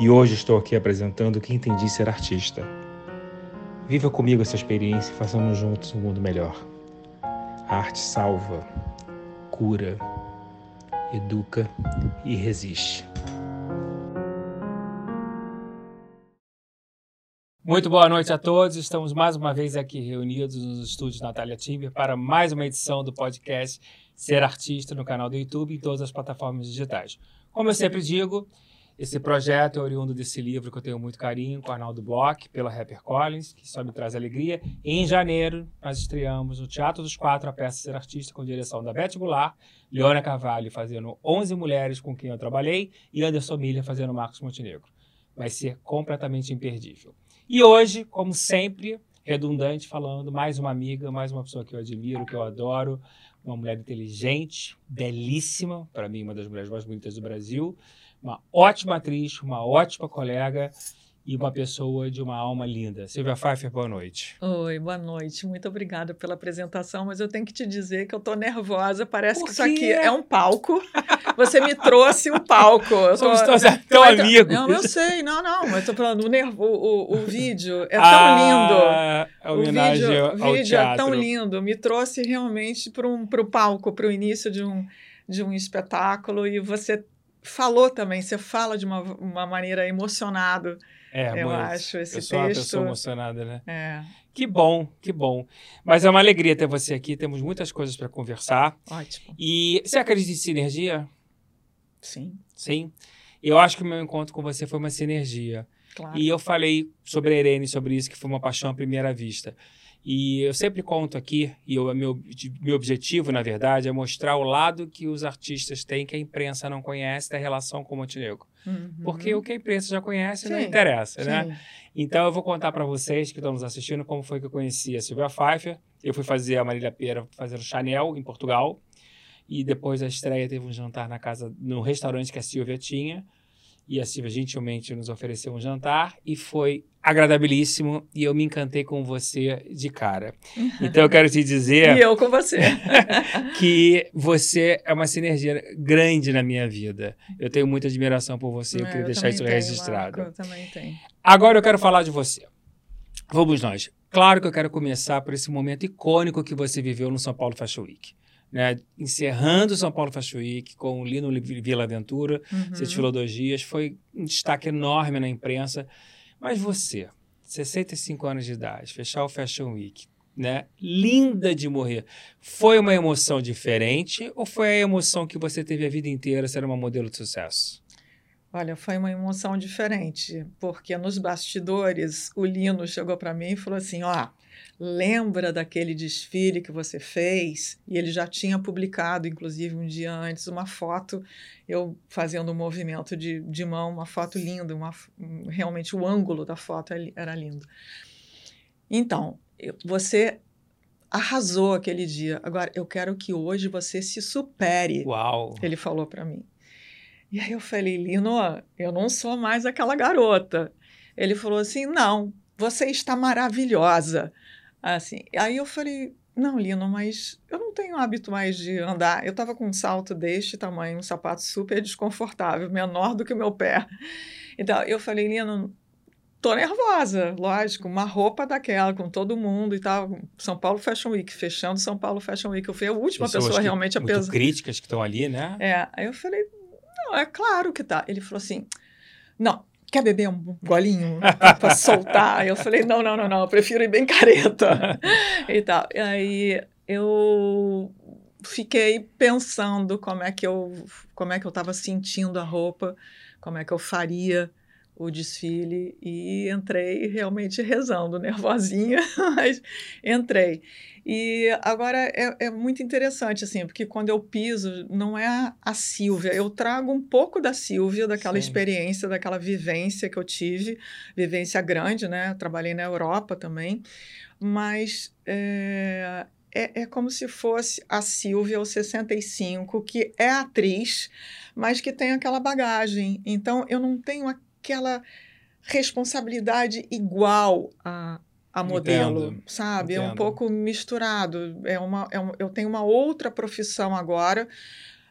E hoje estou aqui apresentando o que entendi ser artista. Viva comigo essa experiência e façamos juntos um mundo melhor. A arte salva, cura, educa e resiste. Muito boa noite a todos. Estamos mais uma vez aqui reunidos nos estúdios Natália Timber para mais uma edição do podcast Ser Artista no canal do YouTube e em todas as plataformas digitais. Como eu sempre digo, esse projeto é oriundo desse livro que eu tenho muito carinho, com Arnaldo Bloch, pela Rapper Collins, que só me traz alegria. em janeiro, nós estreamos no Teatro dos Quatro a peça Ser Artista, com direção da Beth Goulart, Leona Carvalho fazendo 11 mulheres com quem eu trabalhei e Anderson Milha fazendo Marcos Montenegro. Vai ser completamente imperdível. E hoje, como sempre, redundante, falando, mais uma amiga, mais uma pessoa que eu admiro, que eu adoro, uma mulher inteligente, belíssima, para mim, uma das mulheres mais bonitas do Brasil, uma ótima atriz, uma ótima colega e uma pessoa de uma alma linda. Silvia Pfeiffer, boa noite. Oi, boa noite. Muito obrigada pela apresentação, mas eu tenho que te dizer que eu tô nervosa. Parece que isso aqui é um palco. Você me trouxe o palco. Eu tô, Somos todos tão amigos. Não, eu sei, não, não, mas tô falando, o, nervo, o, o vídeo é tão ah, lindo. O vídeo, ao vídeo teatro. é tão lindo. Me trouxe realmente para um, o palco, para o início de um, de um espetáculo e você falou também, você fala de uma, uma maneira emocionada é, eu muito. acho esse eu sou texto. uma pessoa emocionada, né? É. Que bom, que bom. Mas é uma alegria ter você aqui. Temos muitas coisas para conversar. Ótimo. E você acredita em sinergia? Sim. Sim. Eu acho que o meu encontro com você foi uma sinergia. Claro. E eu falei sobre a Irene, sobre isso, que foi uma paixão à primeira vista. E eu sempre conto aqui, e o meu, meu objetivo, na verdade, é mostrar o lado que os artistas têm que a imprensa não conhece da relação com o Montenegro. Uhum. Porque o que a imprensa já conhece Sim. não interessa, né? Sim. né? Então eu vou contar para vocês que estão nos assistindo como foi que eu conheci a Silvia Pfeiffer. Eu fui fazer a Marília Pera fazendo Chanel em Portugal. E depois da estreia teve um jantar na casa, no restaurante que a Silvia tinha e a Silvia gentilmente nos ofereceu um jantar e foi agradabilíssimo e eu me encantei com você de cara. Então eu quero te dizer. e eu com você. que você é uma sinergia grande na minha vida. Eu tenho muita admiração por você, eu queria deixar isso tenho, registrado. Marco, eu também tenho. Agora eu quero falar de você. Vamos nós. Claro que eu quero começar por esse momento icônico que você viveu no São Paulo Fashion Week né, encerrando São Paulo Fashion Week com o Lino Vila Aventura, uhum. você desfilou dois dias, foi um destaque enorme na imprensa. Mas você, 65 anos de idade, fechar o Fashion Week, né, linda de morrer, foi uma emoção diferente ou foi a emoção que você teve a vida inteira ser uma modelo de sucesso? Olha, foi uma emoção diferente, porque nos bastidores o Lino chegou para mim e falou assim: ó, lembra daquele desfile que você fez? E ele já tinha publicado, inclusive um dia antes, uma foto, eu fazendo um movimento de, de mão, uma foto linda, uma, realmente o ângulo da foto era lindo. Então, você arrasou aquele dia. Agora, eu quero que hoje você se supere. Uau! Ele falou para mim. E aí eu falei, Lino, eu não sou mais aquela garota. Ele falou assim: não, você está maravilhosa. Assim, aí eu falei, não, Lino, mas eu não tenho hábito mais de andar. Eu estava com um salto deste tamanho, um sapato super desconfortável, menor do que o meu pé. Então, eu falei, Lino, tô nervosa, lógico, uma roupa daquela com todo mundo e tal. São Paulo Fashion Week, fechando São Paulo Fashion Week. Eu fui a última Pessoas pessoa realmente a pesar. críticas que estão ali, né? É, aí eu falei, não, é claro que tá. Ele falou assim, não, quer beber um golinho para soltar? eu falei, não, não, não, não, eu prefiro ir bem careta e tal. E aí eu fiquei pensando como é que eu como é que eu estava sentindo a roupa, como é que eu faria o desfile e entrei realmente rezando, nervosinha, mas entrei. E agora é, é, muito interessante, assim, porque quando eu piso, não é a Silvia, eu trago um pouco da Silvia, daquela Sim. experiência, daquela vivência que eu tive, vivência grande, né? Eu trabalhei na Europa também, mas é, é, é como se fosse a Silvia, os 65, que é atriz, mas que tem aquela bagagem. Então, eu não tenho aquela responsabilidade igual a, a modelo, Entendo. sabe? Entendo. É um pouco misturado. É uma, é um, eu tenho uma outra profissão agora.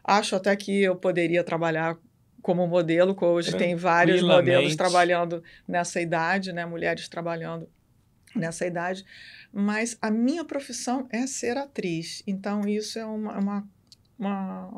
Acho até que eu poderia trabalhar como modelo, que hoje tem vários modelos trabalhando nessa idade, né? Mulheres trabalhando nessa idade. Mas a minha profissão é ser atriz. Então, isso é uma, uma uma,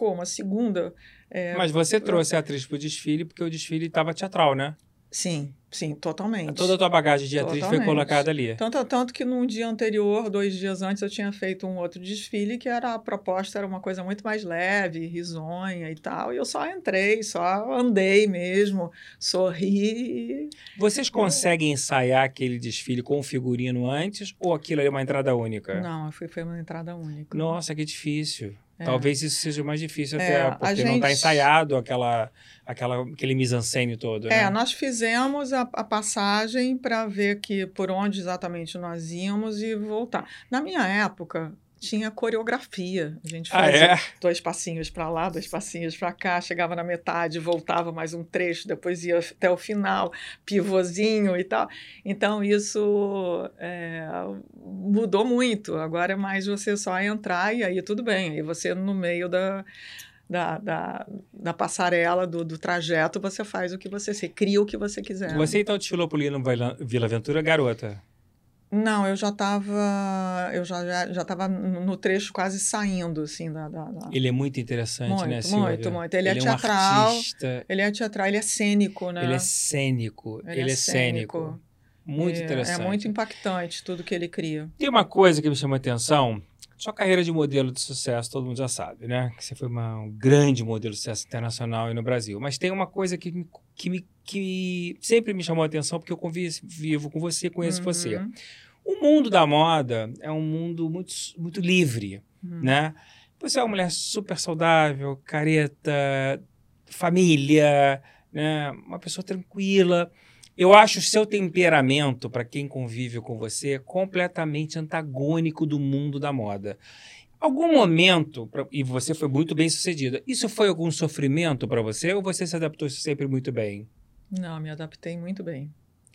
uma segunda. É, Mas você trouxe a atriz para o desfile porque o desfile estava teatral, né? Sim, sim, totalmente. Toda a tua bagagem de atriz totalmente. foi colocada ali. Tanto, tanto que num dia anterior, dois dias antes, eu tinha feito um outro desfile que era a proposta era uma coisa muito mais leve, risonha e tal. E eu só entrei, só andei mesmo, sorri. Vocês conseguem ensaiar aquele desfile com o figurino antes ou aquilo é uma entrada única? Não, foi, foi uma entrada única. Nossa, que difícil. É. Talvez isso seja mais difícil é, até, porque gente... não está ensaiado aquela, aquela, aquele mise-en-scène todo. É, né? nós fizemos a, a passagem para ver que por onde exatamente nós íamos e voltar. Na minha época, tinha coreografia. A gente fazia ah, é? dois passinhos para lá, dois passinhos para cá, chegava na metade, voltava mais um trecho, depois ia até o final, pivôzinho e tal. Então, isso é, mudou muito. Agora é mais você só entrar e aí tudo bem. Aí você, no meio da, da, da, da, passarela, do, do trajeto, você faz o que você, você cria o que você quiser. Você então desfilou por no Vila Aventura, garota? Não, eu já estava eu já, já, já tava no trecho quase saindo, assim, da... da, da... Ele é muito interessante, muito, né, Silvia? Muito, muito. Ele, é ele é teatral, é um ele é teatral, ele é cênico, né? Ele é cênico, ele, ele é, é cênico. cênico. Muito é, interessante. É muito impactante tudo que ele cria. Tem uma coisa que me chama a atenção, sua carreira de modelo de sucesso, todo mundo já sabe, né? Que você foi uma, um grande modelo de sucesso internacional e no Brasil. Mas tem uma coisa que me, que, me, que sempre me chamou a atenção, porque eu convivo com você, conheço uhum. você. O mundo da moda é um mundo muito, muito livre, uhum. né? Você é uma mulher super saudável, careta, família, né? Uma pessoa tranquila. Eu acho o seu temperamento, para quem convive com você, completamente antagônico do mundo da moda. Algum momento, e você foi muito bem sucedida, isso foi algum sofrimento para você ou você se adaptou sempre muito bem? Não, me adaptei muito bem.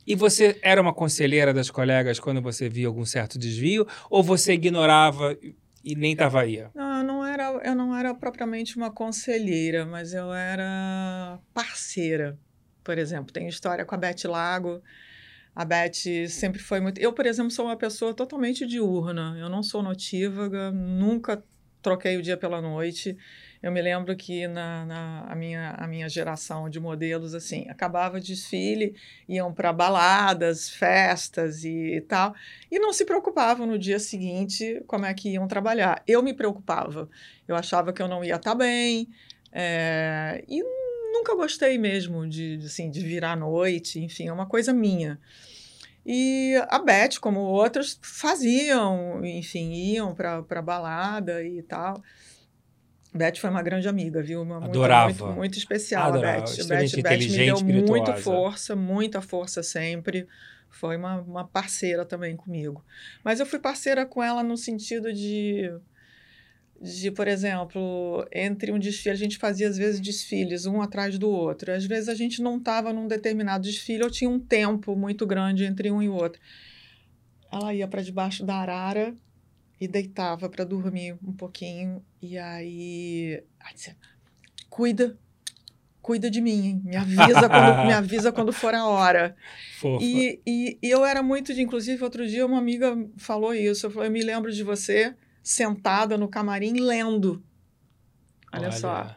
E você era uma conselheira das colegas quando você via algum certo desvio ou você ignorava e nem estava aí? Não, eu não era, eu não era propriamente uma conselheira, mas eu era parceira. Por exemplo, tem história com a Beth Lago. A Beth sempre foi muito. Eu, por exemplo, sou uma pessoa totalmente diurna. Eu não sou notívaga, nunca troquei o dia pela noite. Eu me lembro que na, na a, minha, a minha geração de modelos, assim, acabava o desfile, iam para baladas, festas e, e, tal, e não se preocupavam no dia seguinte como é que iam trabalhar. Eu me preocupava. Eu achava que eu não ia estar tá bem, é, e nunca gostei mesmo de, assim, de virar à noite, enfim, é uma coisa minha. E a Beth, como outras, faziam, enfim, iam para balada e tal. Beth foi uma grande amiga, viu? Uma, Adorava. Muito, muito, muito especial Adorava. a Beth. Beth, Beth me deu muita força, muita força sempre. Foi uma, uma parceira também comigo. Mas eu fui parceira com ela no sentido de de, por exemplo, entre um desfile, a gente fazia às vezes desfiles um atrás do outro. Às vezes a gente não estava num determinado desfile ou tinha um tempo muito grande entre um e outro. Ela ia para debaixo da arara e deitava para dormir um pouquinho. E aí, aí disse, cuida, cuida de mim, me avisa quando, me avisa quando for a hora. E, e, e, eu era muito de, inclusive, outro dia uma amiga falou isso, eu falei, eu me lembro de você sentada no camarim lendo. Olha, Olha. só.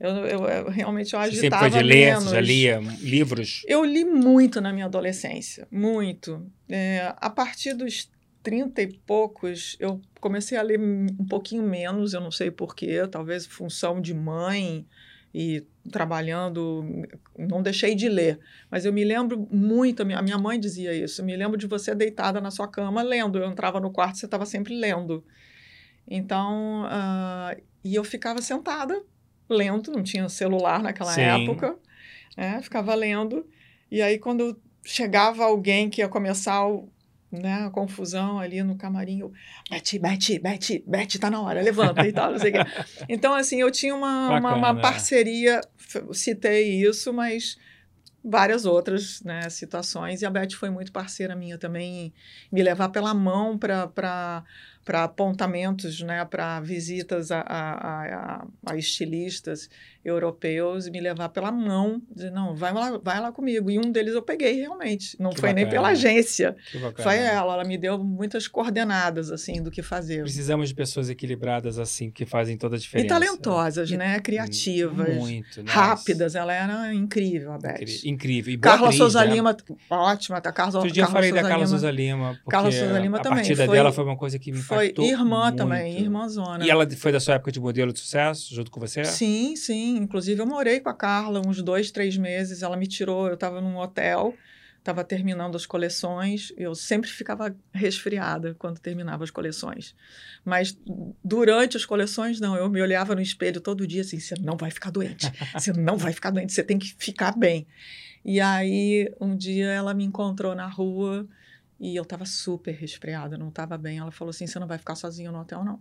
Eu, eu, eu realmente eu Você agitava sempre foi de ler, menos. você já lia livros? Eu li muito na minha adolescência, muito. É, a partir dos 30 e poucos, eu comecei a ler um pouquinho menos, eu não sei porquê, talvez função de mãe e trabalhando, não deixei de ler. Mas eu me lembro muito, a minha, a minha mãe dizia isso, eu me lembro de você deitada na sua cama lendo. Eu entrava no quarto, você estava sempre lendo. Então, ah, e eu ficava sentada lendo, não tinha celular naquela Sim. época, né? ficava lendo. E aí, quando chegava alguém que ia começar o, né, a confusão ali no camarim, eu, Beth, Beth, Beth, Beth, tá na hora, levanta e tal, não sei o quê. Então, assim, eu tinha uma, uma, uma Bacana. parceria, citei isso, mas várias outras né, situações, e a Beth foi muito parceira minha também, me levar pela mão para para apontamentos, né, para visitas a, a, a, a estilistas europeus me levar pela mão, dizer, não, vai lá, vai lá comigo. E um deles eu peguei realmente, não Que foi nem bacana. pela agência, foi ela, ela me deu muitas coordenadas, assim, do que fazer. Precisamos de pessoas equilibradas assim, que fazem toda a E diferença. talentosas, E- né, criativas, Muito, nossa. rápidas, ela era incrível, a Beth. Incri- Incrível. E Carla atriz, Souza né? Lima, ótima, tá? Carla, Outro dia eu falei da Souza Carla Lima. Souza Lima, porque Carla Souza Lima a também, partida foi- dela foi uma coisa que me Foi impactou irmã muito. também, irmãzona. E ela foi da sua época de modelo de sucesso, junto com você? Sim, sim. Inclusive, eu morei com a Carla uns dois, três meses. Ela me tirou, eu estava num hotel, estava terminando as coleções. Eu sempre ficava resfriada quando terminava as coleções. Mas durante as coleções, não. Eu me olhava no espelho todo dia assim: você não vai ficar doente, você não vai ficar doente, você tem que ficar bem. E aí, um dia ela me encontrou na rua e eu estava super resfriada, não estava bem. Ela falou assim: você não vai ficar sozinha no hotel, não.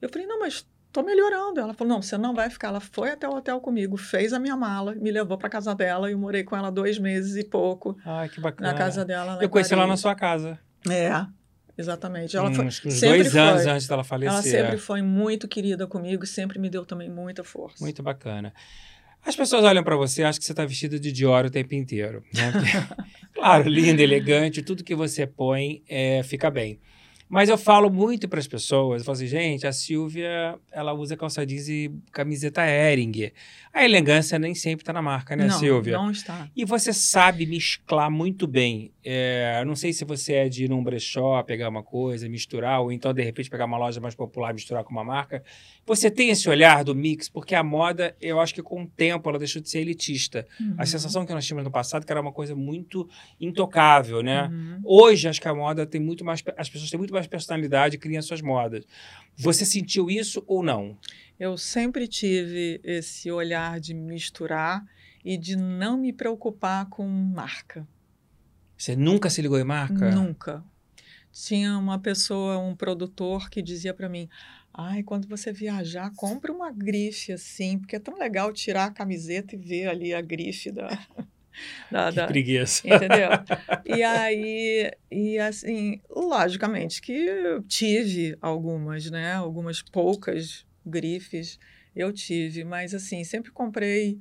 Eu falei: não, mas tô melhorando. Ela falou: não, você não vai ficar. Ela foi até o hotel comigo, fez a minha mala, me levou para casa dela e eu morei com ela dois meses e pouco Ai, que bacana. na casa dela. Eu conheci ela na sua casa. É, exatamente. Ela foi, uns, dois anos foi. antes dela falecer. ela sempre foi muito querida comigo sempre me deu também muita força. Muito bacana. As pessoas olham pra você e acham que você tá vestida de Dior o tempo inteiro. Né? Claro, linda, elegante, tudo que você põe é, fica bem. Mas eu falo muito para as pessoas, eu falo assim, gente, a Silvia, ela usa calça jeans e camiseta Hering. A elegância nem sempre tá na marca, né, não, Silvia? não está. E você sabe mesclar muito bem. É, não sei se você é de ir num brechó, pegar uma coisa, misturar, ou então, de repente, pegar uma loja mais popular e misturar com uma marca. Você tem esse olhar do mix, porque a moda, eu acho que com o tempo ela deixou de ser elitista. A Uhum. sensação que nós tínhamos no passado que era uma coisa muito intocável, né? Uhum. Hoje, acho que a moda tem muito mais. As pessoas têm muito mais personalidade e criam suas modas. Você sentiu isso ou não? Eu sempre tive esse olhar de misturar e de não me preocupar com marca. Você nunca se ligou em marca? Nunca. Tinha uma pessoa, um produtor, que dizia para mim: Ai, quando você viajar, compra uma grife assim, porque é tão legal tirar a camiseta e ver ali a grife da. Da, Que da- preguiça. Entendeu? E aí, e assim, logicamente que eu tive algumas, né? Algumas poucas grifes eu tive, mas assim, sempre comprei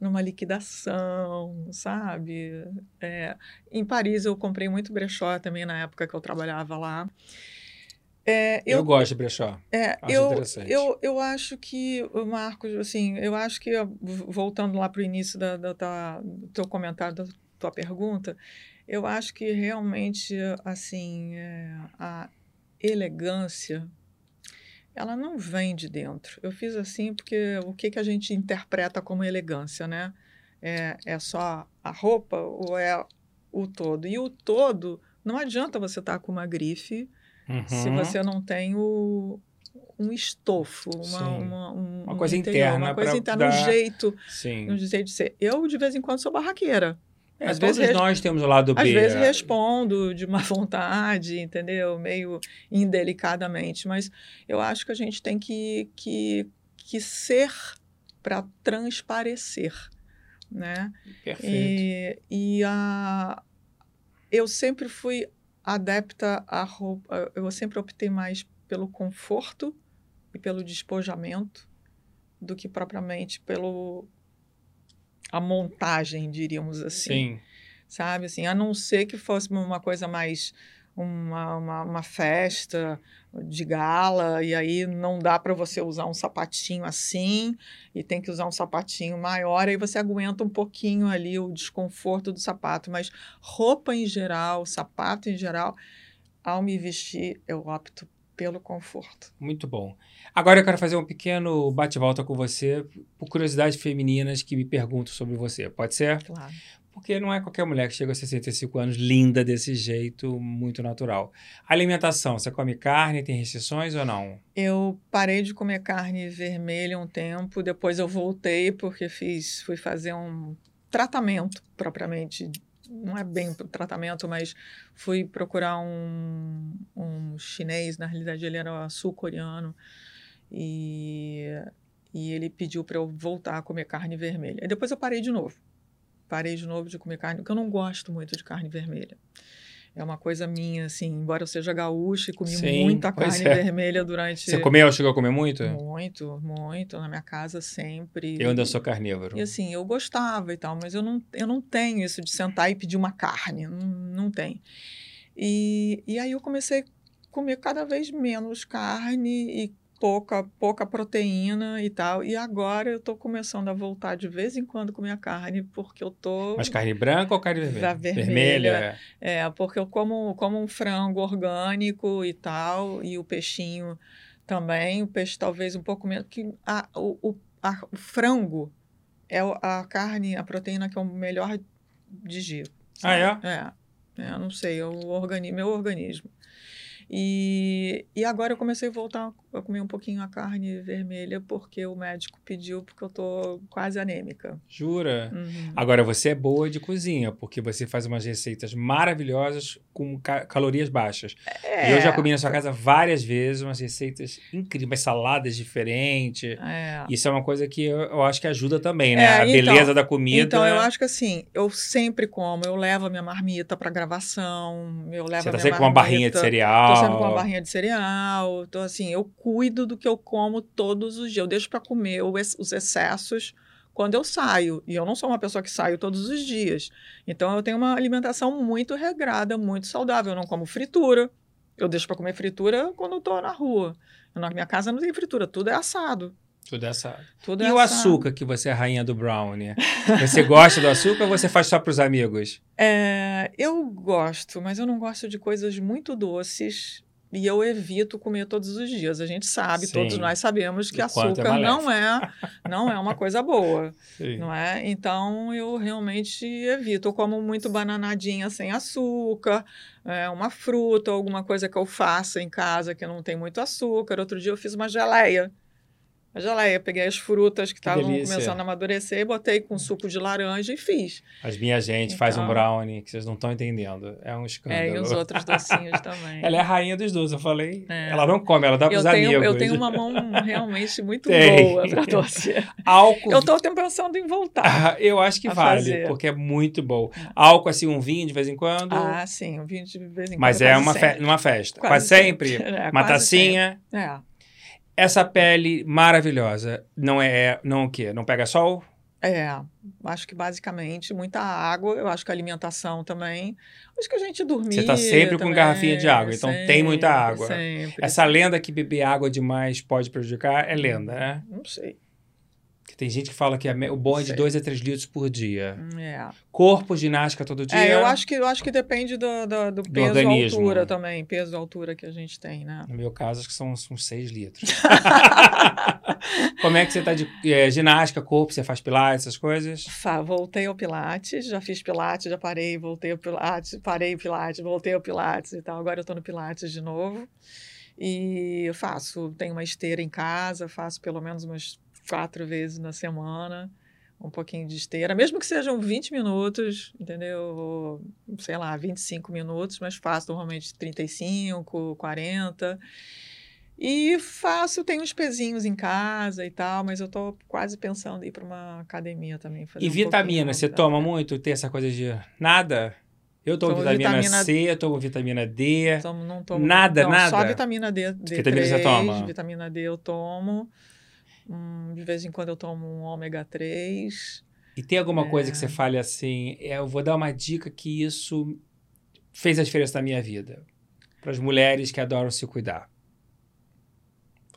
numa liquidação, sabe? É, em Paris eu comprei muito brechó também na época que eu trabalhava lá. É, Eu, gosto de brechó. é, eu, eu, eu acho que, Marcos, assim, eu acho que, voltando lá para o início da, da, tua- do teu comentário, da tua pergunta, eu acho que realmente, assim, é, a elegância, ela não vem de dentro. Eu fiz assim porque o que, que a gente interpreta como elegância, né? É, é só a roupa ou é o todo? E o todo, não adianta você estar com uma grife se Uhum. você não tem o, um estofo, uma, uma, um, Uma um coisa interior, interna uma coisa interna, um dar- jeito, Sim. um jeito de ser. Eu, de vez em quando, sou barraqueira. É, às vezes res- nós temos o lado B. Às vezes é. respondo de má vontade, entendeu? Meio indelicadamente. Mas eu acho que a gente tem que, que, que ser para transparecer, né? Perfeito. E, e a, eu sempre fui adepta à roupa, eu sempre optei mais pelo conforto e pelo despojamento do que propriamente pelo a montagem, diríamos assim, Sim. sabe? Assim, a não ser que fosse uma coisa mais uma, uma, uma festa de gala e aí não dá para você usar um sapatinho assim e tem que usar um sapatinho maior, aí você aguenta um pouquinho ali o desconforto do sapato, mas roupa em geral, sapato em geral, ao me vestir, eu opto pelo conforto. Muito bom. Agora eu quero fazer um pequeno bate-volta com você por curiosidades femininas que me perguntam sobre você. Pode ser? Claro. Porque não é qualquer mulher que chega aos 65 anos linda desse jeito, muito natural. Alimentação, você come carne, tem restrições ou não? Eu parei de comer carne vermelha um tempo, depois eu voltei porque fiz, fui fazer um tratamento propriamente não é bem tratamento, mas fui procurar um, um chinês, na realidade ele era sul-coreano, e, e ele pediu para eu voltar a comer carne vermelha. E depois eu parei de novo parei de novo de comer carne, porque eu não gosto muito de carne vermelha. É uma coisa minha, assim, embora eu seja gaúcha e comi Sim, muita carne é. vermelha durante. Você comeu, chegou a comer muito? Muito, muito. Na minha casa sempre. Eu ainda sou carnívoro. E assim, eu gostava e tal, mas eu não, eu não tenho isso de sentar e pedir uma carne. Não, não tem. E, e aí eu comecei a comer cada vez menos carne e pouca, pouca proteína e tal. E agora eu tô começando a voltar de vez em quando comer a carne, porque eu tô. Mas carne branca ou carne vermelha? vermelha. Vermelha. É, porque eu como, como um frango orgânico e tal, e o peixinho também. O peixe talvez um pouco menos. Que a, o, o, a, o frango é a carne, a proteína que eu melhor digiro. Ah, é? É. É, não sei, é o organismo, meu organismo. E, e agora eu comecei a voltar a comer um pouquinho a carne vermelha porque o médico pediu, porque eu tô quase anêmica. Jura? Uhum. Agora você é boa de cozinha, porque você faz umas receitas maravilhosas com ca calorias baixas. É. eu já comi na sua casa várias vezes umas receitas incríveis, saladas diferentes. É. Isso é uma coisa que eu, eu acho que ajuda também, né? É, a então, beleza da comida. Então, eu acho que assim, eu sempre como, eu levo a minha marmita para gravação, eu levo Você tá sempre com uma barrinha de cereal sempre com uma barrinha de cereal. Então, assim, eu cuido do que eu como todos os dias. Eu deixo para comer os excessos quando eu saio. E eu não sou uma pessoa que saio todos os dias. Então, eu tenho uma alimentação muito regrada, muito saudável. Eu não como fritura. Eu deixo para comer fritura quando eu tô na rua. Na minha casa não tem fritura, tudo é assado. Tudo é assado. Tudo e é o assado. açúcar, que você é a rainha do brownie? Você gosta do açúcar ou você faz só para os amigos? É, eu gosto, mas eu não gosto de coisas muito doces e eu evito comer todos os dias. A gente sabe, Sim. todos nós sabemos que é açúcar é não é não é uma coisa boa, Sim. não é? Então eu realmente evito. Eu como muito bananadinha sem açúcar, é, uma fruta, alguma coisa que eu faça em casa que não tem muito açúcar. Outro dia eu fiz uma geleia a geleia. Peguei as frutas que estavam começando a amadurecer, botei com suco de laranja e fiz. As minha gente então, faz um então brownie que vocês não estão entendendo. É um escândalo. É, e os outros docinhos também. Ela é a rainha dos doces, eu falei. É. Ela não come, ela dá para os amigos. Eu tenho uma mão realmente muito boa para doce. Álcool. Eu estou pensando em voltar. Ah, eu acho que vale, fazer. porque é muito bom. É. Álcool, assim, um vinho de vez em quando. Ah, sim, um vinho de vez em quando. Mas é uma, fe uma festa. Quase, quase sempre. sempre. É, uma tacinha. Sempre. É. Essa pele maravilhosa não é, não o quê? Não pega sol? É, acho que basicamente muita água, eu acho que alimentação também. Acho que a gente dormir. Você está sempre também, com garrafinha de água, então sempre, tem muita água. Sempre. Essa lenda que beber água demais pode prejudicar é lenda, né? Não sei. Que tem gente que fala que o bom é de 2 a 3 litros por dia. É. Corpo, ginástica todo dia. É, eu acho que, eu acho que depende do, do, do peso e altura também. Peso e altura que a gente tem, né? No meu caso, acho que são uns 6 litros. Como é que você está de é, ginástica, corpo? Você faz pilates, essas coisas? Fa, voltei ao pilates, já fiz pilates, já parei, voltei ao pilates, parei pilates, voltei ao pilates e tal. Agora eu estou no pilates de novo. E eu faço, tenho uma esteira em casa, faço pelo menos umas quatro vezes na semana, um pouquinho de esteira, mesmo que sejam 20 minutos, entendeu? Sei lá, 25 minutos, mas faço normalmente 35, 40. E faço, tenho uns pezinhos em casa e tal, mas eu tô quase pensando em ir para uma academia também. e um vitamina, você toma muito? Tem essa coisa de nada? Eu tomo, tomo vitamina, vitamina, C, eu tomo vitamina D. Tomo, não tomo, nada, não, nada. Só vitamina D. D3, vitamina você toma? Vitamina D eu tomo. Hum, de vez em quando eu tomo um ômega 3. E tem alguma é... coisa que você é. fale assim, é, eu vou dar uma dica que isso fez a diferença na minha vida? para as mulheres que adoram se cuidar?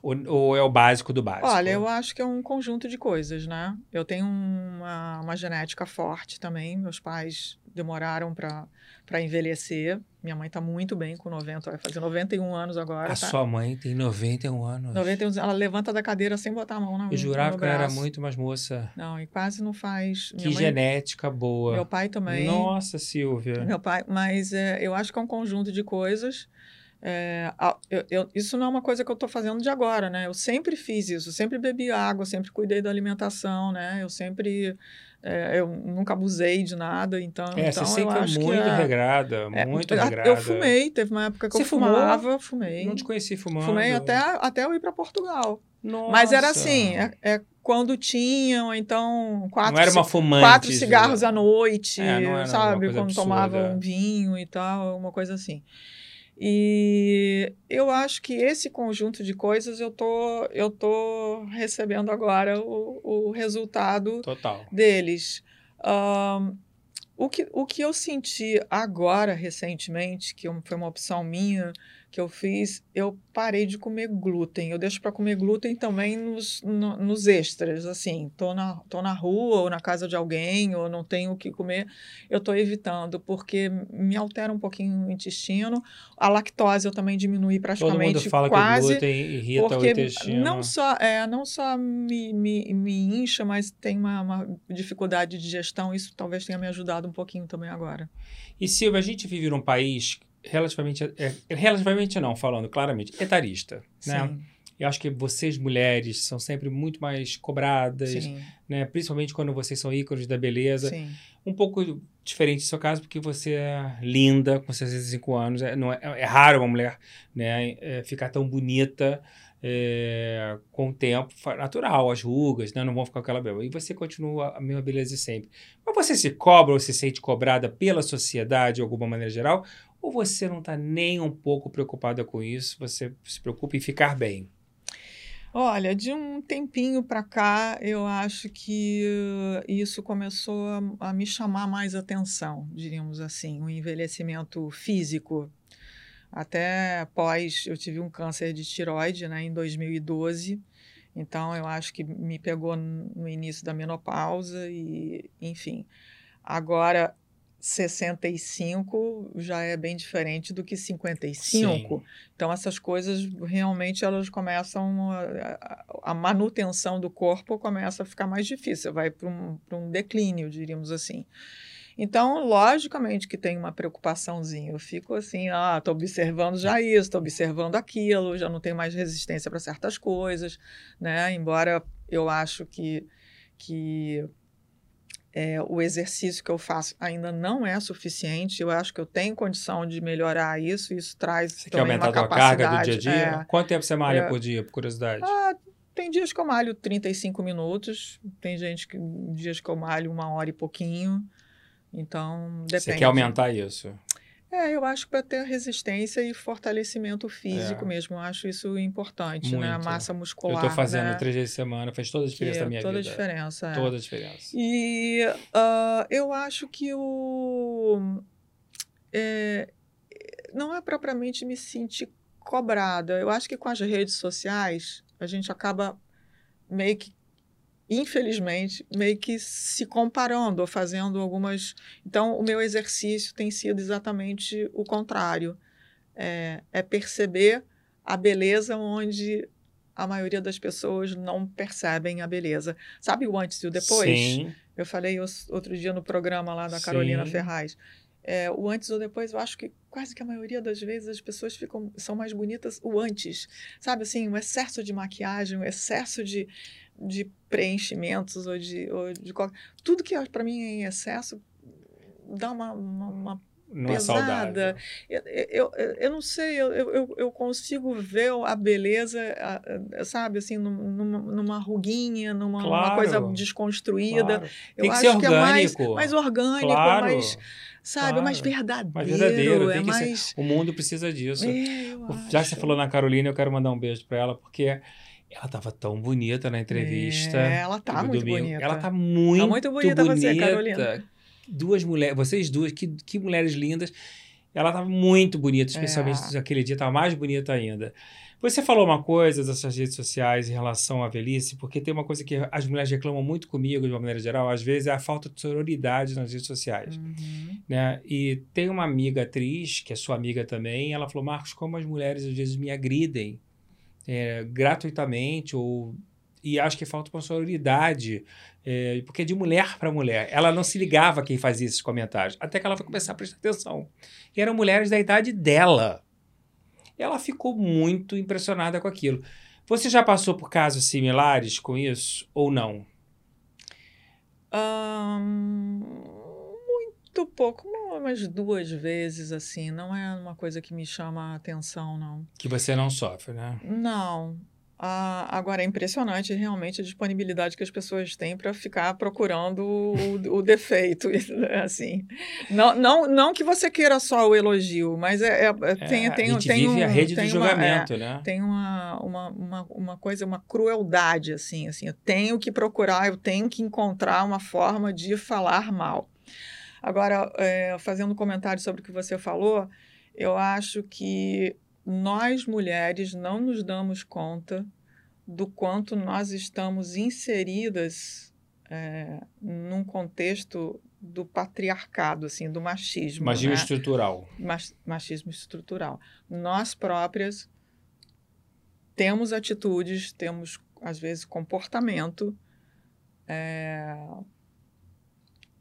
Ou, ou, é o básico do básico? Olha, eu acho que é um conjunto de coisas, né? Eu tenho uma, uma genética forte também. Meus pais demoraram para envelhecer. Minha mãe está muito bem com 90, vai fazer 91 anos agora. A tá? sua mãe tem 91 anos. 91, ela levanta da cadeira sem botar a mão na Eu jurava que ela era muito mais moça. Não, e quase não faz. que mãe, genética boa. Meu pai também. Nossa, Silvia. Meu pai, mas é, eu acho que é um conjunto de coisas. É, eu, eu, isso não é uma coisa que eu estou fazendo de agora, né? Eu sempre fiz isso, sempre bebi água, sempre cuidei da alimentação, né? Eu sempre é, eu nunca abusei de nada, então. É, então você eu acho muito que é, regrada, é, muito regrada. Eu fumei, teve uma época que você eu fumava, fumei. Não te conheci fumando. Fumei até, até eu ir para Portugal. Nossa. Mas era assim, é, é quando tinham, então, quatro, não era uma fumante, quatro cigarros à noite, é, sabe? Quando absurda. tomava um vinho e tal, uma coisa assim. E eu acho que esse conjunto de coisas eu tô, eu tô recebendo agora o, o resultado Total. deles. Um, o, que, o que eu senti agora, recentemente, que foi uma opção minha, que eu fiz, eu parei de comer glúten. Eu deixo para comer glúten também nos, no, nos extras, assim, tô na, tô na rua ou na casa de alguém ou não tenho o que comer, eu tô evitando, porque me altera um pouquinho o intestino. A lactose eu também diminui praticamente Todo mundo fala quase, que o glúten irrita o intestino. Não só, é, não só me, me, me incha, mas tem uma, uma dificuldade de digestão, isso talvez tenha me ajudado um pouquinho também agora. E Silvia, a gente vive num país relativamente, é, relativamente não, falando claramente, etarista, né? Sim. Eu acho que vocês, mulheres, são sempre muito mais cobradas, Sim. né? Principalmente quando vocês são ícones da beleza. Sim. Um pouco diferente do seu caso, porque você é linda, com 65 anos. É, não é, é raro uma mulher né, é, ficar tão bonita é, com o tempo. Natural, as rugas, né? Não vão ficar com aquela beleza. E você continua a mesma beleza sempre. Mas você se cobra ou se sente cobrada pela sociedade, de alguma maneira geral? Ou você não está nem um pouco preocupada com isso, você se preocupa em ficar bem? Olha, de um tempinho para cá, eu acho que isso começou a, a, me chamar mais atenção, diríamos assim, o envelhecimento físico. Até após, eu tive um câncer de tiroide né, em 2012, então eu acho que me pegou no início da menopausa e, enfim. Agora, 65 já é bem diferente do que 55. Sim. Então essas coisas realmente elas começam a, a, manutenção do corpo começa a ficar mais difícil, vai para um, um declínio, diríamos assim. Então, logicamente que tem uma preocupaçãozinha. Eu fico assim, ah, estou observando já isso, estou observando aquilo, já não tenho mais resistência para certas coisas, né? Embora eu acho que que é, o exercício que eu faço ainda não é suficiente. Eu acho que eu tenho condição de melhorar isso. Isso traz você também quer aumentar uma a capacidade. carga do dia a dia? É, Quanto tempo você malha é, por dia, por curiosidade? Ah, tem dias que eu malho 35 minutos. Tem gente que dias que eu malho uma hora e pouquinho. Então, depende. Você quer aumentar isso? É, eu acho que para ter resistência e fortalecimento físico é. mesmo, eu acho isso importante, Muito. né? A massa muscular. Eu estou fazendo né? três vezes por semana, faz toda a diferença que na minha toda vida. Toda a diferença. É. Toda a diferença. E uh, eu acho que o. É, não é propriamente me sentir cobrada. Eu acho que com as redes sociais a gente acaba meio que infelizmente, meio que se comparando ou fazendo algumas. Então, o meu exercício tem sido exatamente o contrário: é, é perceber a beleza onde a maioria das pessoas não percebem a beleza. Sabe o antes e o depois? Sim. Eu falei outro dia no programa lá da Carolina Sim. Ferraz. É, o antes ou depois, eu acho que quase que a maioria das vezes as pessoas ficam são mais bonitas o antes. Sabe assim, um excesso de maquiagem, um excesso de, de preenchimentos ou de, ou de qualquer... tudo que para mim é em excesso dá uma, uma, uma não pesada. É eu, eu, eu, não sei, eu, eu, eu consigo ver a beleza, sabe, assim, numa, numa ruguinha, numa claro, coisa desconstruída. Claro. Eu acho que é mais, orgânico. mais orgânico, Claro, mais, sabe, claro. mais verdadeiro. Mais verdadeiro. é que ser. mais... O mundo precisa disso. É, eu Já que acho. você falou na Carolina, eu quero mandar um beijo para ela, porque ela estava tão bonita na entrevista. É, ela tá muito domingo. bonita. Ela tá muito, Tá muito bonita você, bonita. Carolina. Duas mulheres, vocês duas, que, que mulheres lindas. Ela estava muito bonita, especialmente É. naquele dia, estava mais bonita ainda. Você falou uma coisa dessas redes sociais em relação à velhice, porque tem uma coisa que as mulheres reclamam muito comigo, de uma maneira geral, às vezes é a falta de sororidade nas redes sociais. Uhum. Né? E tem uma amiga atriz, que é sua amiga também, ela falou, Marcos, como as mulheres às vezes me agridem é, gratuitamente, ou e acho que falta uma sororidade, é, porque é de mulher para mulher. Ela não se ligava quem fazia esses comentários, até que ela foi começar a prestar atenção. E eram mulheres da idade dela. Ela ficou muito impressionada com aquilo. Você já passou por casos similares com isso ou não? Ahn, muito pouco, uma- umas duas vezes, assim. Não é uma coisa que me chama a atenção, não. Que você não sofre, né? Não. Ah, agora, é impressionante realmente a disponibilidade que as pessoas têm para ficar procurando o, o defeito, assim. Não, não, não que você queira só o elogio, mas é, é- é- tem, É, tem, tem um, a rede tem uma- é, julgamento, né? tem uma, uma, uma, uma coisa, uma crueldade, assim, assim, eu tenho que procurar, eu tenho que encontrar uma forma de falar mal. Agora, é, fazendo um comentário sobre o que você falou, eu acho que nós mulheres não nos damos conta do quanto nós estamos inseridas é, num contexto do patriarcado, assim, do machismo. Magia né? estrutural. mach- machismo estrutural. Nós próprias temos atitudes, temos, às vezes, comportamento é,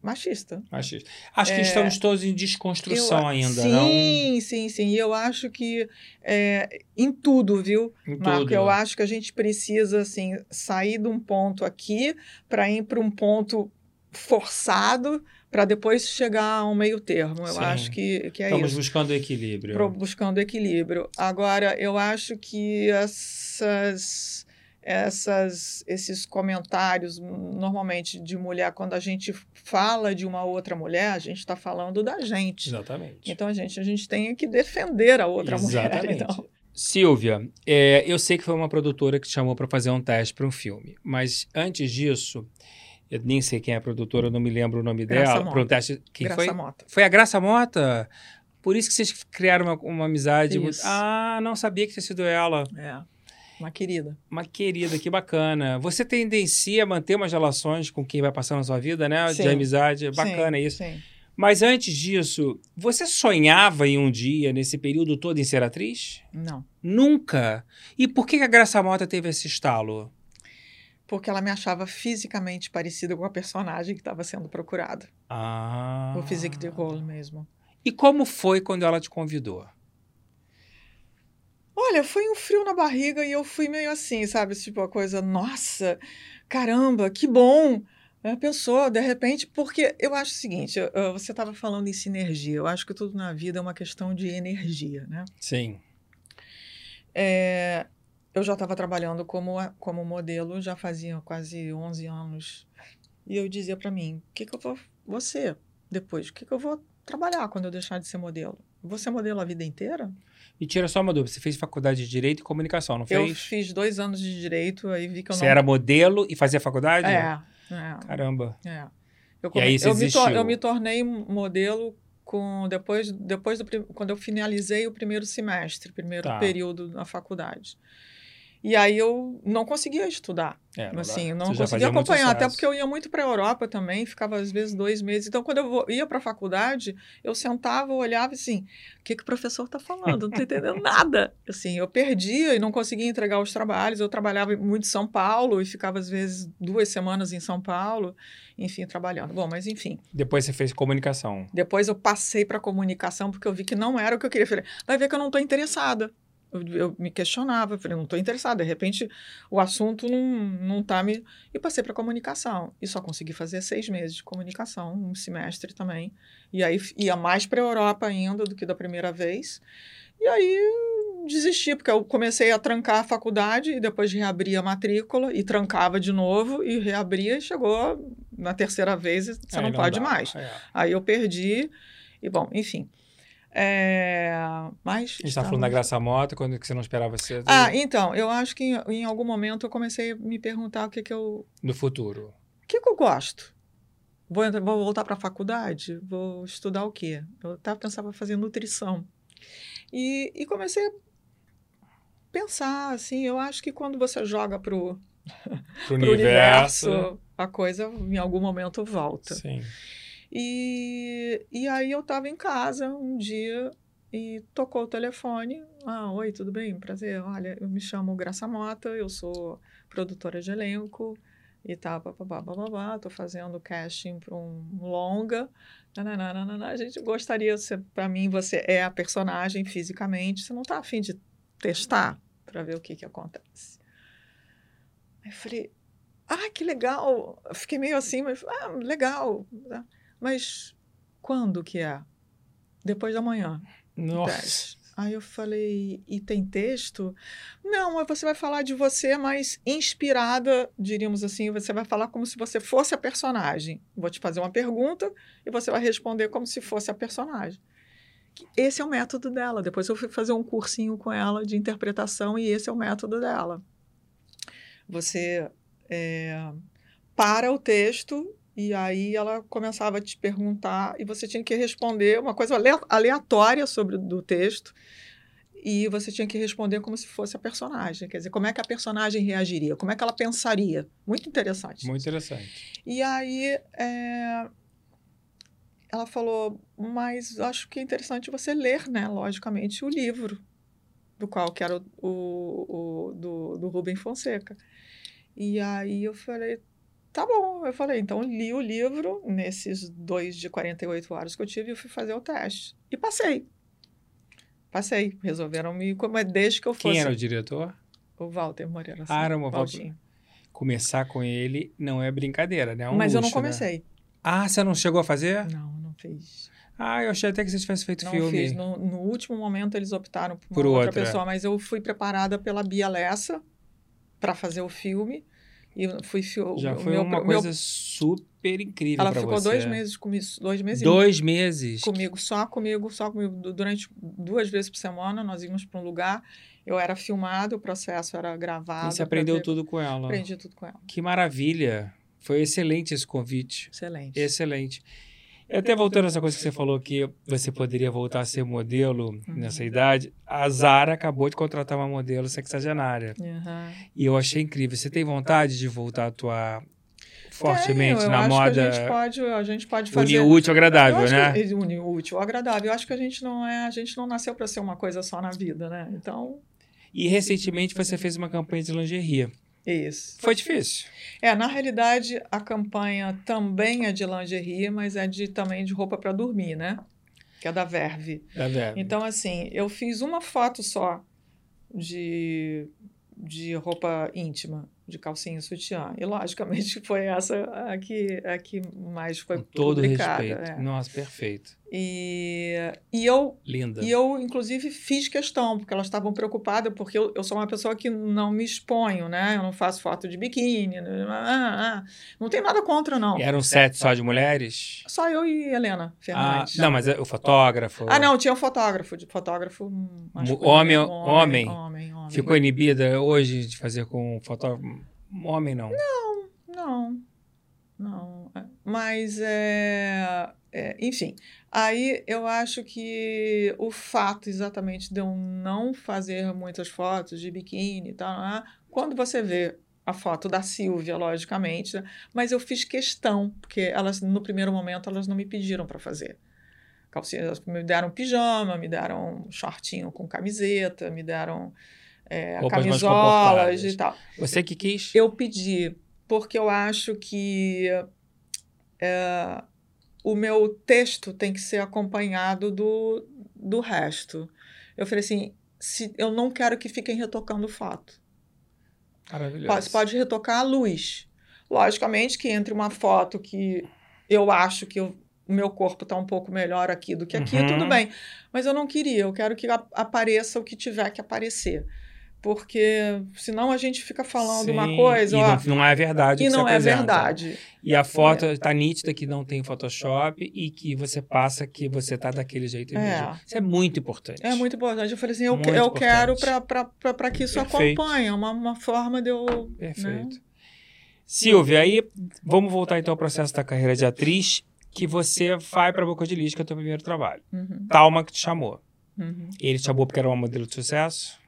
machista. Acho, acho que É, estamos todos em desconstrução Eu- ainda, sim, não? sim, sim. E eu acho que é, em tudo, viu, Em Marco? tudo. Eu acho que a gente precisa, assim, sair de um ponto aqui para ir para um ponto forçado para depois chegar a um meio termo. Eu Sim. acho que, que é Estamos isso. buscando equilíbrio. pro- buscando equilíbrio. Agora, eu acho que essas, essas, esses comentários, normalmente de mulher, quando a gente fala de uma outra mulher, a gente está falando da gente. Exatamente. Então, a gente, a gente tem que defender a outra Exatamente. mulher. Então. Silvia, é, eu sei que foi uma produtora que te chamou para fazer um teste para um filme, mas antes disso, eu nem sei quem é a produtora, eu não me lembro o nome Graça dela. Mota. Para um teste. Quem Graça foi? Mota. Foi a Graça Mota? Por isso que vocês criaram uma, uma amizade. muito-. Ah, não sabia que tinha sido ela. É, uma querida. Uma querida, que bacana. Você tendencia a manter umas relações com quem vai passando na sua vida, né? De Sim. amizade. Bacana Sim, isso. Sim. Mas antes disso, você sonhava em um dia, nesse período todo, em ser atriz? Não. Nunca. E por que a Graça Mota teve esse estalo? Porque ela me achava fisicamente parecida com a personagem que estava sendo procurada. Ah. O physique de rôle mesmo. E como foi quando ela te convidou? Olha, foi um frio na barriga e eu fui meio assim, sabe? Tipo, a coisa, nossa, caramba, que bom. É, pensou, de repente, porque eu acho o seguinte, você estava falando em sinergia, eu acho que tudo na vida é uma questão de energia, né? Sim. É, eu já estava trabalhando como, como modelo, já fazia quase 11 anos, e eu dizia para mim, o que, que eu vou, você, depois, o que, que eu vou trabalhar quando eu deixar de ser modelo? Vou ser modelo a vida inteira? E tira só uma dúvida, você fez faculdade de Direito e Comunicação, não Eu fez? fiz dois anos de direito, aí vi que eu Você não... era modelo e fazia faculdade? É, é, Caramba. é. Eu, E aí você eu, me eu me tornei modelo com depois, depois do, quando eu finalizei o primeiro semestre, primeiro Tá. período na faculdade. E aí eu não conseguia estudar. É, não assim, eu não conseguia acompanhar, até porque eu ia muito para a Europa também, ficava às vezes dois meses. Então, quando eu ia para a faculdade, eu sentava, olhava assim, o que, que o professor está falando? Não estou entendendo nada. Assim, eu perdia e não conseguia entregar os trabalhos. Eu trabalhava muito em São Paulo e ficava às vezes duas semanas em São Paulo, enfim, trabalhando. Bom, mas enfim. Depois você fez comunicação. Depois eu passei para comunicação porque eu vi que não era o que eu queria. Falei, vai ver que eu não estou interessada. Eu, me questionava, falei, não estou interessada. De repente, o assunto não, não tá me. E passei para comunicação. E só consegui fazer seis meses de comunicação, um semestre também. E aí ia mais para a Europa ainda do que da primeira vez. E aí desisti, porque eu comecei a trancar a faculdade e depois reabri a matrícula e trancava de novo e reabria e chegou na terceira vez e você Aí não, pode dá. mais. É. Aí eu perdi, e bom, enfim. É, mas. A gente tá estava- falando da Graça Mota, quando que você não esperava ser Ah, então, eu acho que em, em algum momento eu comecei a me perguntar o que, que eu. no futuro. O que, que eu gosto? Vou, entrar- vou voltar para a faculdade? Vou estudar o quê? Eu tava, pensava em fazer nutrição. E, e comecei a pensar, assim, eu acho que quando você joga pro, Pro pro universo, a coisa em algum momento volta. Sim. E, e aí eu estava em casa um dia e tocou o telefone. Ah, oi, tudo bem? Prazer. Olha, eu me chamo Graça Mota, eu sou produtora de elenco e tá, babá, babá, tô fazendo casting para um longa. Nananana, a gente gostaria, para mim, você é a personagem fisicamente, você não tá afim de testar para ver o que que acontece. Aí eu falei, ah, que legal. Fiquei meio assim, mas, ah, legal. Mas quando que é? Depois da manhã. Nossa. Aí eu falei, e tem texto? Não, você vai falar de você, mas inspirada, diríamos assim, você vai falar como se você fosse a personagem. Vou te fazer uma pergunta e você vai responder como se fosse a personagem. Esse é o método dela. Depois eu fui fazer um cursinho com ela de interpretação e esse é o método dela. Você é, para o texto e aí ela começava a te perguntar e você tinha que responder uma coisa ale- aleatória sobre do texto e você tinha que responder como se fosse a personagem, quer dizer, como é que a personagem reagiria, como é que ela pensaria. Muito interessante. Muito interessante. E aí é, ela falou, mas acho que é interessante você ler, né, logicamente, o livro do qual que era o, o, o do, do Rubem Fonseca. E aí eu falei, tá bom. Eu falei, então li o livro nesses dois de 48 horas que eu tive e fui fazer o teste. E passei. Passei. Resolveram me. Como é desde que eu fosse. Quem era o diretor? O Walter Moreira. Ah, era uma Valtinho. Começar com ele não é brincadeira, né? É um Mas eu não luxo, né? comecei. Ah, você não chegou a fazer? Não, não fiz. Ah, eu achei até que você tivesse feito Não filme. fiz. No, no último momento eles optaram por, Por outra, outra. pessoa, mas eu fui preparada pela Bia Lessa para fazer o filme. E eu fui fio- Já foi meu- uma meu- coisa super incrível Ela ficou você. dois meses comigo, dois meses Dois meses. comigo, só comigo, só comigo. Du- Durante duas vezes por semana, nós íamos para um lugar. Eu era filmado, o processo era gravado. E você aprendeu tudo com ela. Aprendi tudo com ela. Que maravilha. Foi excelente esse convite. Excelente. Excelente. Até voltando a essa coisa que você falou que você poderia voltar a ser modelo Uhum. nessa idade, a Zara acabou de contratar uma modelo sexagenária. Aham. E eu achei incrível. Você tem vontade de voltar a atuar fortemente Tenho, na acho moda? Que a gente pode, a gente pode fazer. Unir o útil ao agradável, né? que- unir útil ao agradável. Eu acho que a gente não é, a gente não nasceu para ser uma coisa só na vida, né? Então, E recentemente você fez uma campanha de lingerie. Isso. Foi difícil. É, na realidade, a campanha também é de lingerie, mas é de também de roupa para dormir, né? Que é da Verve. Tá vendo? Então, assim, eu fiz uma foto só de, de roupa íntima, de calcinha e sutiã. E, logicamente, foi essa a que, a que mais foi Com todo publicada. respeito. é. Nossa, perfeito. E, e eu Linda. e eu, inclusive, fiz questão, porque elas estavam preocupadas, porque eu, eu sou uma pessoa que não me exponho, né? Eu não faço foto de biquíni, né? ah, ah. não tem nada contra, não. E Era um set só de mulheres? Só eu e Helena Ah, Fernandes. não, mas é o fotógrafo. Ah, não, tinha um fotógrafo, de fotógrafo homem, homem? homem, homem. Ficou inibida hoje de fazer com um fotógrafo? Homem, não. Não, não. é. Mas, é, é, enfim, aí eu acho que o fato exatamente de eu não fazer muitas fotos de biquíni e tal, né, quando você vê a foto da Silvia, logicamente, né, mas eu fiz questão, porque elas, no primeiro momento, elas não me pediram para fazer. Calcinha, me deram pijama, me deram shortinho com camiseta, me deram é, camisolas e tal. Você que quis? Eu pedi porque eu acho que é, o meu texto tem que ser acompanhado do, do resto. Eu falei assim, se, eu não quero que fiquem retocando foto. Maravilhoso. Pode, pode retocar a luz. Logicamente que entre uma foto que eu acho que eu- o meu corpo está um pouco melhor aqui do que aqui, Uhum. tudo bem. Mas eu não queria, eu quero que apareça o que tiver que aparecer. Porque senão a gente fica falando uma Sim, coisa, e ó, não, não é verdade e não é apresenta. verdade. E a foto está nítida que não tem Photoshop e que você passa que você tá daquele jeito É. mesmo. Isso é muito importante. É muito importante. Eu falei assim, eu, Muito eu quero para que isso Perfeito. acompanhe. É uma, uma forma de eu. Né? Perfeito. Silvia, aí vamos voltar então ao processo da carreira de atriz, que você vai para Boca de Lis, que é o teu primeiro trabalho. Uhum, Talma que te chamou. uhum. Ele te chamou porque era uma modelo de sucesso?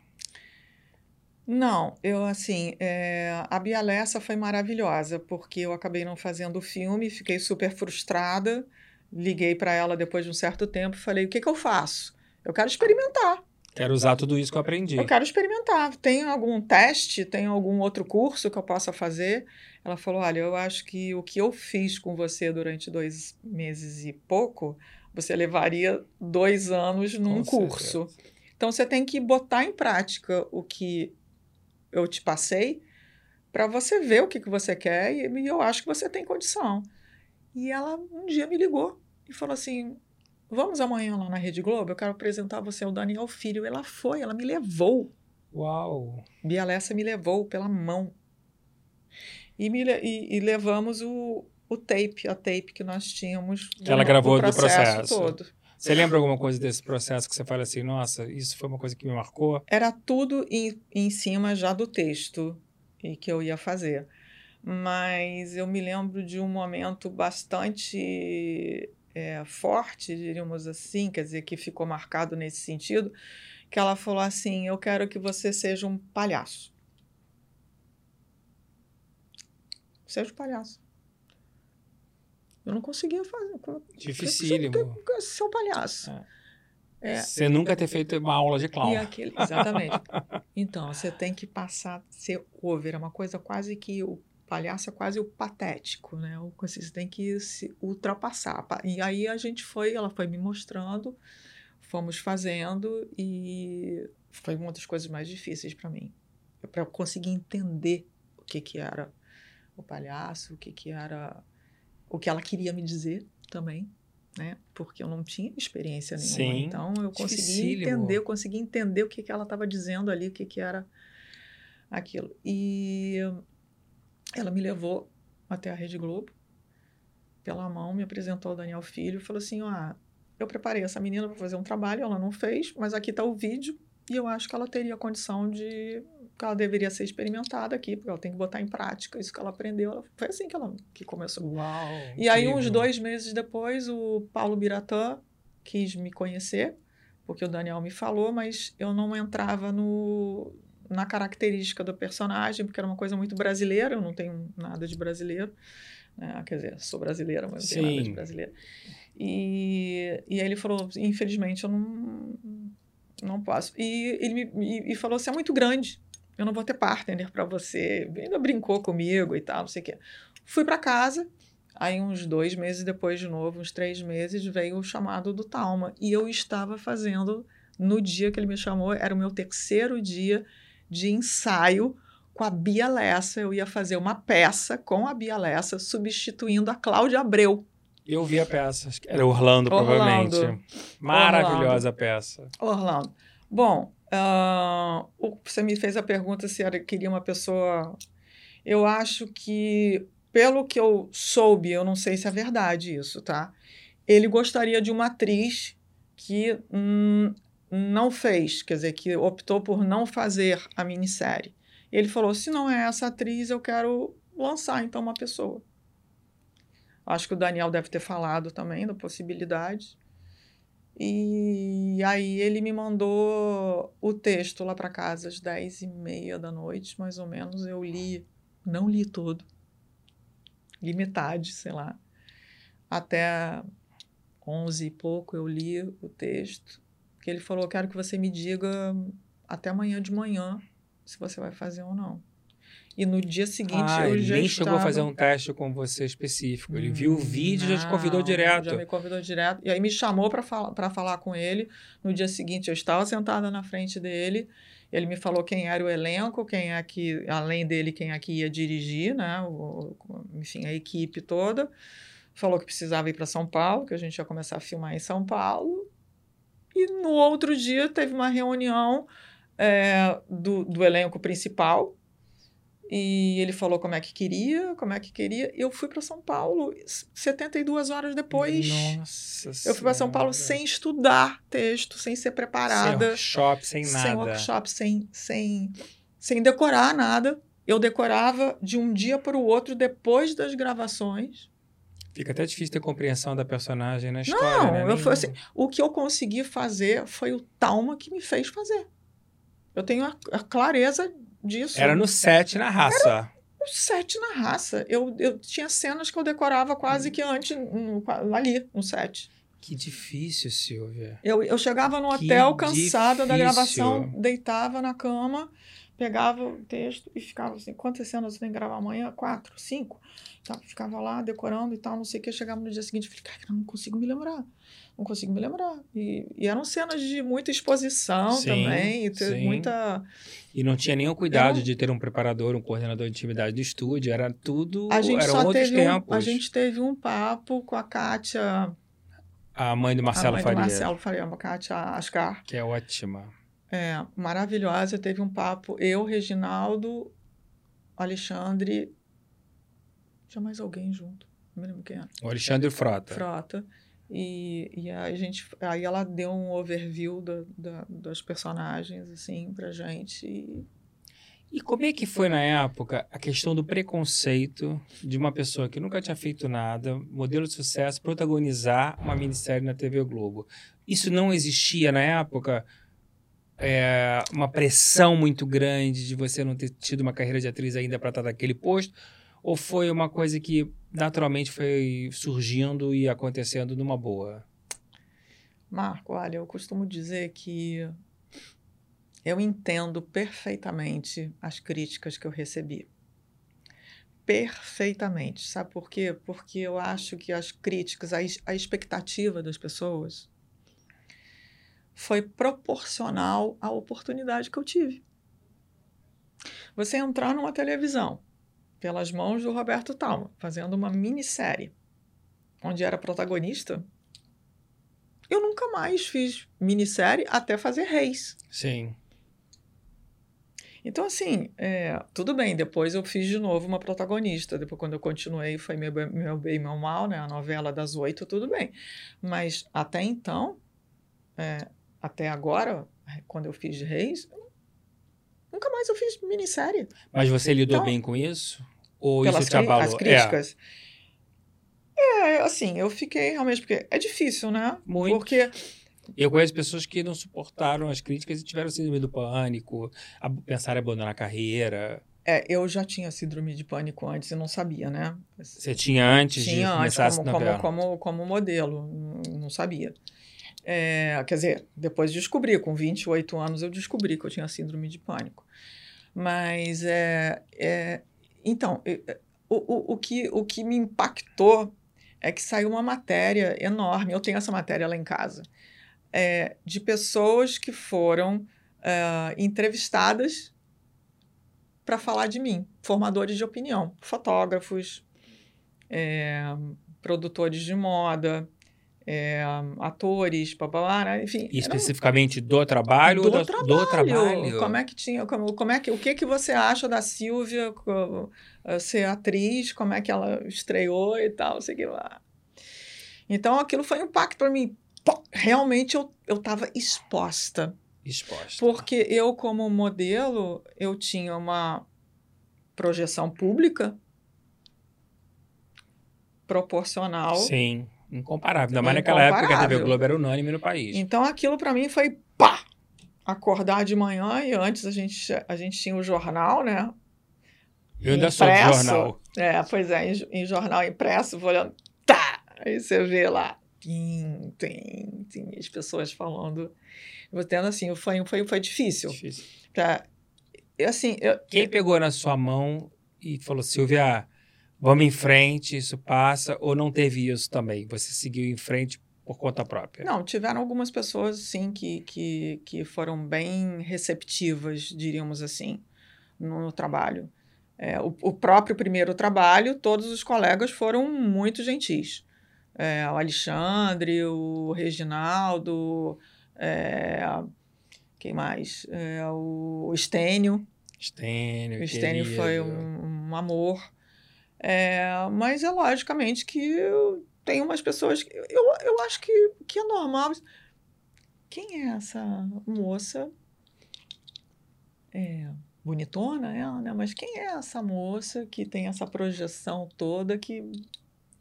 Não, eu assim, é, a Bia Lessa foi maravilhosa, porque eu acabei não fazendo o filme, fiquei super frustrada, liguei para ela depois de um certo tempo e falei, o que que eu faço? Eu quero experimentar, Quero usar tudo isso que eu aprendi. eu quero experimentar. Tem algum teste, tem algum outro curso que eu possa fazer? Ela falou, olha, eu acho que o que eu fiz com você durante dois meses e pouco, você levaria dois anos num Com curso. Então você tem que botar em prática o que eu te passei para você ver o que, que você quer e, e eu acho que você tem condição. E ela um dia me ligou e falou assim: Vamos amanhã lá na Rede Globo? Eu quero apresentar você ao Daniel Filho. Ela foi, ela me levou. Uau! Bia Lessa me levou pela mão. E, me, e, e levamos o, o tape, a tape que nós tínhamos. do- Ela gravou do processo. todo. Você lembra alguma coisa desse processo que você fala assim, nossa, isso foi uma coisa que me marcou? Era tudo em, em cima já do texto e que eu ia fazer. Mas eu me lembro de um momento bastante é, forte, diríamos assim, quer dizer, que ficou marcado nesse sentido, que ela falou assim: Eu quero que você seja um palhaço. Seja um palhaço. Eu não conseguia fazer. Dificílimo. Eu ser um palhaço. É. Você nunca ter feito uma aula de clown. Aquele, exatamente. Então, você tem que passar a ser over, é uma coisa quase que o palhaço é quase o patético, né? Assim, Você tem que se ultrapassar. Pa- E aí a gente foi, ela foi me mostrando, fomos fazendo e foi uma das coisas mais difíceis para mim, para eu conseguir entender o que que era o palhaço, o que que era o que ela queria me dizer também, né? Porque eu não tinha experiência nenhuma. Sim. Então eu consegui entender, eu consegui entender o que que ela estava dizendo ali, o que que era aquilo. E ela me levou até a Rede Globo, pela mão, me apresentou ao Daniel Filho e falou assim: ó, eu preparei essa menina para fazer um trabalho, ela não fez, mas aqui está o vídeo e eu acho que ela teria condição de. que ela deveria ser experimentada aqui, porque ela tem que botar em prática isso que ela aprendeu. Ela- foi assim que ela que começou. Uau! E aí, uns dois meses depois, o Paulo Biratã quis me conhecer, porque o Daniel me falou, mas eu não entrava no, na característica do personagem, porque era uma coisa muito brasileira, eu não tenho nada de brasileiro. Né? Quer dizer, sou brasileira, mas não tenho nada de brasileiro. E, e aí ele falou: infelizmente, eu não, não posso. E ele me e, falou assim: é muito grande. Eu não vou ter partner para você. Ainda brincou comigo e tal, não sei o quê. Fui para casa. Aí, uns dois meses depois, de novo, uns três meses, veio o chamado do Talma. E eu estava fazendo, no dia que ele me chamou, era o meu terceiro dia de ensaio com a Bia Lessa. Eu ia fazer uma peça com a Bia Lessa, substituindo a Cláudia Abreu. Eu vi a peça. acho que Era Orlando, Orlando. provavelmente. Maravilhosa a peça. Orlando. Bom, o- você me fez a pergunta se era, queria uma pessoa. Eu acho que, pelo que eu soube, eu não sei se é verdade isso, tá? Ele gostaria de uma atriz que hum, não fez, quer dizer, que optou por não fazer a minissérie. Ele falou: se não é essa atriz, eu quero lançar então uma pessoa. Acho que o Daniel deve ter falado também da possibilidade. E aí ele me mandou o texto lá para casa às 10 e meia da noite, mais ou menos. Eu li, não li todo, li metade, sei lá. Até 11 e pouco eu li o texto. Que ele falou: quero que você me diga até amanhã de manhã se você vai fazer ou não. E no dia seguinte Ah, ele nem estava... chegou a fazer um teste com você específico. Ele viu o vídeo e já te convidou direto. Já me convidou direto. E aí me chamou para falar, pra falar com ele. No dia seguinte eu estava sentada na frente dele. Ele me falou quem era o elenco, quem é que, além dele, quem é que ia dirigir, né? O, enfim, a equipe toda. Falou que precisava ir para São Paulo, que a gente ia começar a filmar em São Paulo. E no outro dia teve uma reunião é, do, do elenco principal. E ele falou como é que queria, como é que queria. E eu fui para São Paulo 72 horas depois. Nossa Eu fui para São Paulo sem estudar texto, sem ser Sem preparada, workshop, sem nada. sem workshop, sem, sem, sem decorar nada. eu decorava de um dia para o outro depois das gravações. Fica até difícil ter compreensão da personagem na história, Não, né? eu Nem- fui assim, o que eu consegui fazer foi o Talma que me fez fazer. Eu tenho a, a clareza disso. Era no set, na raça. o set na raça. Eu, eu tinha cenas que eu decorava quase que antes, no- ali, no set. Que difícil, Silvia. Eu, eu chegava no Que hotel cansada da difícil. gravação, deitava na cama, pegava o texto e ficava assim, quantas cenas você tem que gravar amanhã? Quatro, cinco? Tá, ficava lá decorando e tal, não sei o que. Chegava no dia seguinte e falei, cara, não consigo me lembrar. Não consigo me lembrar. E, e eram cenas de muita exposição Sim, também, e muita... E não tinha nenhum cuidado Eu- de ter um preparador, um coordenador de intimidade do estúdio. Era tudo. A gente eram outros teve um, tempos. a gente teve um papo com a Kátia, A mãe do a Marcelo mãe Faria, do Marcelo Faria, a Kátia Ascar. que é ótima. É, maravilhosa. Teve um papo, eu, Reginaldo, Alexandre. Tinha mais alguém junto. Não me lembro quem era. O Alexandre Frota. Frota. E, e aí, a gente, aí ela deu um overview da, da, das personagens, assim, pra gente. E E como é que foi na época a questão do preconceito de uma pessoa que nunca tinha feito nada, modelo de sucesso, protagonizar uma minissérie na TV Globo? Isso não existia na época? É, uma pressão muito grande de você não ter tido uma carreira de atriz ainda para estar naquele posto? Ou foi uma coisa que naturalmente foi surgindo e acontecendo numa boa? Marco, olha, eu costumo dizer que eu entendo perfeitamente as críticas que eu recebi. Perfeitamente. Sabe por quê? Porque eu acho que as críticas, a, a expectativa das pessoas foi proporcional à oportunidade que eu tive. Você entrar numa televisão pelas mãos do Roberto Talma, fazendo uma minissérie, onde era protagonista, eu nunca mais fiz minissérie até fazer Reis. Sim. Então, assim, é, tudo bem, depois eu fiz de novo uma protagonista. Depois, quando eu continuei, foi Meu, Bem- meu Bem, Meu Mal, né? A novela das oito, tudo bem. Mas até então, é, até agora, quando eu fiz Reis, nunca mais eu fiz minissérie. Mas você lidou Então, bem com isso? Ou pelas isso te abalou? as críticas. É. assim, eu fiquei realmente, porque é difícil, né? Muito. Porque Eu conheço pessoas que não suportaram as críticas e tiveram síndrome do pânico, a, pensaram em abandonar a carreira. é, eu já tinha síndrome de pânico antes e não sabia, né? Você tinha antes de Tinha antes, começar como, a como, como, como modelo, não sabia. É, quer dizer, depois descobri, com 28 anos eu descobri que eu tinha síndrome de pânico. Mas, é, é, então, é, o, o, o, que, o que me impactou é que saiu uma matéria enorme, eu tenho essa matéria lá em casa, é, de pessoas que foram é, entrevistadas para falar de mim, formadores de opinião, fotógrafos, é, produtores de moda, é, atores, babá, né? enfim. E um- especificamente do trabalho do da- trabalho. do trabalho? Como é que tinha, como, como é que, o que que você acha da Silvia eh, ser atriz, como é que ela estreou e tal, sei que lá. Então aquilo foi um impacto para mim. Realmente eu eu estava exposta, Exposta. porque eu como modelo eu tinha uma projeção pública proporcional. Sim, incomparável. Ainda mais naquela época que a TV. Globo era unânime no país. Então aquilo para mim foi pá! Acordar de manhã e antes a gente, a gente tinha o jornal, né? Eu ainda sou do Impresso. jornal. É, pois é, em, em jornal impresso, vou olhando, tá! Aí você vê lá, tim, tim, tim, as pessoas falando. Eu tendo assim, foi, foi, foi difícil. Difícil. Pra, assim, eu, Quem pegou na sua mão e falou, Silvia, vamos em frente, isso passa, ou não teve isso também? Você seguiu em frente por conta própria? Não, tiveram algumas pessoas, sim, que, que, que foram bem receptivas, diríamos assim, no, trabalho. É, o, o próprio primeiro trabalho, todos os colegas foram muito gentis. É, o Alexandre, o Reginaldo, é, quem mais? É, o Estênio. Estênio, O Estênio foi um, um amor. É, mas é logicamente que tem umas pessoas. que- Eu, eu acho que, que é normal. Quem é essa moça? É, bonitona ela, né? Mas quem é essa moça que tem essa projeção toda que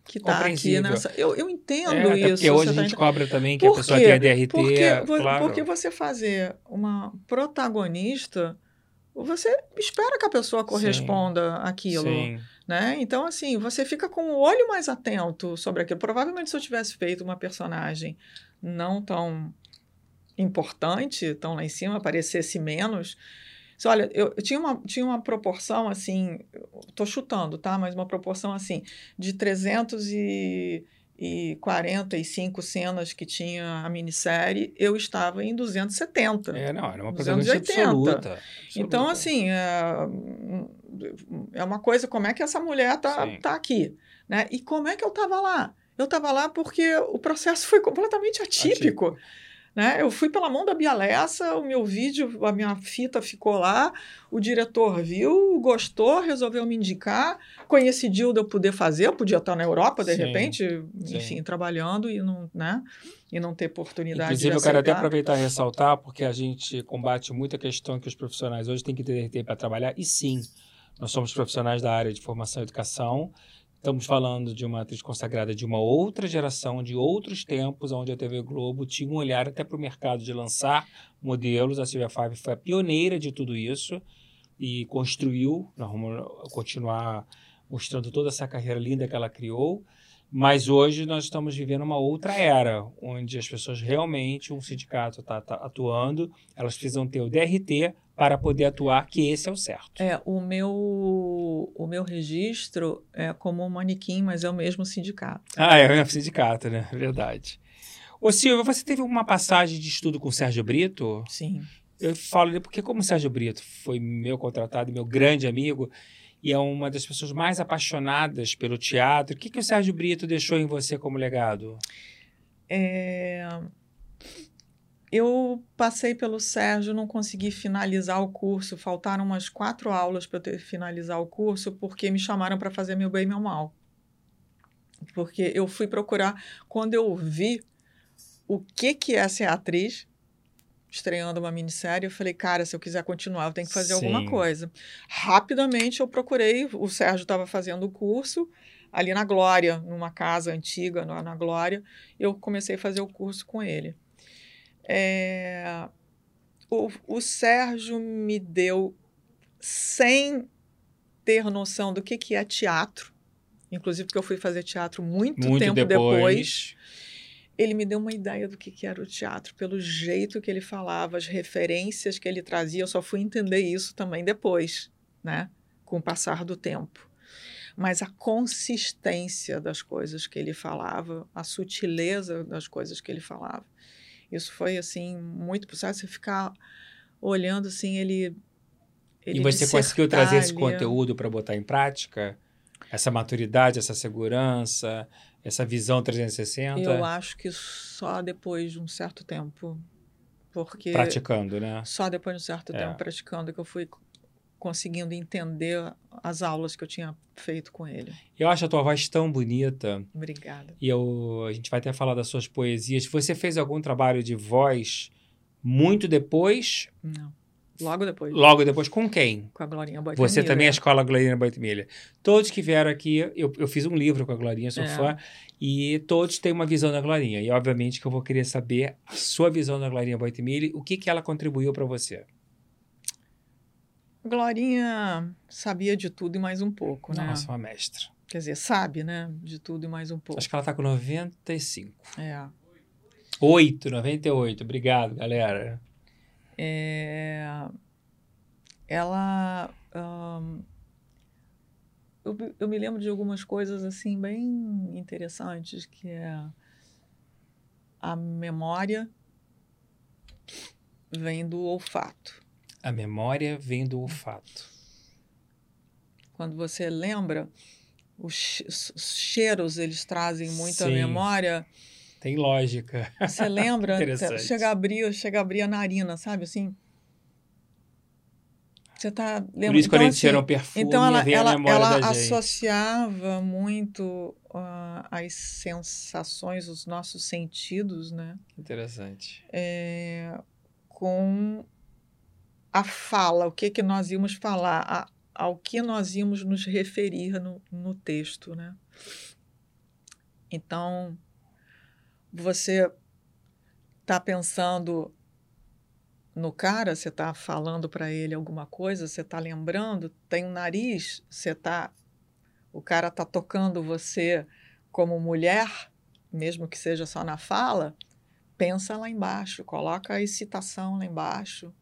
que tá aqui nessa. Eu, eu entendo é, isso. Porque hoje a gente tá... cobra também que Por a pessoa quê? tem a DRT. Porque, claro. porque você fazer uma protagonista, você espera que a pessoa corresponda Sim. àquilo. Sim. Né? Então, assim, você fica com o olho mais atento sobre aquilo. Provavelmente, se eu tivesse feito uma personagem não tão importante, tão lá em cima, aparecesse menos, olha, eu, eu, tinha, uma, tinha uma proporção assim, estou chutando, tá? Mas uma proporção assim, de 345 cenas que tinha a minissérie, eu estava em 270. É, não, era uma protagonista absoluta, absoluta. Então, assim, é, é uma coisa, como é que essa mulher tá, tá aqui? Né? E como é que eu estava lá? Eu estava lá porque o processo foi completamente atípico. atípico. Né? Eu fui pela mão da Bialessa, o meu vídeo, a minha fita ficou lá, o diretor viu, gostou, resolveu me indicar, coincidiu de eu poder fazer, eu podia estar na Europa, de sim, repente, sim. enfim, trabalhando e não, né? e não ter oportunidade Inclusive, de eu quero até aproveitar e ressaltar, porque a gente combate muita questão que os profissionais hoje têm que ter para trabalhar, e sim, nós somos profissionais da área de formação e educação, Estamos falando de uma atriz consagrada de uma outra geração, de outros tempos, onde a TV Globo tinha um olhar até para o mercado de lançar modelos. A Silvia Five foi a pioneira de tudo isso e construiu, nós vamos continuar mostrando toda essa carreira linda que ela criou. Mas hoje nós estamos vivendo uma outra era, onde as pessoas realmente, um sindicato está tá atuando, elas precisam ter o DRT para poder atuar, que esse é o certo. É, o meu, o meu registro é como um manequim, mas é o mesmo sindicato. Ah, é o mesmo sindicato, né? Verdade. Ô Silvia, você teve uma passagem de estudo com o Sérgio Brito? Sim. Eu falo porque como o Sérgio Brito foi meu contratado, meu grande amigo, e é uma das pessoas mais apaixonadas pelo teatro, o que, que o Sérgio Brito deixou em você como legado? É eu passei pelo Sérgio, não consegui finalizar o curso, faltaram umas quatro aulas para eu ter, finalizar o curso, porque me chamaram para fazer meu bem e meu mal. Porque eu fui procurar, quando eu vi o que, que é ser atriz, estreando uma minissérie, eu falei, cara, se eu quiser continuar, eu tenho que fazer Sim. alguma coisa. Rapidamente eu procurei, o Sérgio estava fazendo o curso, ali na Glória, numa casa antiga, na Glória, eu comecei a fazer o curso com ele. É, o, o Sérgio me deu, sem ter noção do que, que é teatro, inclusive porque eu fui fazer teatro muito, muito tempo depois. depois. ele me deu uma ideia do que, que era o teatro, pelo jeito que ele falava, as referências que ele trazia. Eu só fui entender isso também depois, né? com o passar do tempo. Mas a consistência das coisas que ele falava, a sutileza das coisas que ele falava. Isso foi assim muito puxado. Você ficar olhando assim, ele. ele e você conseguiu trazer esse conteúdo para botar em prática? Essa maturidade, essa segurança, essa visão 360? Eu acho que só depois de um certo tempo. Porque praticando, né? Só depois de um certo é. tempo praticando que eu fui conseguindo entender as aulas que eu tinha feito com ele. Eu acho a tua voz tão bonita. Obrigada. E eu, a gente vai até falar das suas poesias. Você fez algum trabalho de voz muito depois? Não. Logo depois. Logo depois, com quem? Com a Glorinha Boitemilha. Você também é a escola Glorinha Boitemilha. Todos que vieram aqui, eu, eu fiz um livro com a Glorinha, sou é. fã, e todos têm uma visão da Glorinha. E obviamente que eu vou querer saber a sua visão da Glorinha Boitemilha, o que, que ela contribuiu para você. Glorinha sabia de tudo e mais um pouco, né? Nossa, uma mestra. Quer dizer, sabe, né? De tudo e mais um pouco. Acho que ela tá com 95. É. 8, 98. Obrigado, galera. É... Ela. Eu, eu me lembro de algumas coisas assim bem interessantes, que é a memória vem do olfato. A memória vem do olfato. Quando você lembra, os cheiros eles trazem muita Sim. memória. Tem lógica. Você lembra? chega a abrir, chega a abrir a narina, sabe assim? Você tá lembrando. Por isso, então, assim, um perfume, então ela, ela, ela associava muito uh, as sensações, os nossos sentidos, né? Interessante. É, com a fala, o que, que nós íamos falar, a, ao que nós íamos nos referir no, no texto, né? Então, você está pensando no cara, você está falando para ele alguma coisa, você está lembrando, tem um nariz, você está. O cara está tocando você como mulher, mesmo que seja só na fala, pensa lá embaixo, coloca a excitação lá embaixo,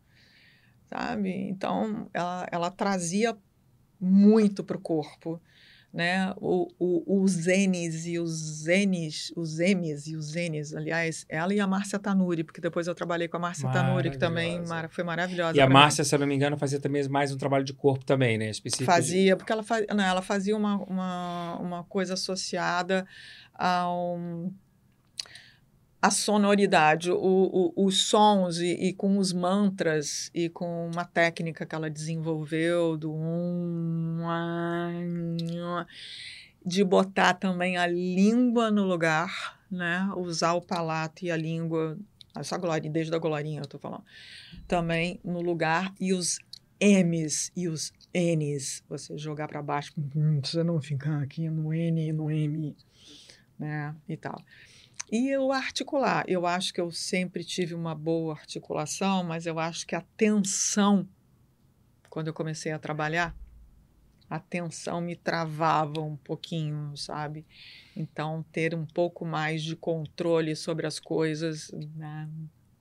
sabe? Então, ela, ela trazia muito para o corpo né? O, o, os N's e os N's, os M's e os N's, aliás, ela e a Márcia Tanuri, porque depois eu trabalhei com a Márcia Tanuri, que também foi maravilhosa. E a Márcia, se eu não me engano, fazia também mais um trabalho de corpo também, né? Específico fazia, de... porque ela, faz, não, ela fazia uma, uma, uma coisa associada ao a sonoridade, o, o, os sons e, e, com os mantras e com uma técnica que ela desenvolveu do um, de botar também a língua no lugar, né? Usar o palato e a língua, essa glória, desde a glorinha eu tô falando, também no lugar e os M's e os N's, você jogar para baixo, hum, você não ficar aqui no N no M, né? E tal. E eu articular, eu acho que eu sempre tive uma boa articulação, mas eu acho que a tensão, quando eu comecei a trabalhar, a tensão me travava um pouquinho, sabe? Então, ter um pouco mais de controle sobre as coisas, né?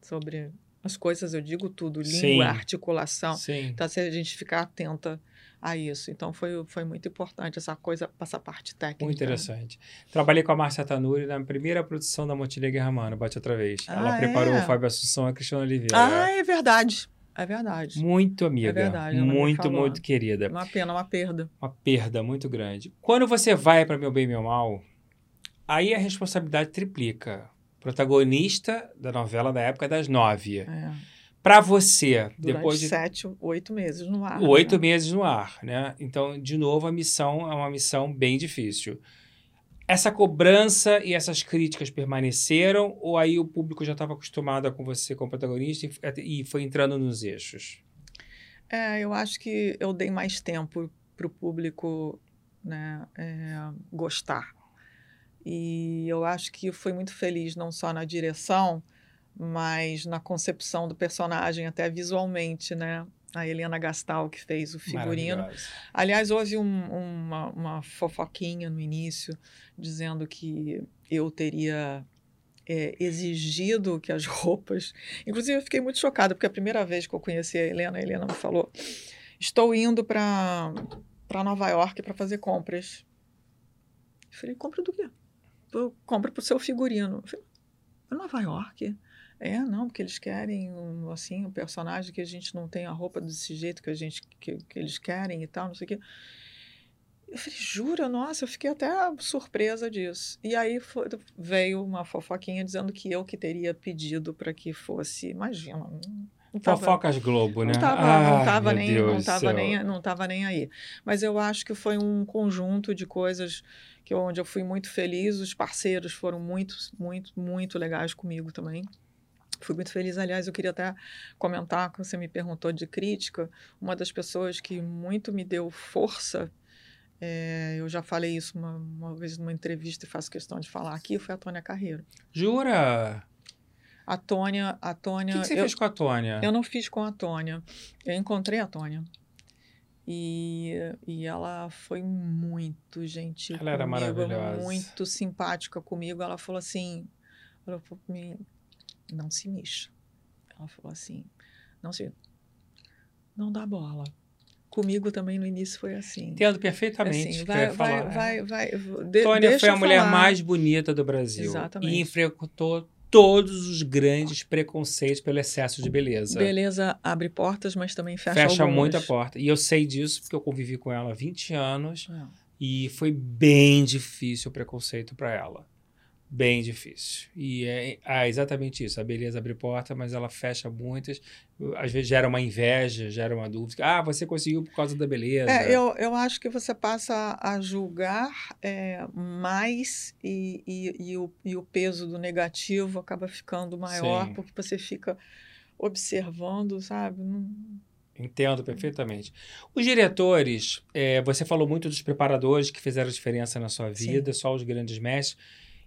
sobre as coisas, eu digo tudo, língua, Sim. articulação. Sim. Então, se a gente ficar atenta a isso. Então foi, foi muito importante essa coisa, essa parte técnica. Muito interessante. Trabalhei com a Márcia Tanuri na primeira produção da Motilha Guerramana, Bate Outra Vez. Ela ah, preparou é? o Fábio Assunção e a Cristiana Oliveira. Ah, é verdade. É verdade. Muito amiga. É verdade. Muito, muito querida. Uma pena, uma perda. Uma perda muito grande. Quando você vai para Meu Bem Meu Mal, aí a responsabilidade triplica. Protagonista da novela da época das nove. É para você, Durante depois de sete, oito meses no ar. Oito né? meses no ar, né? Então, de novo, a missão é uma missão bem difícil. Essa cobrança e essas críticas permaneceram ou aí o público já estava acostumado com você como protagonista e foi entrando nos eixos? É, eu acho que eu dei mais tempo para o público né, é, gostar. E eu acho que fui muito feliz não só na direção, mas na concepção do personagem, até visualmente, né? A Helena Gastal, que fez o figurino. Aliás, houve um, uma, uma, fofoquinha no início, dizendo que eu teria é, exigido que as roupas. Inclusive, eu fiquei muito chocada, porque a primeira vez que eu conheci a Helena, a Helena me falou: Estou indo para Nova York para fazer compras. Eu falei: Compra do quê? Eu compro para o seu figurino. Eu falei: Nova York? É, não, porque eles querem um, assim, um personagem que a gente não tem a roupa desse jeito que a gente que, que eles querem e tal, não sei o quê. Eu falei, jura? Nossa, eu fiquei até surpresa disso. E aí foi, veio uma fofoquinha dizendo que eu que teria pedido para que fosse, imagina. Não tava, Fofocas Globo, né? Não estava ah, não tava nem, não tava nem, não tava nem aí. Mas eu acho que foi um conjunto de coisas que onde eu fui muito feliz. Os parceiros foram muito, muito, muito legais comigo também. Fui muito feliz. Aliás, eu queria até comentar, quando você me perguntou de crítica, uma das pessoas que muito me deu força, é, eu já falei isso uma, uma, vez numa entrevista e faço questão de falar aqui, foi a Tônia Carreiro. Jura? A Tônia. A Tônia o que, que você eu, fez com a Tônia? Eu não fiz com a Tônia. Eu encontrei a Tônia. E, e ela foi muito gentil ela comigo, era maravilhosa. muito simpática comigo. Ela falou assim, ela falou mim, não se mexa. Ela falou assim, não se, não dá bola. Comigo também no início foi assim. Entendo perfeitamente. Assim, vai, vai, falar. vai, vai, de, Tônia foi a mulher falar. mais bonita do Brasil. Exatamente. E enfrentou todos os grandes preconceitos pelo excesso de beleza. Beleza abre portas, mas também fecha Fecha algumas. muita porta. E eu sei disso porque eu convivi com ela há 20 anos é. e foi bem difícil o preconceito para ela bem difícil. E é, é, exatamente isso. A beleza abre porta, mas ela fecha muitas. Às vezes gera uma inveja, gera uma dúvida. Ah, você conseguiu por causa da beleza. É, eu, eu acho que você passa a julgar é, mais e, e, e, o, e o peso do negativo acaba ficando maior, Sim. porque você fica observando, sabe? Não, Entendo perfeitamente. Os diretores, é, você falou muito dos preparadores que fizeram diferença na sua vida, Sim. só os grandes mestres.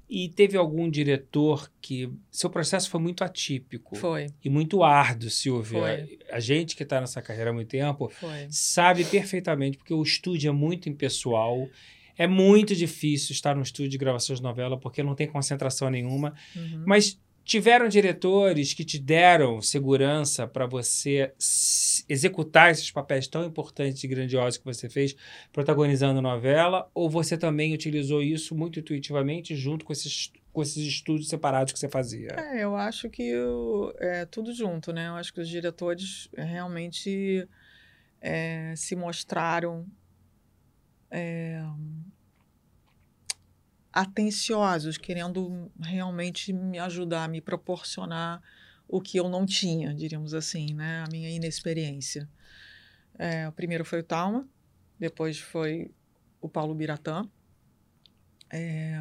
E teve algum diretor que. Seu processo foi muito atípico. Foi. E muito árduo, Silvia. Foi. A gente que está nessa carreira há muito tempo foi. sabe perfeitamente, porque o estúdio é muito impessoal. É muito difícil estar no estúdio de gravação de novela, porque não tem concentração nenhuma. Uhum. Mas tiveram diretores que te deram segurança para você executar esses papéis tão importantes e grandiosos que você fez protagonizando novela? Ou você também utilizou isso muito intuitivamente junto com esses, com esses estudos separados que você fazia? É, eu acho que eu, é tudo junto, né? Eu acho que os diretores realmente é, se mostraram. É, atenciosos, querendo realmente me ajudar, me proporcionar o que eu não tinha, diríamos assim, né? A minha inexperiência. É, o primeiro foi o Talma, depois foi o Paulo Biratã. É...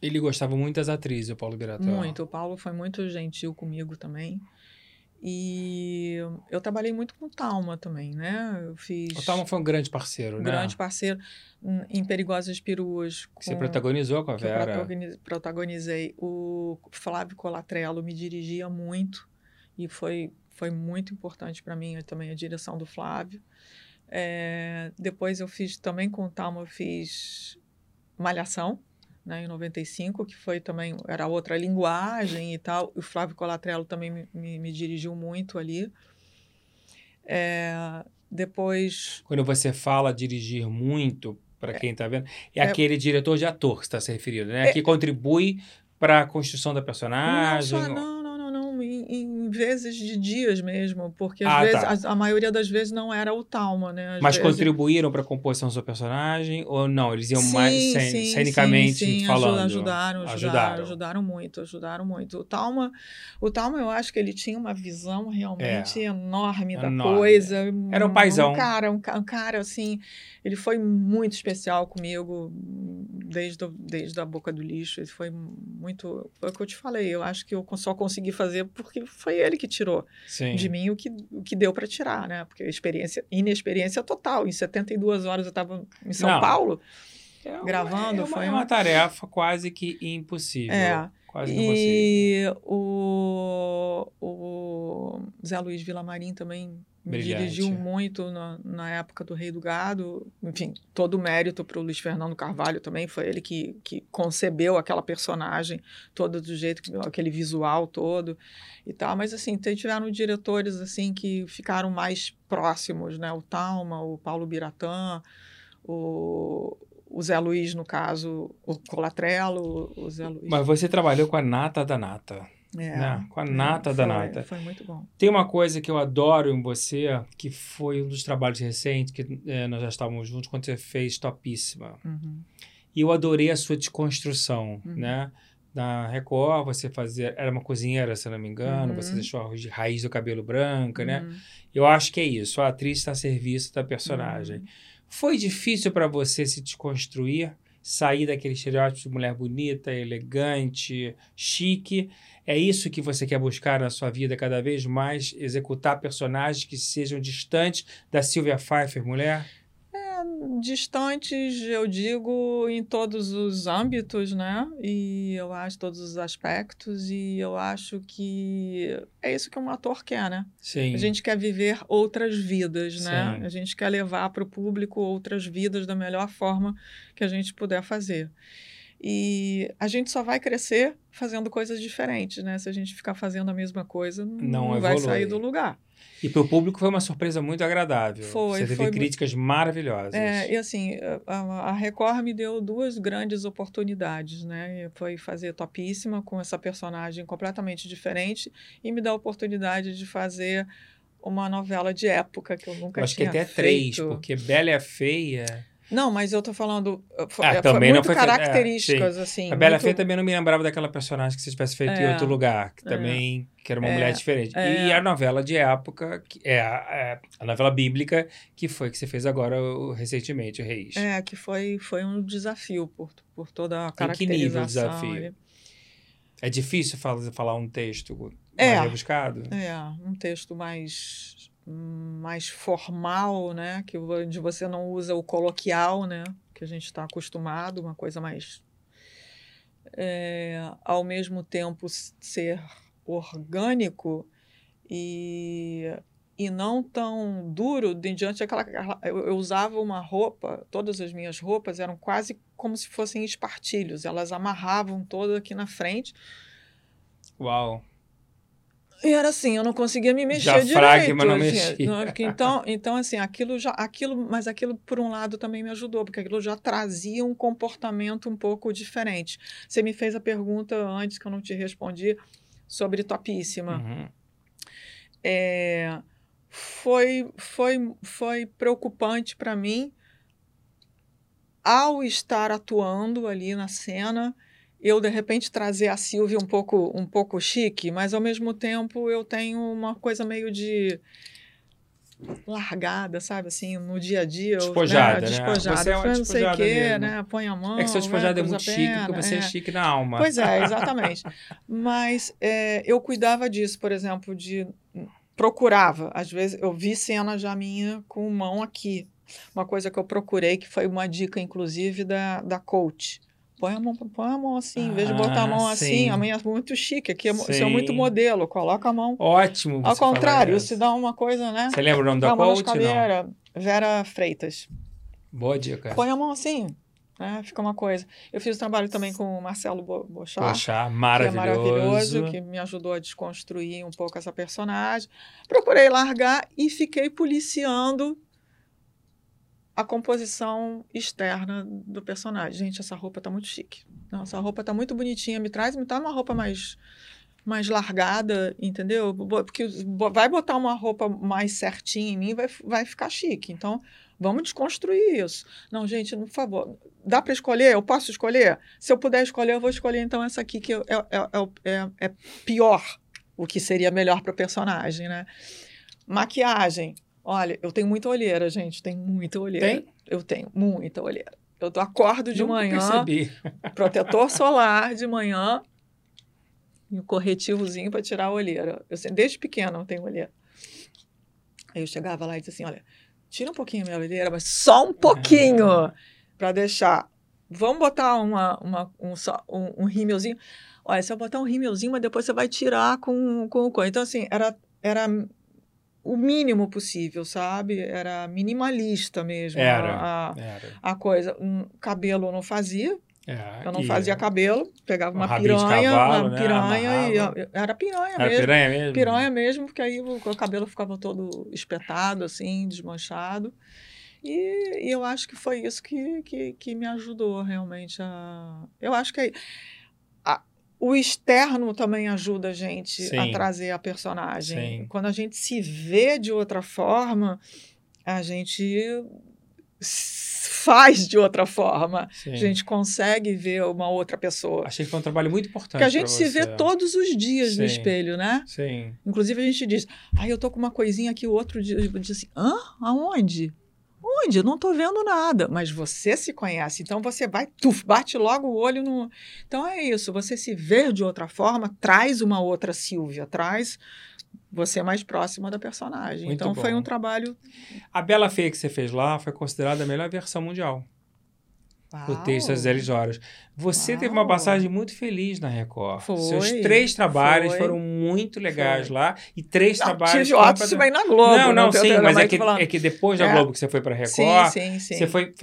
Ele gostava muito das atrizes, o Paulo Biratã. Muito. O Paulo foi muito gentil comigo também. E eu trabalhei muito com o Talma também, né? Eu fiz. O Talma foi um grande parceiro, um né? Grande parceiro em Perigosas Peruas. Com, Você protagonizou com a Vera? Eu protagonizei. O Flávio Colatrello me dirigia muito e foi, foi muito importante para mim também a direção do Flávio. É, depois eu fiz também com o Talma, eu fiz Malhação né, em 95, que foi também, era outra linguagem e tal. O Flávio Colatrello também me, me, me dirigiu muito ali. É, depois. Quando você fala dirigir muito, para é. quem está vendo, é, é, aquele diretor de ator que está se referindo, né? É, que contribui para a construção da personagem. Não, só, não, vezes de dias mesmo, porque ah, vezes, tá. a, a, maioria das vezes não era o Talma, né? Às Mas vezes... contribuíram para a composição do seu personagem ou não? Eles iam sim, mais sim, cenicamente sim, sim, falando? Ajudaram, ajudaram, ajudaram, ajudaram muito, ajudaram muito. O Talma, o Talma, eu acho que ele tinha uma visão realmente é, enorme da enorme. coisa. Era um paizão. Um cara, um, um cara assim, ele foi muito especial comigo desde, desde a boca do lixo. Ele foi muito. Foi o que eu te falei. Eu acho que eu só consegui fazer porque foi ele que tirou Sim. de mim o que, o que deu para tirar, né? Porque experiência, inexperiência total. Em 72 horas eu estava em São Não. Paulo é uma, gravando. É uma, foi uma, uma tarefa quase que impossível. É. Quase e o, o Zé Luiz Vilamarim também me Brilhante. dirigiu muito na, na época do Rei do Gado. Enfim, todo o mérito para o Luiz Fernando Carvalho também. Foi ele que, que concebeu aquela personagem, todo do jeito, aquele visual todo e tal. Mas, assim, tiveram diretores, assim, que ficaram mais próximos, né? O Talma, o Paulo Biratã, o, o Zé Luiz, no caso, o Colatrello, o Zé Luiz. Mas você trabalhou com a nata da nata. É, né? Com a nata foi, da nata. Foi muito bom. Tem uma coisa que eu adoro em você, que foi um dos trabalhos recentes, que é, nós já estávamos juntos, quando você fez Topíssima. Uhum. E eu adorei a sua desconstrução, uhum. né? Na Record, você fazia... Era uma cozinheira, se não me engano. Uhum. Você deixou a raiz do cabelo branca, né? Uhum. Eu acho que é isso. A atriz está a serviço da personagem. Foi difícil para você se desconstruir? Sair daquele estereótipo de mulher bonita, elegante, chique é isso que você quer buscar na sua vida cada vez mais? Executar personagens que sejam distantes da Sylvia Pfeiffer, mulher? Distantes, eu digo, em todos os âmbitos, né? E eu acho todos os aspectos, e eu acho que é isso que um ator quer, né? Sim. A gente quer viver outras vidas, né? Sim. A gente quer levar para o público outras vidas da melhor forma que a gente puder fazer. E a gente só vai crescer fazendo coisas diferentes, né? Se a gente ficar fazendo a mesma coisa, não, não vai sair do lugar. E para o público foi uma surpresa muito agradável. Foi. Você teve foi críticas muito... maravilhosas. É, e assim, a, a, Record me deu duas grandes oportunidades, né? Foi fazer Topíssima com essa personagem completamente diferente e me dar a oportunidade de fazer uma novela de época que eu nunca eu acho tinha que até feito. três, porque Bela e a Feia não, mas eu tô falando. Ah, é, também muito não foi características, é, assim. A Bela muito... Fé também não me lembrava daquela personagem que você tivesse feito é, em outro lugar, que é. também que era uma é, mulher diferente. E é. a novela de época, que é a, a, novela bíblica, que foi que você fez agora recentemente, o Reis. É, que foi, foi um desafio por, por toda a caracterização. Em que nível desafio? É difícil falar, falar um texto mais rebuscado? É, um texto mais mais formal, né? Que onde você não usa o coloquial, né? Que a gente está acostumado, uma coisa mais é, ao mesmo tempo ser orgânico e, e não tão duro de diante daquela. Eu, eu, usava uma roupa, todas as minhas roupas eram quase como se fossem espartilhos, elas amarravam todas aqui na frente. Uau! E era assim, eu não conseguia me mexer Diafragma direito. não assim, mexia. não, porque então, então, assim, aquilo já, aquilo, mas aquilo por um lado também me ajudou, porque aquilo já trazia um comportamento um pouco diferente. Você me fez a pergunta antes que eu não te respondi sobre topíssima. Uhum. É, foi, foi, foi preocupante para mim ao estar atuando ali na cena eu de repente trazer a Silvia um pouco um pouco chique, mas ao mesmo tempo eu tenho uma coisa meio de largada, sabe, assim, no dia a dia. Despojada, né? né? Despojada. Você é uma não sei o quê, né? Põe a mão. É que seu despojado é né? muito Cruza a chique, perna, porque você é. é. chique na alma. Pois é, exatamente. Mas é, eu cuidava disso, por exemplo, de procurava. Às vezes eu vi cena já minha com mão aqui. Uma coisa que eu procurei, que foi uma dica, inclusive, da, da coach. Põe a mão, põe a mão assim, em vez de botar a mão Ah, assim, sim. a minha é muito chique, aqui é, isso é muito modelo, coloca a mão. Ótimo. Ao contrário, isso. se dá uma coisa, né? Você lembra o nome da mão coach? Não. caveiras. Vera Freitas. Boa dica. Põe a mão assim, né? Fica uma coisa. Eu fiz trabalho também com o Marcelo Bo- Bochart. Poxa, que é maravilhoso. maravilhoso, que me ajudou a desconstruir um pouco essa personagem. Procurei largar e fiquei policiando a composição externa do personagem. Gente, essa roupa tá muito chique. Não, essa roupa tá muito bonitinha. Me traz, me dá uma roupa mais mais largada, entendeu? Porque vai botar uma roupa mais certinha em mim, vai, vai ficar chique. Então, vamos desconstruir isso. Não, gente, por favor, dá para escolher? Eu posso escolher? Se eu puder escolher, eu vou escolher então essa aqui, que é, é, é, é, é pior, o que seria melhor para o personagem, né? Maquiagem. Olha, eu tenho muita olheira, gente, tenho muita olheira. Tem? Eu tenho muita olheira. Eu acordo de Nunca manhã, percebi. protetor solar de manhã e o corretivozinho para tirar a olheira. Eu desde pequena eu tenho olheira. Aí eu chegava lá e dizia assim, olha, tira um pouquinho a minha olheira, mas só um pouquinho para deixar. Vamos botar uma, uma, um, um, um rímelzinho. Olha, você vai botar um rímelzinho, mas depois você vai tirar com, com o coisa. Então, assim, era, era o mínimo possível, sabe? Era minimalista mesmo Era. a, Era. a coisa. Um, cabelo eu não fazia, É, eu não e- fazia cabelo, pegava Um uma piranha, cavalo, uma né? piranha e Amarrava. eu- era piranha Era mesmo. piranha mesmo? Piranha mesmo, porque aí o, o cabelo ficava todo espetado, assim, desmanchado. E, e eu acho que foi isso que, que, que me ajudou realmente a. Eu acho que aí- a- o externo também ajuda a gente a Sim. trazer a personagem. Sim. Quando a gente se vê de outra forma, a gente faz de outra forma. Sim. A gente consegue ver uma outra pessoa. Achei que foi um trabalho muito importante. Porque a gente se vê todos os dias no Sim. espelho, né? Sim. Inclusive a gente diz, ai, eu tô com uma coisinha aqui, o outro dia diz assim, hã? Aonde? Onde? Não tô vendo nada. Mas você se conhece, então você vai, tuf, bate logo o olho no. Então é isso, você se ver de outra forma, traz uma outra Silvia, traz você mais próxima da personagem. Muito então foi bom. um trabalho. A Bela Feia que você fez lá foi considerada a melhor versão mundial. O texto às 10 horas. Você teve uma Uau. passagem muito feliz na Record. Foi, Seus três trabalhos foi. foram muito legais Foi. lá. E três Não, trabalhos. tive ótimo se bem na Globo. Não, não, tem sim, mas é que, é que depois da É. Globo que você foi pra Sim, Record, sim, sim. você foi.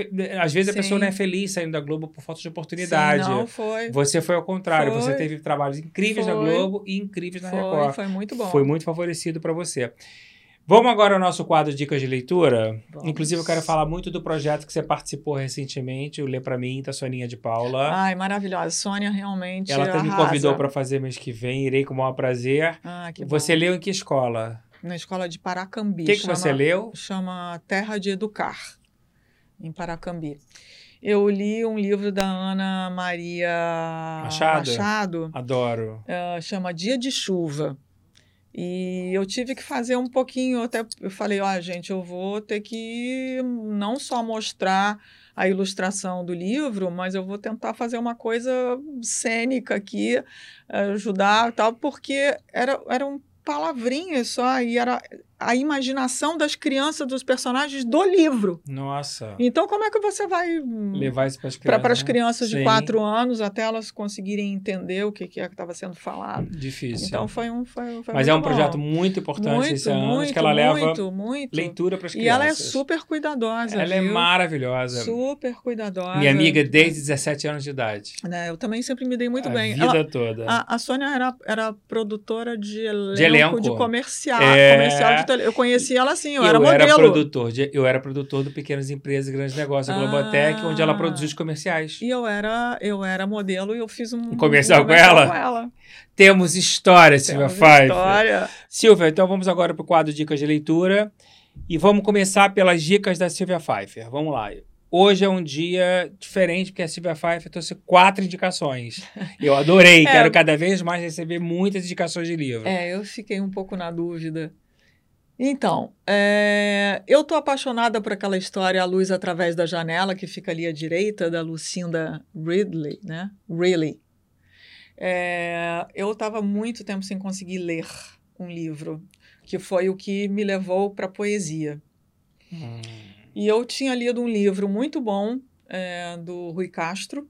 Às vezes a Sim. pessoa não é feliz saindo da Globo por falta de oportunidade. Sim, não, foi. Você foi ao contrário, você teve trabalhos incríveis na. Globo e incríveis na Record. foi muito bom. Foi muito favorecido para você. Vamos agora ao nosso quadro Dicas de Leitura. Vamos. Inclusive, eu quero falar muito do projeto que você participou recentemente, o Lê Pra Mim, da Soninha de Paula. Ai, maravilhosa. Sônia realmente Ela até me convidou para fazer mês que vem, irei com o maior prazer. Ah, que você bom. leu em que escola? Na escola de Paracambi. O que, que chama, você leu? Chama Terra de Educar, em Paracambi. Eu li um livro da Ana Maria Machado? Machado Adoro. eh, chama Dia de Chuva. E eu tive que fazer um pouquinho, até eu falei, ó, gente, eu vou ter que não só mostrar a ilustração do livro, mas eu vou tentar fazer uma coisa cênica aqui, ajudar e tal, porque era, eram palavrinhas só, e era, a imaginação das crianças, dos personagens do livro. Nossa. Então, como é que você vai levar isso para as crianças? Para as crianças de quatro anos, até elas conseguirem entender o que, que é que estava sendo falado. Difícil. Então, foi um. Foi, foi Mas é um bom. projeto muito importante muito, esse ano, muito, que ela leva muito, muito. leitura para as crianças. E ela é super cuidadosa. Ela é viu? é maravilhosa. Super cuidadosa. Minha amiga desde 17 anos de idade. Né, eu também sempre me dei muito a bem. vida ela, toda. A, a Sônia era, era produtora de elenco, de, elenco. de comercial. É... comercial de Eu conheci ela assim, eu, eu era modelo. Era produtor de, eu era produtor do Pequenas Empresas e Grandes Negócios, a Globotec, Ah. onde ela produziu os comerciais. E eu era, eu era modelo e eu fiz um, Um comercial um com ela? com ela. Temos história, Silvia Pfeiffer. história. Silvia, então vamos agora para o quadro Dicas de Leitura. E vamos começar pelas dicas da Silvia Pfeiffer. Vamos lá. Hoje é um dia diferente, porque a Silvia Pfeiffer trouxe quatro indicações. Eu adorei, É. quero cada vez mais receber muitas indicações de livro. É, eu fiquei um pouco na dúvida. Então, é, eu tô apaixonada por aquela história A Luz Através da Janela, que fica ali à direita, da Lucinda Ridley, né? Ridley. É, eu estava muito tempo sem conseguir ler um livro, que foi o que me levou para a poesia. Hum. E eu tinha lido um livro muito bom é, do Rui Castro,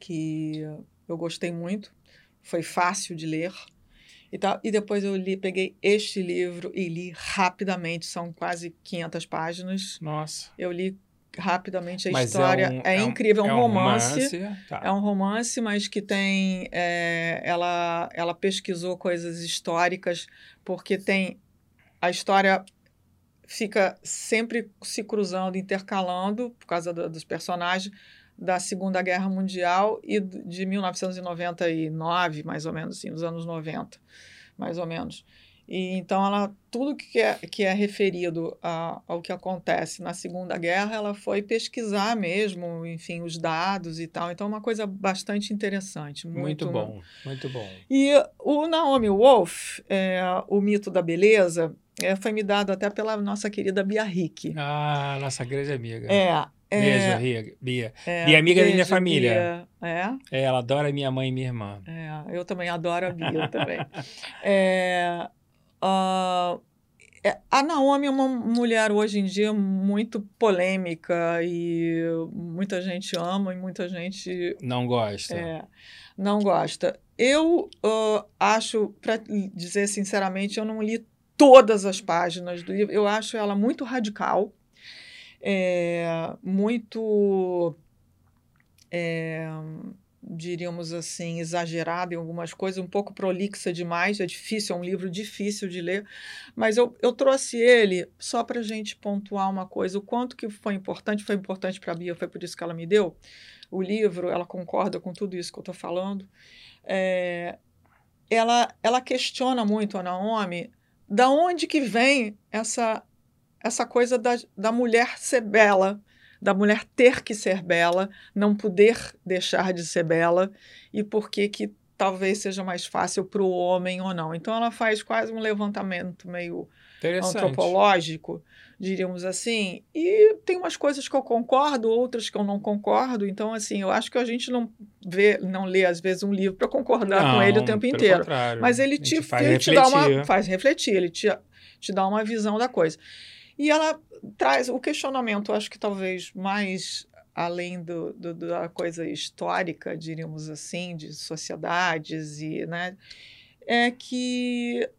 que eu gostei muito, foi fácil de ler. E, tal. e depois eu li, peguei este livro e li rapidamente, são quase 500 páginas. Nossa. Eu li rapidamente a Mas história, um- é, um- incrível, é um romance. romance. Tá. É um romance, mas que tem. é, ela, ela pesquisou coisas históricas, porque tem. A história fica sempre se cruzando, intercalando, por causa do- dos personagens, da Segunda Guerra Mundial e de 1999, mais ou menos, assim, dos anos 90, mais ou menos. E então ela tudo que é, que é referido a- ao que acontece na Segunda Guerra, ela foi pesquisar mesmo, enfim, os dados e tal. Então é uma coisa bastante interessante, muito, Muito bom, muito bom. E o Naomi Wolf, é, o mito da beleza, é, foi me dado até pela nossa querida Bia Hick. Ah, nossa grande amiga. É, é, Ria- Bia. é, Bia é amiga da minha beijo, família. Bia. É, É, ela adora minha mãe e minha irmã. é, eu também adoro a Bia também. É, é, a Naomi é uma mulher hoje em dia muito polêmica e muita gente ama e muita gente Não gosta. É, não gosta. Eu ah, acho, para dizer sinceramente, eu não li todas as páginas do livro. Eu acho ela muito radical, é, muito, é, diríamos assim, exagerada em algumas coisas, um pouco prolixa demais. É difícil, é um livro difícil de ler. Mas eu, eu trouxe ele só para a gente pontuar uma coisa. O quanto que foi importante, foi importante para a Bia, foi por isso que ela me deu o livro, ela concorda com tudo isso que eu estou falando. É, ela, ela questiona muito a Naomi da onde que vem essa, essa coisa da, da mulher ser bela, da mulher ter que ser bela, não poder deixar de ser bela, e por que que talvez seja mais fácil para o homem ou não. Então ela faz quase um levantamento meio antropológico, diríamos assim, e tem umas coisas que eu concordo, outras que eu não concordo. Então, assim, eu acho que a gente não vê, não lê às vezes um livro para concordar com ele o Não, tempo inteiro. contrário. Mas ele te, ele te dá refletir. uma, faz refletir, ele te, te dá uma visão da coisa. E ela traz o questionamento, acho que talvez mais além do, do- da coisa histórica, diríamos assim, de sociedades e, né, é que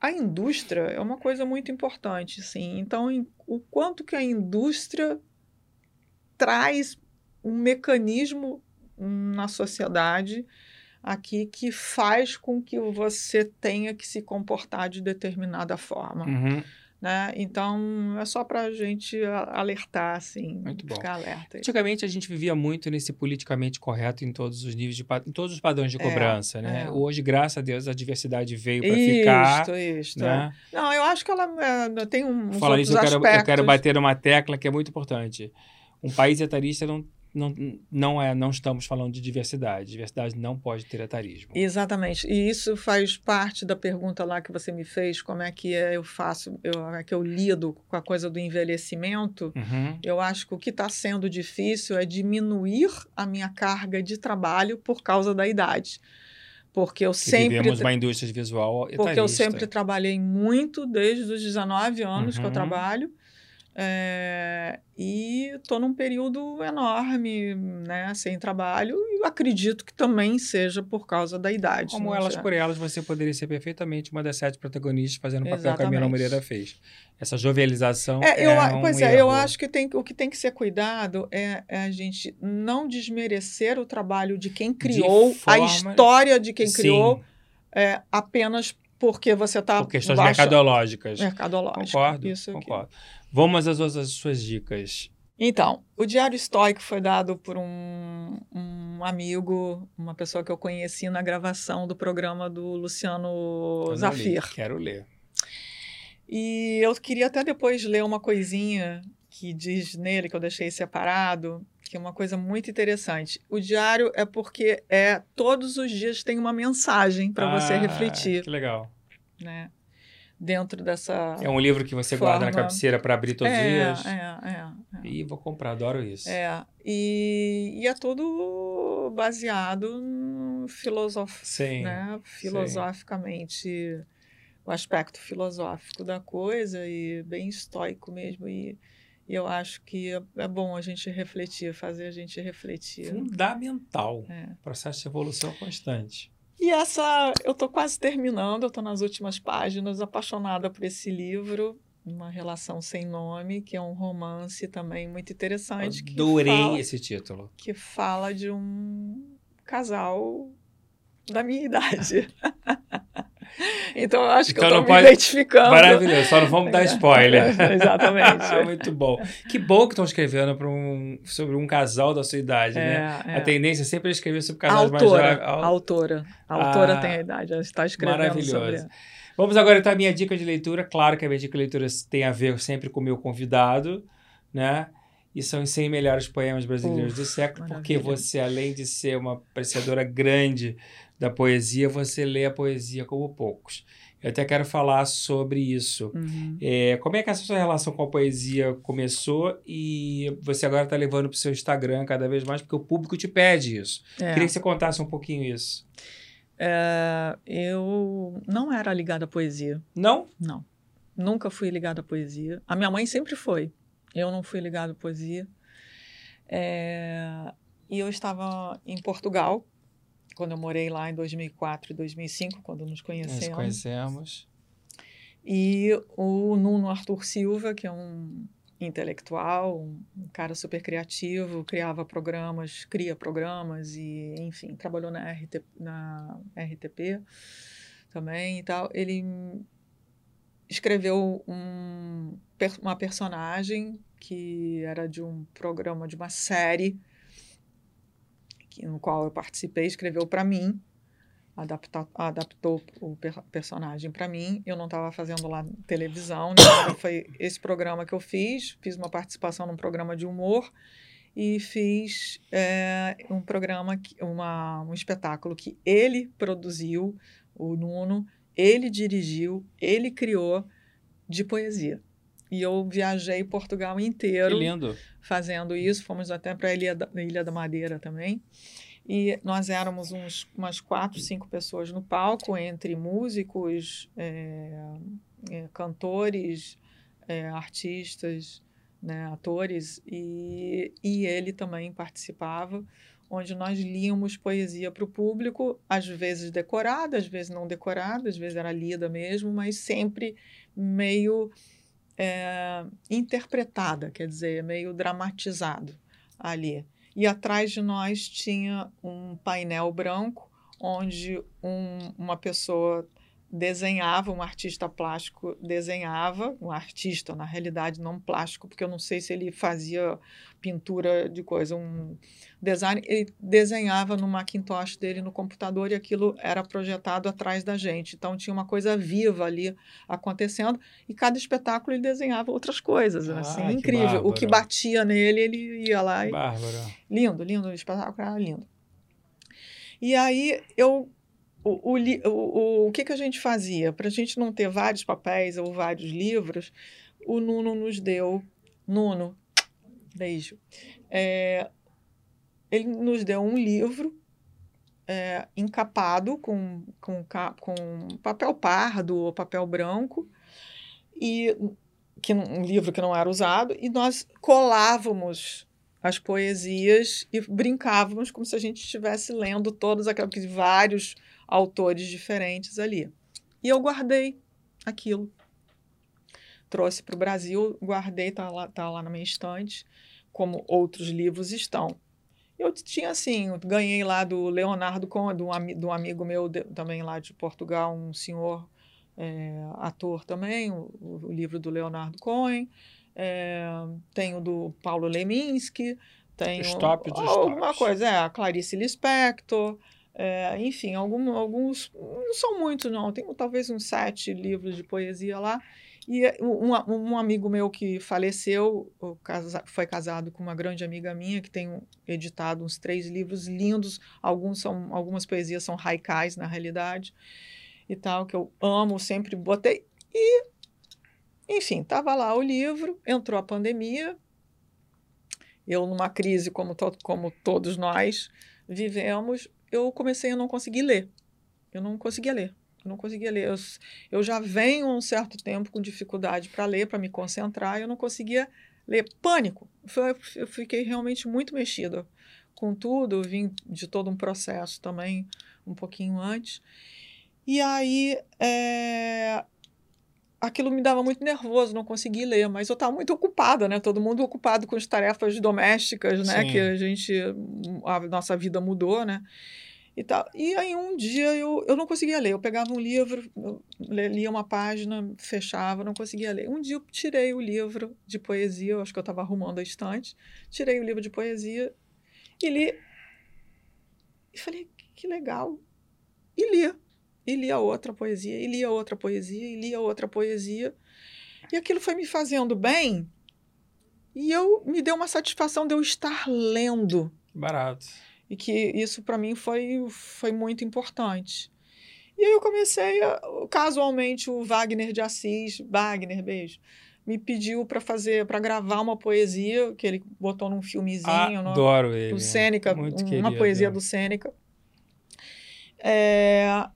a indústria é uma coisa muito importante, sim. Então, o quanto que a indústria traz um mecanismo na sociedade aqui que faz com que você tenha que se comportar de determinada forma, Uhum. né? Então, é só para a gente alertar, assim, Muito bom. ficar alerta. Antigamente a gente vivia muito nesse politicamente correto em todos os níveis de em todos os padrões de É, cobrança, né? é. Hoje, graças a Deus, a diversidade veio para ficar, Isto, isto. né? é. Não, eu acho que ela é, tem um, outros isso, eu quero, eu quero bater numa tecla que é muito importante. Um país etarista não, não, não é, não estamos falando de diversidade. Diversidade não pode ter etarismo. Exatamente. E isso faz parte da pergunta lá que você me fez, como é que é, eu faço, eu, é que eu lido com a coisa do envelhecimento. Uhum. Eu acho que o que está sendo difícil é diminuir a minha carga de trabalho por causa da idade. porque eu Que sempre vivemos uma indústria visual porque eu etarista. sempre trabalhei muito desde os 19 anos que eu Uhum. trabalho. É, e estou num período enorme, né, sem trabalho, e acredito que também seja por causa da idade. Como não elas sei. por elas, você poderia ser perfeitamente uma das sete protagonistas fazendo o papel que a. Camila Moreira fez. Essa jovialização É, é, eu, a- um pois é, eu erro. acho que tem, o que tem que ser cuidado é, é a gente não desmerecer o trabalho de quem criou, forma- a história de quem Sim, criou, é, apenas porque você está por questões mercadológicas. mercadológicas. Concordo, Isso aqui. Vamos às outras suas dicas. Então, o Diário Estoico foi dado por um, um amigo, uma pessoa que eu conheci na gravação do programa do Luciano Eu não li, Zafir. Quero ler. E eu queria até depois ler uma coisinha que diz nele, que eu deixei separado, que é uma coisa muito interessante. O diário é porque é todos os dias tem uma mensagem para você Ah, refletir, Que legal. né? Dentro dessa. É um livro que você guarda na Forma. cabeceira para abrir todos os é, dias. é, é, é. Ih, vou comprar, adoro isso. É, e, e é tudo baseado no filosof, Sim. né? filosoficamente, o aspecto filosófico da coisa e bem estoico mesmo. E, e eu acho que é, é bom a gente refletir, fazer a gente refletir. Fundamental. É. Processo de evolução constante. E essa, eu estou quase terminando, eu estou nas últimas páginas, apaixonada por esse livro, Uma Relação Sem Nome, que é um romance também muito interessante. que Adorei fala- esse título. que fala de um casal da minha idade. Então eu acho que Então eu não estou me pode- identificando. Maravilhoso, só não vamos dar spoiler. Exatamente. Muito bom. Que bom que estão escrevendo um, sobre um casal da sua idade, né? É, é. A tendência é sempre escrever sobre A casais mais jovens. a Au- autora, a autora Ah, tem a idade, ela está escrevendo sobre. Maravilhoso. Vamos agora então à minha dica de leitura. Claro que a minha dica de leitura tem a ver sempre com o meu convidado, né? E são os 100 melhores poemas brasileiros Uf, do século, porque maravilha. você, além de ser uma apreciadora grande da poesia, você lê a poesia como poucos. Eu até quero falar sobre isso. Uhum. É, como é que essa sua relação com a poesia começou e você agora está levando para o seu Instagram cada vez mais, porque o público te pede isso. É. Queria que você contasse um pouquinho isso. É, eu não era ligada à poesia, Não? não. Nunca fui ligada à poesia. A minha mãe sempre foi. Eu não fui ligada à poesia. É, e eu estava em Portugal, quando eu morei lá em 2004 e 2005, quando nos Nós conhecemos. conhecemos. E o Nuno Arthur Silva, que é um intelectual, um cara super criativo, criava programas, cria programas e, enfim, trabalhou na, RT, na RTP também e tal. Ele escreveu um, uma personagem que era de um programa, de uma série que, no qual eu participei, escreveu para mim, adapta, adaptou o per- personagem para mim. Eu não estava fazendo lá televisão, né? foi esse programa que eu fiz. Fiz uma participação num programa de humor e fiz é, um programa, uma, um espetáculo que ele produziu, o Nuno, ele dirigiu, ele criou de poesia. E eu viajei Portugal Que inteiro lindo. fazendo isso. Fomos até para a Ilha, da- Ilha da Madeira também. E nós éramos uns, umas quatro, cinco pessoas no palco, entre músicos, é, é, cantores, é, artistas, né, atores, e, e ele também participava, onde nós líamos poesia para o público, às vezes decorada, às vezes não decorada, às vezes era lida mesmo, mas sempre meio é, interpretada, quer dizer, meio dramatizado ali. E atrás de nós tinha um painel branco, onde um- uma pessoa desenhava, um artista plástico desenhava, um artista, na realidade, não plástico, porque eu não sei se ele fazia pintura de coisa, um design, ele desenhava no Macintosh dele no computador e aquilo era projetado atrás da gente. Então tinha uma coisa viva ali acontecendo e cada espetáculo ele desenhava outras coisas, Ah, assim, incrível. O que bárbaro. batia nele, ele ia lá e Bárbara. Lindo, lindo, o espetáculo era lindo. E aí eu. O, o, o, o que, que a gente fazia? Para a gente não ter vários papéis ou vários livros, o Nuno nos deu. Nuno, beijo. É, ele nos deu um livro é, encapado com, com, com papel pardo ou papel branco, e que um livro que não era usado, e nós colávamos as poesias e brincávamos como se a gente estivesse lendo todos aqueles vários autores diferentes ali. E eu guardei aquilo. Trouxe para o Brasil, guardei, está lá, tá lá na minha estante, como outros livros estão. Eu tinha assim, ganhei lá do Leonardo Conde, do, um, amigo meu de, também lá de Portugal, um senhor é, ator também, o, o, livro do Leonardo Cohen. É, tenho do Paulo Leminski, tenho Stop de alguma coisa, é, a Clarice Lispector, é, enfim, algum, alguns, não são muitos não, tenho talvez uns sete livros de poesia lá, e um, um amigo meu que faleceu, foi casado com uma grande amiga minha, que tem editado uns três livros lindos, alguns são, algumas poesias são haikais na realidade, e tal, que eu amo, sempre botei, e enfim, estava lá o livro, entrou a pandemia, eu numa crise como, to como todos nós vivemos, eu comecei a não conseguir ler. Eu não conseguia ler. Eu não conseguia ler. Eu, eu já venho um certo tempo com dificuldade para ler, para me concentrar, eu não conseguia ler. Pânico. Eu fiquei realmente muito mexida com tudo. Vim de todo um processo também, um pouquinho antes. E aí, é, aquilo me dava muito nervoso, não conseguia ler, mas eu estava muito ocupada, né? Todo mundo ocupado com as tarefas domésticas, né? Sim. Que a gente, a nossa vida mudou, né? E, tal. e aí um dia eu, eu não conseguia ler, eu pegava um livro, lia uma página, fechava, não conseguia ler. Um dia eu tirei o livro de poesia, eu acho que eu estava arrumando a estante, tirei o livro de poesia e li. E falei, que legal. E li e lia outra poesia, e lia outra poesia, e lia outra poesia. E aquilo foi me fazendo bem, e eu me deu uma satisfação de eu estar lendo. Barato. E que isso para mim foi, foi muito importante. E aí eu comecei, a, casualmente, o Wagner de Assis, Wagner, beijo, me pediu para fazer, para gravar uma poesia que ele botou num filmezinho. Adoro no, ele. Do Sêneca, Muito uma querido. poesia do Sêneca. É,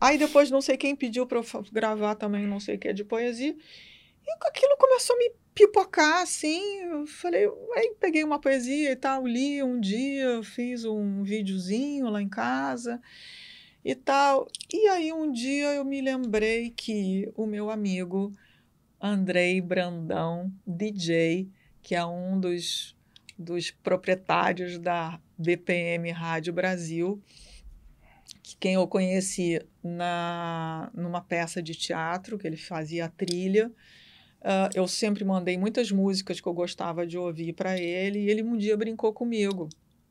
Aí depois não sei quem pediu para eu gravar também, não sei o que, de poesia. E aquilo começou a me pipocar, assim. Eu falei, aí peguei uma poesia e tal, li um dia, fiz um videozinho lá em casa e tal. E aí um dia eu me lembrei que o meu amigo Andrei Brandão, DJ, que é um dos, dos proprietários da BPM Rádio Brasil, quem eu conheci na numa peça de teatro que ele fazia a trilha. Uh, eu sempre mandei muitas músicas que eu gostava de ouvir para ele e ele um dia brincou comigo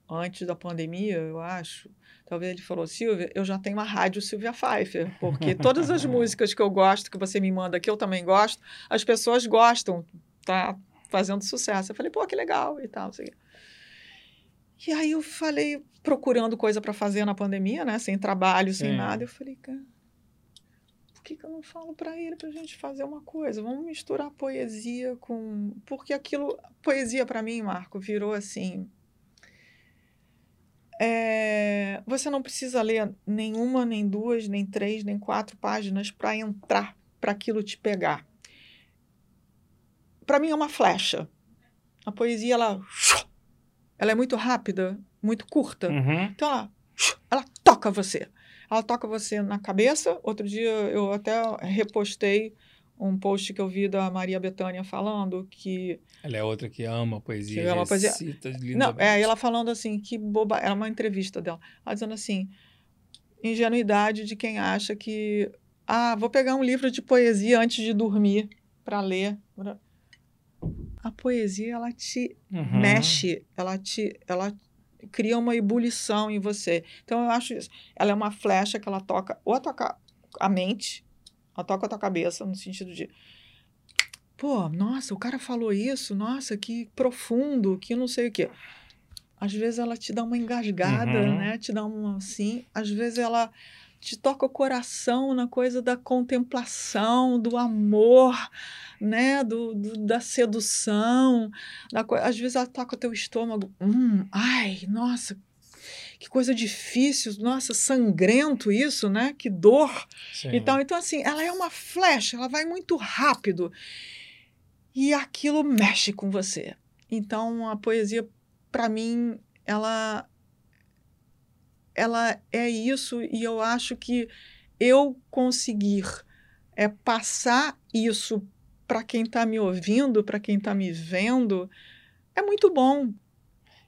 antes da pandemia, eu acho. Talvez ele falou, Silvia, eu já tenho uma rádio Silvia Pfeiffer, porque todas as músicas que eu gosto, que você me manda, que eu também gosto, as pessoas gostam, tá fazendo sucesso. Eu falei, pô, que legal e tal. E aí eu falei, procurando coisa para fazer na pandemia, né? Sem trabalho, sem é. nada. Eu falei, cara, por que, que eu não falo para ele para a gente fazer uma coisa? Vamos misturar poesia com. Porque aquilo. Poesia para mim, Marco, virou assim. É, você não precisa ler nenhuma, nem duas, nem três, nem quatro páginas para entrar, para aquilo te pegar. Para mim é uma flecha. A poesia, ela ela é muito rápida, muito curta. Uhum. Então ela, ela toca você. Ela toca você na cabeça. Outro dia eu até repostei um post que eu vi da Maria Bethânia falando que. Ela é outra que ama a poesia. Que ama poesia. Não, é ela falando assim, que boba. Era uma entrevista dela. Ela dizendo assim: ingenuidade de quem acha que. Ah, vou pegar um livro de poesia antes de dormir para ler a poesia ela te uhum. mexe, ela te, ela cria uma ebulição em você. Então eu acho isso. Ela é uma flecha que ela toca ou a toca a mente, ela toca a tua cabeça no sentido de pô, nossa, o cara falou isso, nossa, que profundo, que não sei o quê. Às vezes ela te dá uma engasgada, uhum. né? Te dá uma assim, às vezes ela te toca o coração na coisa da contemplação, do amor, né? Do, do da sedução. Da, às vezes ela toca o teu estômago. Hum, ai, nossa, que coisa difícil, nossa, sangrento isso, né? Que dor. Sim. Então, então, assim, ela é uma flecha, ela vai muito rápido. E aquilo mexe com você. Então, a poesia, para mim, ela, ela é isso, e eu acho que eu conseguir é passar isso para quem está me ouvindo, para quem está me vendo, é muito bom.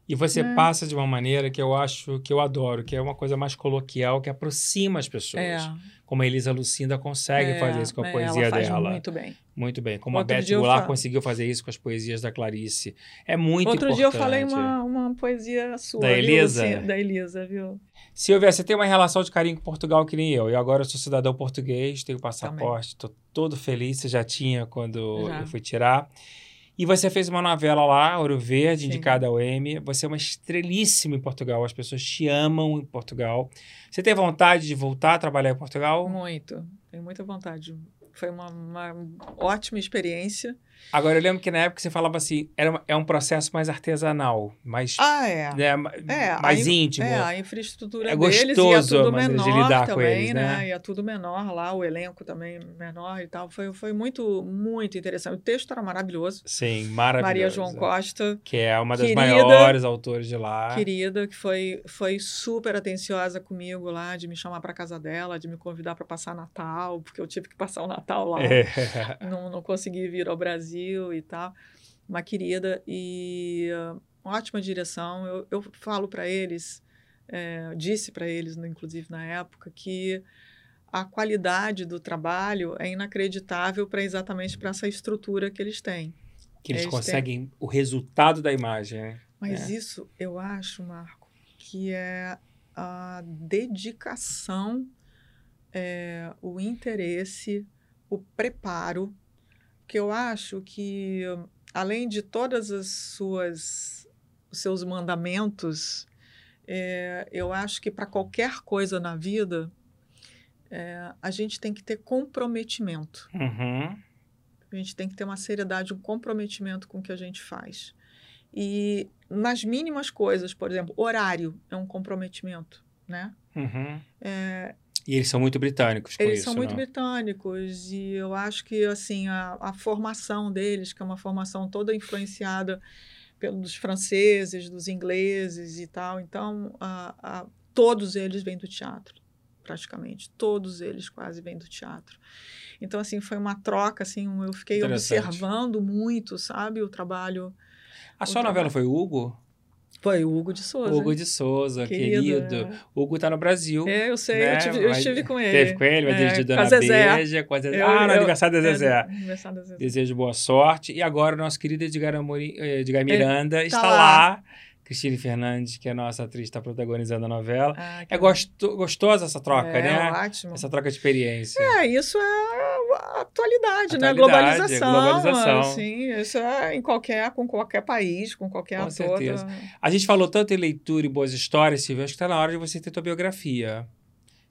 E você É. passa de uma maneira que eu acho que eu adoro, que é uma coisa mais coloquial, que aproxima as pessoas. É, Como a Elisa Lucinda consegue é, fazer isso com a é, poesia ela faz dela. Muito bem. Muito bem. Como Outro a Beth Goulart conseguiu fazer isso com as poesias da Clarice. É muito Outro importante. dia eu falei uma, uma poesia sua. Da viu, Elisa? Luci- Da Elisa, viu? Silvia, você tem uma relação de carinho com Portugal que nem eu. E agora eu sou cidadão português, tenho passaporte, estou todo feliz. Você já tinha quando Já. eu fui tirar. E você fez uma novela lá, Ouro Verde, Sim. indicada ao Emmy. Você é uma estrelíssima em Portugal. As pessoas te amam em Portugal. Você tem vontade de voltar a trabalhar em Portugal? Muito. Tenho muita vontade. Foi uma, uma ótima experiência. Agora, eu lembro que na época você falava assim, era é um processo mais artesanal, mais, Ah, é. né, É, mais a íntimo. É, a infraestrutura É deles e é gostoso tudo maneira de menor lidar com também, eles, né? E é tudo menor lá, o elenco também menor e tal. Foi, foi muito, muito interessante. O texto era maravilhoso. Sim, maravilhoso. Maria João Costa, Que é uma das Querida. maiores autores de lá. querida, que foi, foi super atenciosa comigo lá, de me chamar para casa dela, de me convidar para passar Natal, porque eu tive que passar o Natal lá. É. não, não consegui vir ao Brasil e tal. Uma querida e uh, ótima direção. Eu, eu falo para eles, é, disse para eles, né, inclusive na época, que a qualidade do trabalho é inacreditável para exatamente para essa estrutura que eles têm. Que eles Eles têm- conseguem o resultado da imagem. né? Mas É. isso eu acho, Marco, que é a dedicação, é, o interesse, o preparo, que eu acho que além de todas as suas os seus mandamentos, é, eu acho que para qualquer coisa na vida é, a gente tem que ter comprometimento. Uhum. A gente tem que ter uma seriedade, um comprometimento com o que a gente faz. E nas mínimas coisas, por exemplo, horário é um comprometimento, né? Uhum. É, E eles são muito britânicos com eles isso, são muito não? britânicos e eu acho que assim a, a formação deles, que é uma formação toda influenciada pelos franceses, dos ingleses e tal, então a, a, todos eles vêm do teatro, praticamente todos eles quase vêm do teatro. Então assim foi uma troca, assim eu fiquei observando muito, sabe, o trabalho. A sua o novela trabalho. foi Hugo? Foi o Hugo de Souza. Hugo de Souza, querido. querido. Hugo tá no Brasil. É, eu sei, né? eu, tive, eu estive com ele. Teve com ele, vai É, dirigir Dona. Beija, com a Zezé. Eu- ah, no aniversário da É, Zezé. aniversário da Zezé. Desejo boa sorte. E agora o nosso querido Edgar, Amorim, eh, Edgar Miranda está tá lá. lá. Cristine Fernandes, que é a nossa atriz, está protagonizando a novela. Ah, É gosto, gostosa essa troca, é, né? ótimo. Essa troca de experiência. É, isso é a atualidade, né? Atualidade, Globalização. globalização. Assim, isso é em qualquer, com qualquer país, com qualquer Com ator. certeza. tá? A gente falou tanto em leitura e boas histórias, Silvia. Acho que está na hora de você ter tua biografia.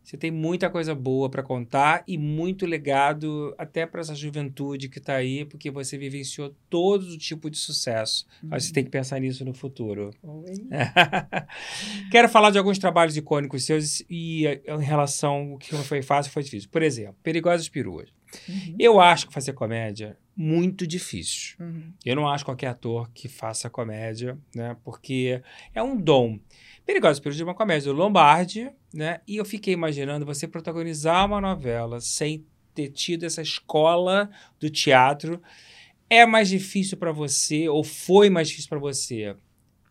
Você tem muita coisa boa para contar e muito legado até para essa juventude que está aí, porque você vivenciou todo o tipo de sucesso. Acho que você tem que pensar nisso no futuro. Quero falar de alguns trabalhos icônicos seus e eh, em relação ao que foi fácil foi difícil. Por exemplo, Perigosas Peruas. Uhum. Eu acho que fazer comédia muito difícil. Uhum. Eu não acho qualquer ator que faça comédia, né? Porque é um dom. Perigosas Peruas é uma comédia do Lombardi, né? E eu fiquei imaginando você protagonizar uma novela sem ter tido essa escola do teatro. É mais difícil para você, ou foi mais difícil para você,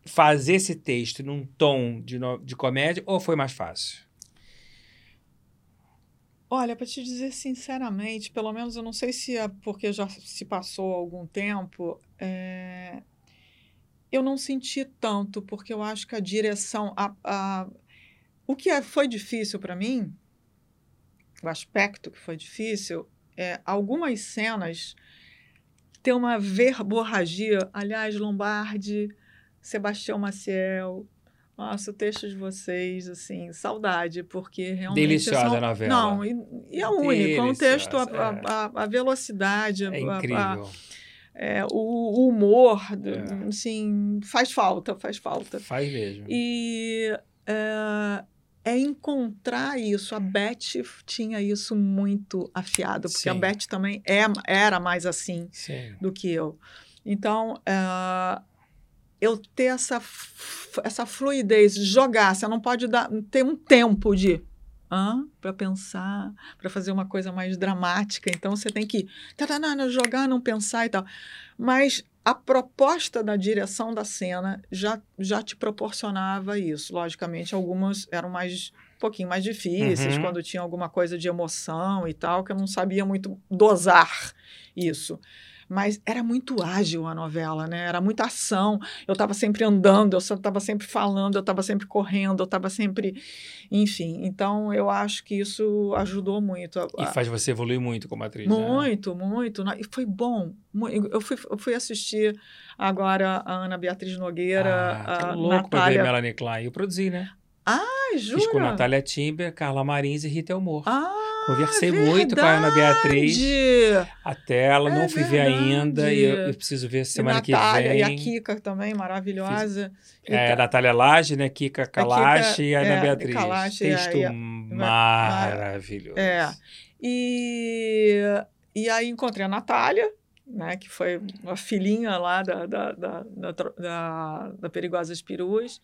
fazer esse texto num tom de, no- de comédia, ou foi mais fácil? Olha, para te dizer sinceramente, pelo menos eu não sei se é porque já se passou algum tempo, é, eu não senti tanto, porque eu acho que a direção. A, a- o que é- foi difícil para mim, o aspecto que foi difícil, é algumas cenas ter uma verborragia. Aliás, Lombardi, Sebastião Maciel. Nossa, o texto de vocês, assim, saudade, porque realmente. Deliciosa são- a novela. Não, e, e é único. É um texto, a, Deliciosa, a, a- velocidade, É a- a- incrível. é, o, o humor, É. assim, faz falta, faz falta. Faz mesmo. E é, é encontrar isso. A Beth tinha isso muito afiado, porque Sim. a Beth também é, era mais assim Sim. do que eu. Então, uh, eu ter essa, essa fluidez, jogar, você não pode dar, ter um tempo de para pensar, para fazer uma coisa mais dramática. Então você tem que jogar, não pensar e tal. Mas a proposta da direção da cena já, já te proporcionava isso. Logicamente, algumas eram mais um pouquinho mais difíceis, uhum. quando tinha alguma coisa de emoção e tal, que eu não sabia muito dosar isso mas era muito ágil a novela, né? Era muita ação. Eu estava sempre andando, eu estava sempre falando, eu estava sempre correndo, eu estava sempre. Enfim, então eu acho que isso ajudou muito. A... E faz você evoluir muito como atriz. Muito, né? muito. E foi bom. Eu fui, eu fui assistir agora a Ana Beatriz Nogueira. Ah, a louco Natália... pra ver Melanie Klein. Eu produzi, né? Ah, jura? Fiz com Natália Timber, Carla Marins e Rita Elmore. Ah, Conversei verdade. muito com a Ana Beatriz. Até ela, é não fui ver ainda. E eu, eu, preciso ver semana que vem. E a Kika também, maravilhosa. Fiz, é, a Natália Laje, né? Kika Kalash e a Ana é, Beatriz. Kalash, Texto é, maravilhoso. É. E, e aí encontrei a Natália, né? Que foi uma filhinha lá da, da, da, da, da, Perigosas Peruas.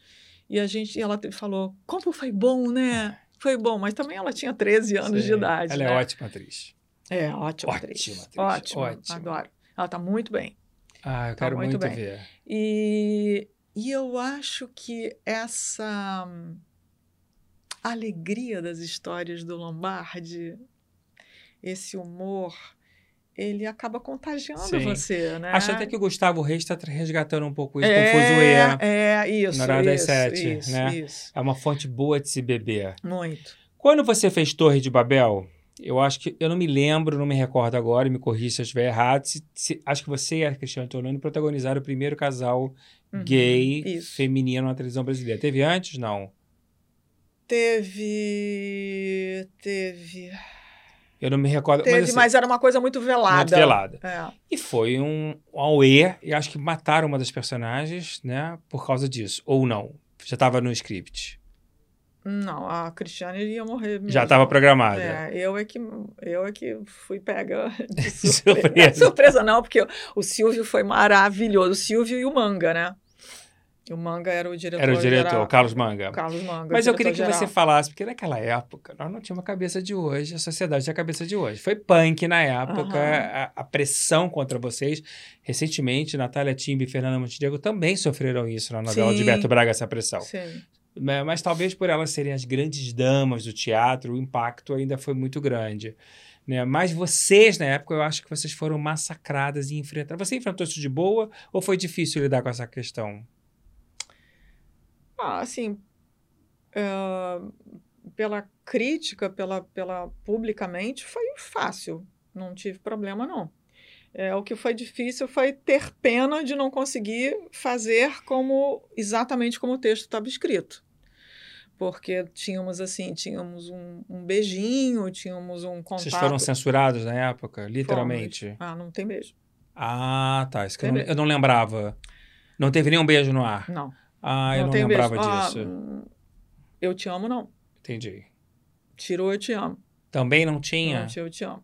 E a gente, ela falou, como foi bom, né? Foi bom, mas também ela tinha 13 anos Sim, de idade. Ela é né? é ótima atriz. É, ótima, ótima atriz. atriz. Ótima, ótima. adoro. Ela está muito bem. Ah, eu tá quero muito, muito ver. E, e eu acho que essa hum, alegria das histórias do Lombardi, esse humor, ele acaba contagiando Sim. você, né? Acho até que o Gustavo Reis está resgatando um pouco isso é, com o Fuzuê. É, isso, Na Hora das isso, Sete, isso, né? Isso. É uma fonte boa de se beber. Muito. Quando você fez Torre de Babel, eu acho que... Eu não me lembro, não me recordo agora, me corrija se eu estiver errado. Se, se, acho que você e a Cristiane Tornoni protagonizaram o primeiro casal uhum, gay isso. feminino na televisão brasileira. Teve antes? Não. Teve... Teve... Eu não me recordo. Teve, mas, assim, mas era uma coisa muito velada. Muito velada. É. E foi um, um auê, e acho que mataram uma das personagens, né, por causa disso. Ou não? Já estava no script. Não, a Cristiane ia morrer. Mesmo. Já estava programada. É, eu é que eu é que fui pega de surpresa. surpresa. surpresa não, porque o Silvio foi maravilhoso. O Silvio e o Manga, né? O Manga era o diretor. Era o diretor, o Carlos Manga. Carlos Manga. Mas eu queria que geral. você falasse, porque naquela época nós não tínhamos a cabeça de hoje, a sociedade tinha a cabeça de hoje. Foi punk na época, uhum. a, a, pressão contra vocês. Recentemente, Natália Timbe e Fernanda Montenegro também sofreram isso na novela Sim. de Beto Braga, essa pressão. Sim. Mas, mas talvez por elas serem as grandes damas do teatro, o impacto ainda foi muito grande. Né? Mas vocês, na época, eu acho que vocês foram massacradas e enfrentaram. Você enfrentou isso de boa ou foi difícil lidar com essa questão? Ah, assim, uh, pela crítica, pela, pela publicamente, foi fácil. Não tive problema, não. É, o que foi difícil foi ter pena de não conseguir fazer como exatamente como o texto estava escrito. Porque tínhamos assim, tínhamos um, um, beijinho, tínhamos um contato. Vocês foram censurados na época, literalmente? Fomos. Ah, não tem beijo. Ah, tá. Isso que eu não, eu não lembrava. Não teve nenhum beijo no ar? Não. Ah, eu não, não lembrava ah, disso. Ah, eu te amo, não. Entendi. Tirou eu te amo. Também não tinha? Não, eu te amo.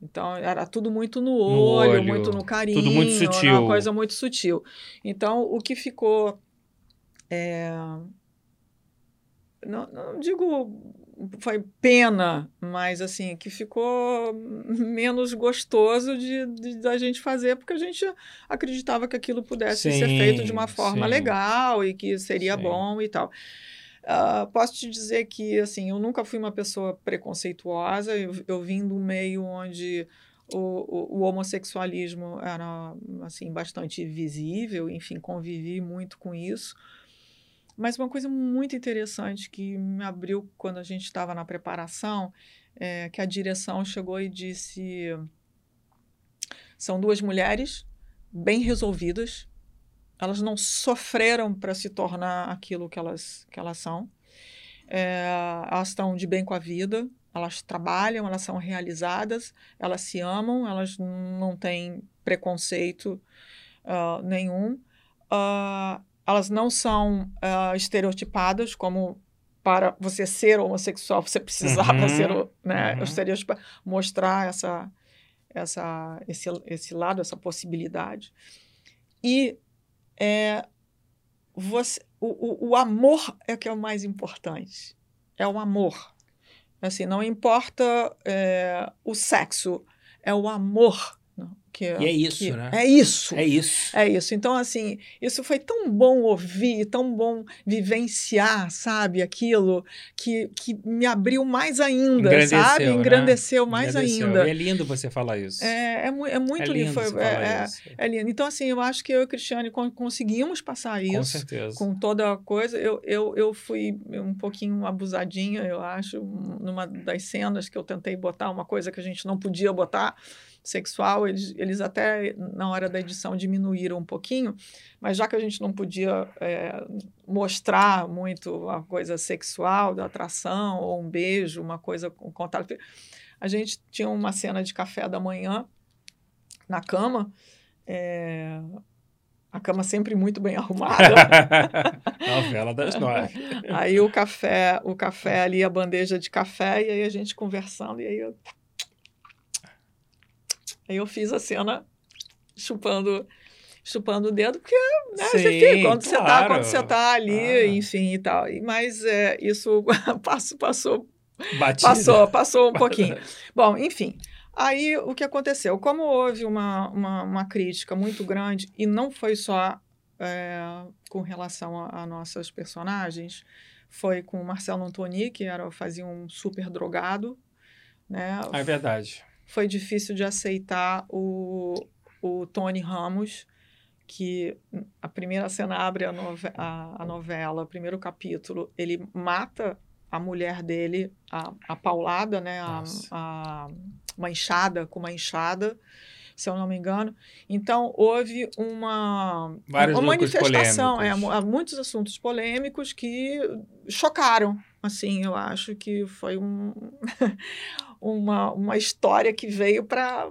Então, era tudo muito no olho, no olho muito no carinho. Tudo muito sutil. Uma coisa muito sutil. Então, o que ficou... É, não, não digo foi pena, mas assim, que ficou menos gostoso de, de, da gente fazer, porque a gente acreditava que aquilo pudesse sim, ser feito de uma forma sim. legal e que seria sim. bom e tal. Uh, posso te dizer que, assim, eu nunca fui uma pessoa preconceituosa, eu, eu vim do meio onde o, o, o, homossexualismo era, assim, bastante visível, enfim, convivi muito com isso. Mas uma coisa muito interessante que me abriu quando a gente estava na preparação é que a direção chegou e disse: são duas mulheres bem resolvidas, elas não sofreram para se tornar aquilo que elas, que elas são. É, elas estão de bem com a vida, elas trabalham, elas são realizadas, elas se amam, elas não têm preconceito uh, nenhum. Uh, elas não são uh, estereotipadas como para você ser homossexual, você precisava uhum, ser, né, uhum. estereotipo, mostrar essa, essa, esse, esse lado, essa possibilidade. E é, você, o, o, o amor é o que é o mais importante. É o amor. Assim, não importa é, o sexo, é o amor que, e é isso, que, né? É isso. É isso. É isso. Então, assim, isso foi tão bom ouvir, tão bom vivenciar, sabe, aquilo que, que me abriu mais ainda, Engrandeceu, sabe? Né? Engrandeceu mais Engrandeceu. ainda. E é lindo você falar isso. É, é, é muito é lindo. Foi, é, é, lindo. Então, assim, eu acho que eu e o Cristiane conseguimos passar isso. Com certeza. Com toda a coisa. Eu, eu, eu fui um pouquinho abusadinha, eu acho, numa das cenas que eu tentei botar uma coisa que a gente não podia botar sexual, eles, eles até na hora da edição diminuíram um pouquinho, mas já que a gente não podia é, mostrar muito a coisa sexual, da atração, ou um beijo, uma coisa com contato, a gente tinha uma cena de café da manhã na cama, é, a cama sempre muito bem arrumada. Novela das nove. Aí o café, o café ali, a bandeja de café, e aí a gente conversando, e aí eu Aí eu fiz a cena chupando chupando o dedo, porque né, Sim, você fica, quando, claro. você tá, quando você tá ali, ah. enfim e tal. Mas é, isso passou, passou, Batida. passou, passou um pouquinho. Bom, enfim. Aí o que aconteceu? Como houve uma, uma, uma crítica muito grande, e não foi só é, com relação a, a, nossas personagens, foi com o Marcelo Antoni, que era, fazia um super drogado. Né? É verdade foi difícil de aceitar o, o Tony Ramos, que a primeira cena abre a, nove, a, a novela, o primeiro capítulo, ele mata a mulher dele, a, a paulada, né, a, a, uma enxada, com uma enxada, se eu não me engano. Então, houve uma, Vários uma manifestação, é, muitos assuntos polêmicos que chocaram. Assim, eu acho que foi um, uma, uma história que veio para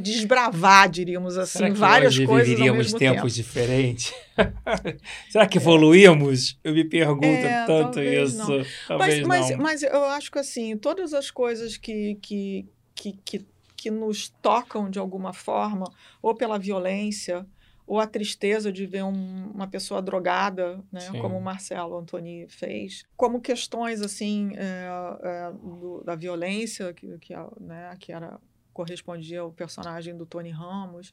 desbravar, diríamos assim, Será que várias hoje coisas. Viveríamos tempos tempo. diferentes? Será que evoluímos? Eu me pergunto é, tanto isso. Não. Talvez mas, não. Mas, mas eu acho que assim, todas as coisas que, que, que, que, que nos tocam de alguma forma, ou pela violência, ou a tristeza de ver um, uma pessoa drogada, né, como o Marcelo Antoni fez, como questões assim é, é, do, da violência que, que, né, que era correspondia ao personagem do Tony Ramos,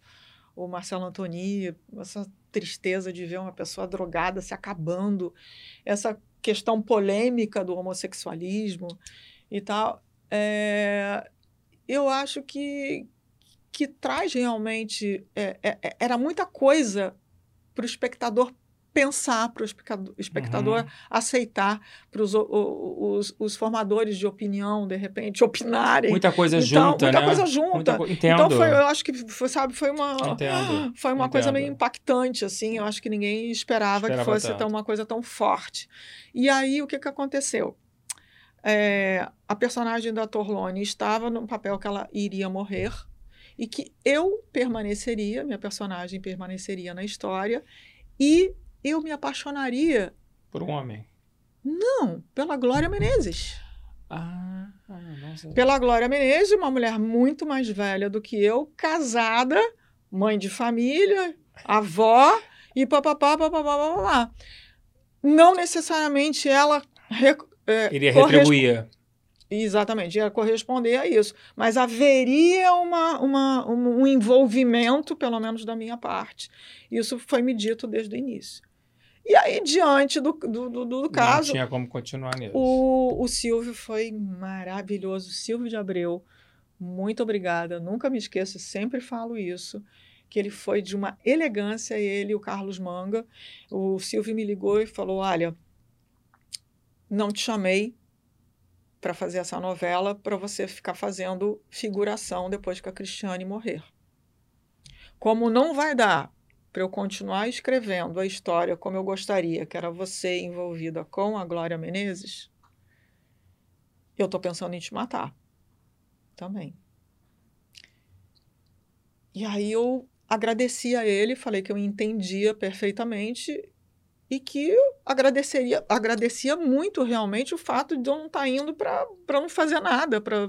o Marcelo Antoni, essa tristeza de ver uma pessoa drogada se acabando, essa questão polêmica do homossexualismo e tal, é, eu acho que que traz realmente. É, é, é era muita coisa para o espectador pensar, para o espectador, espectador uhum. aceitar, para os, os, os, formadores de opinião, de repente, opinarem. Muita coisa então, junta, muita né? Coisa junta. Muita. Então, foi, eu acho que, foi, sabe, foi uma, Entendo. foi uma Entendo. coisa meio impactante, assim. Eu acho que ninguém esperava, esperava que fosse tão, uma coisa tão forte. E aí, o que, que aconteceu? É, a personagem da Torlone estava no papel que ela iria morrer, e que eu permaneceria, minha personagem permaneceria na história e eu me apaixonaria por um homem. Não, pela Glória Menezes. Ah, nossa. Pela Glória Menezes, uma mulher muito mais velha do que eu, casada, mãe de família, avó e papapá, papapá, papapá. Não necessariamente ela é, Iria retribuir. Exatamente, ia corresponder a isso. Mas haveria uma, uma, um envolvimento, pelo menos da minha parte. Isso foi me dito desde o início. E aí, diante do, do, do, do caso. Não tinha como continuar nisso. O, o Silvio foi maravilhoso. Silvio de Abreu, muito obrigada. Nunca me esqueço, sempre falo isso. Que ele foi de uma elegância, ele o Carlos Manga. O Silvio me ligou e falou: Olha, não te chamei para fazer essa novela para você ficar fazendo figuração depois que a Cristiane morrer. Como não vai dar para eu continuar escrevendo a história como eu gostaria, que era você envolvida com a Glória Menezes, eu estou pensando em te matar também. E aí eu agradeci a ele, falei que eu entendia perfeitamente e que agradeceria, agradecia muito realmente o fato de eu não estar tá indo para não fazer nada. Pra,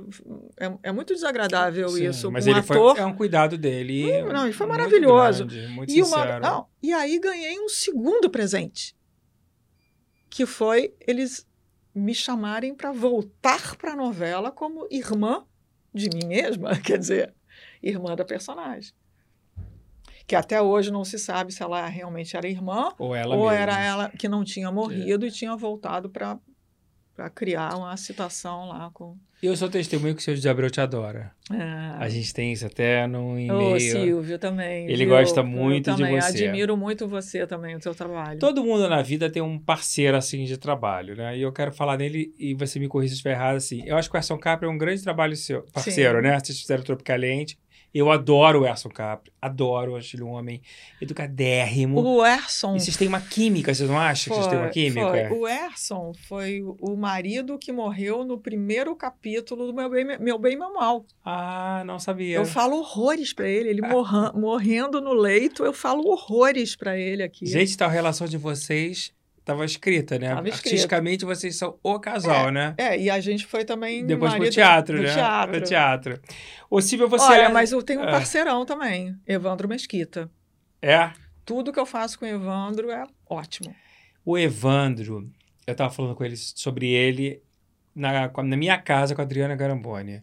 é, é muito desagradável Sim, isso. Mas um ele ator, foi, é um cuidado dele. Não, ele foi maravilhoso. Muito, grande, muito e, uma, não, e aí ganhei um segundo presente, que foi eles me chamarem para voltar para a novela como irmã de mim mesma, quer dizer, irmã da personagem que até hoje não se sabe se ela realmente era irmã ou, ela ou mesma. era ela que não tinha morrido é. e tinha voltado para criar uma situação lá com. Eu sou testemunho que o de Abreu te adora. É. A gente tem isso até no e-mail. O Silvio também. Ele viu? gosta muito de também você. admiro muito você também, o seu trabalho. Todo mundo na vida tem um parceiro assim de trabalho, né? E eu quero falar nele e você me corrija se estiver errado assim. Eu acho que o Ação Capra é um grande trabalho seu, parceiro, Sim. né? Vocês fizeram Tropicalente. Eu adoro o Erson Capri, adoro, acho ele um homem educadérrimo. O Erson. E vocês têm uma química, vocês não acham que vocês têm uma química? Foi. O Erson foi o marido que morreu no primeiro capítulo do Meu Bem, Meu Bem Meu Mal. Ah, não sabia. Eu falo horrores para ele, ele morra, morrendo no leito, eu falo horrores para ele aqui. Gente, tá a relação de vocês Tava escrita, né? Tava. Artisticamente vocês são o casal, é, né? É, e a gente foi também. Depois pro teatro, pro né? Teatro. Pro teatro. Ô, Silvia, você. Olha, é... mas eu tenho um Ah. parceirão também, Evandro Mesquita. É. Tudo que eu faço com o Evandro é ótimo. O Evandro, eu tava falando com ele sobre ele na, na minha casa com a Adriana Garamboni.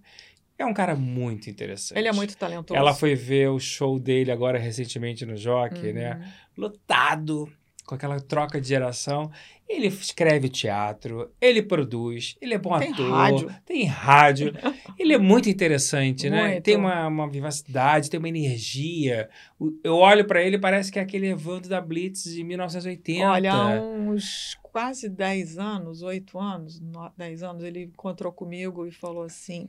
É um cara muito interessante. Ele é muito talentoso. Ela foi ver o show dele agora recentemente no Jockey, Uhum. né? Lotado, com aquela troca de geração. Ele escreve teatro, ele produz, ele é bom Tem ator, rádio. tem rádio. ele é muito interessante, né? Muito. Tem uma, uma vivacidade, tem uma energia. Eu olho pra ele parece que é aquele Evandro da Blitz de 1980. Olha, há uns quase 10 anos, 8 anos, no- 10 anos, ele encontrou comigo e falou assim: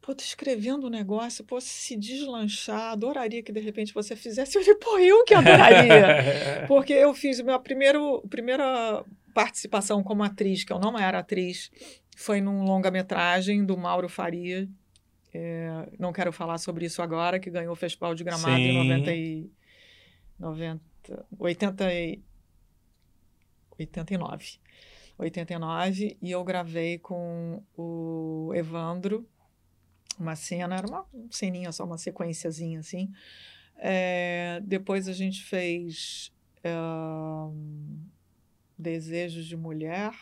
Pô, tô escrevendo um negócio, pô, se deslanchar, adoraria que de repente você fizesse. Eu falei, pô, eu que adoraria. Porque eu fiz minha primeiro, primeira participação como atriz, que eu não era atriz, foi num longa-metragem do Mauro Faria. É, não quero falar sobre isso agora, que ganhou o Festival de Gramado Sim. em 90 e, 90, 80 e, 89. 89, e eu gravei com o Evandro uma cena, era uma ceninha só, uma sequenciazinha assim. É, depois a gente fez ahn, Desejos de Mulher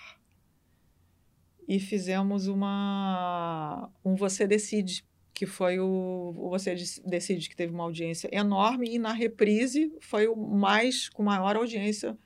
e fizemos uma um Você Decide, que foi o, o Você Dec- Decide, que teve uma audiência enorme, e na reprise foi o mais, com maior audiência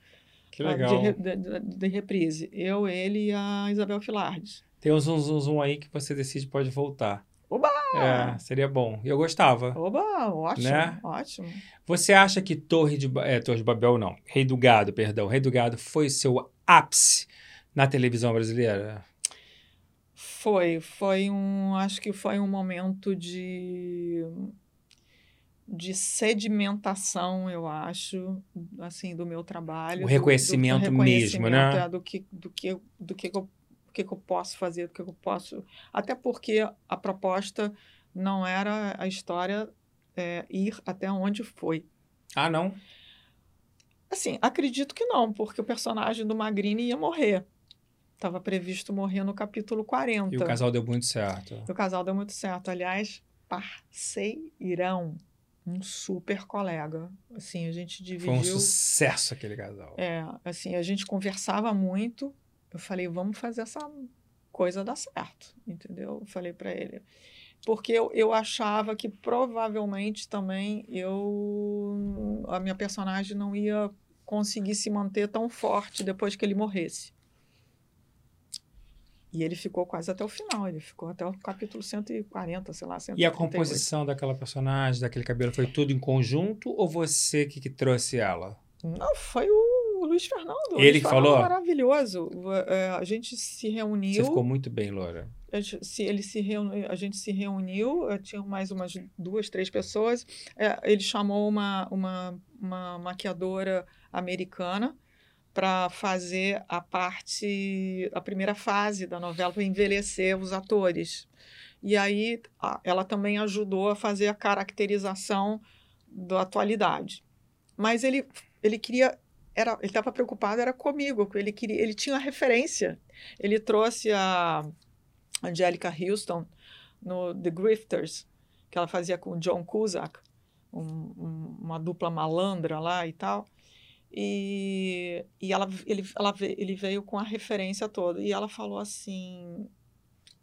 que ah, legal. de- de- de reprise. Eu, ele e a Isabel Filardes. Tem um zoom, zoom, zoom aí que você decide pode voltar. Oba! É, seria bom. E eu gostava. Oba, ótimo, Né? ótimo. Você acha que Torre de, é, Torre de Babel, não, Rei do Gado, perdão, Rei do Gado foi seu ápice na televisão brasileira? Foi, foi um, acho que foi um momento de de sedimentação, eu acho, assim, do meu trabalho. O do- reconhecimento mesmo, né? reconhecimento, é, do que do que do que eu, do que eu posso fazer, do que eu posso, até porque a proposta não era a história é, ir até onde foi. Ah, não? Assim, acredito que não, porque o personagem do Magrini ia morrer. Estava previsto morrer no capítulo 40. E o casal deu muito certo. O casal deu muito certo. Aliás, parceirão. Um super colega. Assim, a gente Foi um dividiu. sucesso aquele casal. É, assim, a gente conversava muito. Eu falei, vamos fazer essa coisa dar certo, entendeu? Eu falei para ele. Porque eu, eu achava que provavelmente também eu a minha personagem não ia conseguir se manter tão forte depois que ele morresse. E ele ficou quase até o final, ele ficou até o capítulo 140, sei lá, 138. E a composição daquela personagem, daquele cabelo, foi tudo em conjunto ou você que, que trouxe ela? Não, foi o Luiz Fernando. Ele Luiz falou? Maravilhoso. É, A gente se reuniu. Você ficou muito bem, Laura. a gente se- ele se reuniu, a gente se reuniu, eh, tinha mais umas duas, três pessoas. É, ele chamou uma, uma, uma maquiadora americana para fazer a parte, a primeira fase da novela, para envelhecer os atores. E aí ela também ajudou a fazer a caracterização da atualidade. Mas ele, ele queria era, ele estava preocupado era comigo, ele queria, ele tinha uma referência. Ele trouxe a Angelica Houston no The Grifters, que ela fazia com o John Cusack, um, um, uma dupla malandra lá e tal. E, e ela, ele, ela, ele veio com a referência toda. E ela falou assim: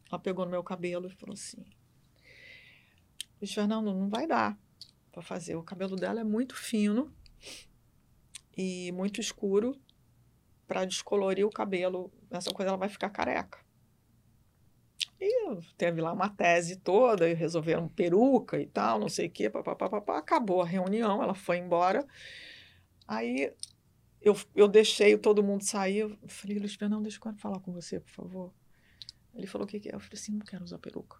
ela pegou no meu cabelo e falou assim: Fernando, não vai dar para fazer. O cabelo dela é muito fino e muito escuro para descolorir o cabelo. Essa coisa ela vai ficar careca. E teve lá uma tese toda, e resolveram peruca e tal, não sei o quê, papapá, acabou a reunião, ela foi embora. Aí eu, eu deixei todo mundo sair, eu falei, Luiz Fernando, deixa eu falar com você, por favor. Ele falou, o que, que é? Eu falei assim, não quero usar peruca.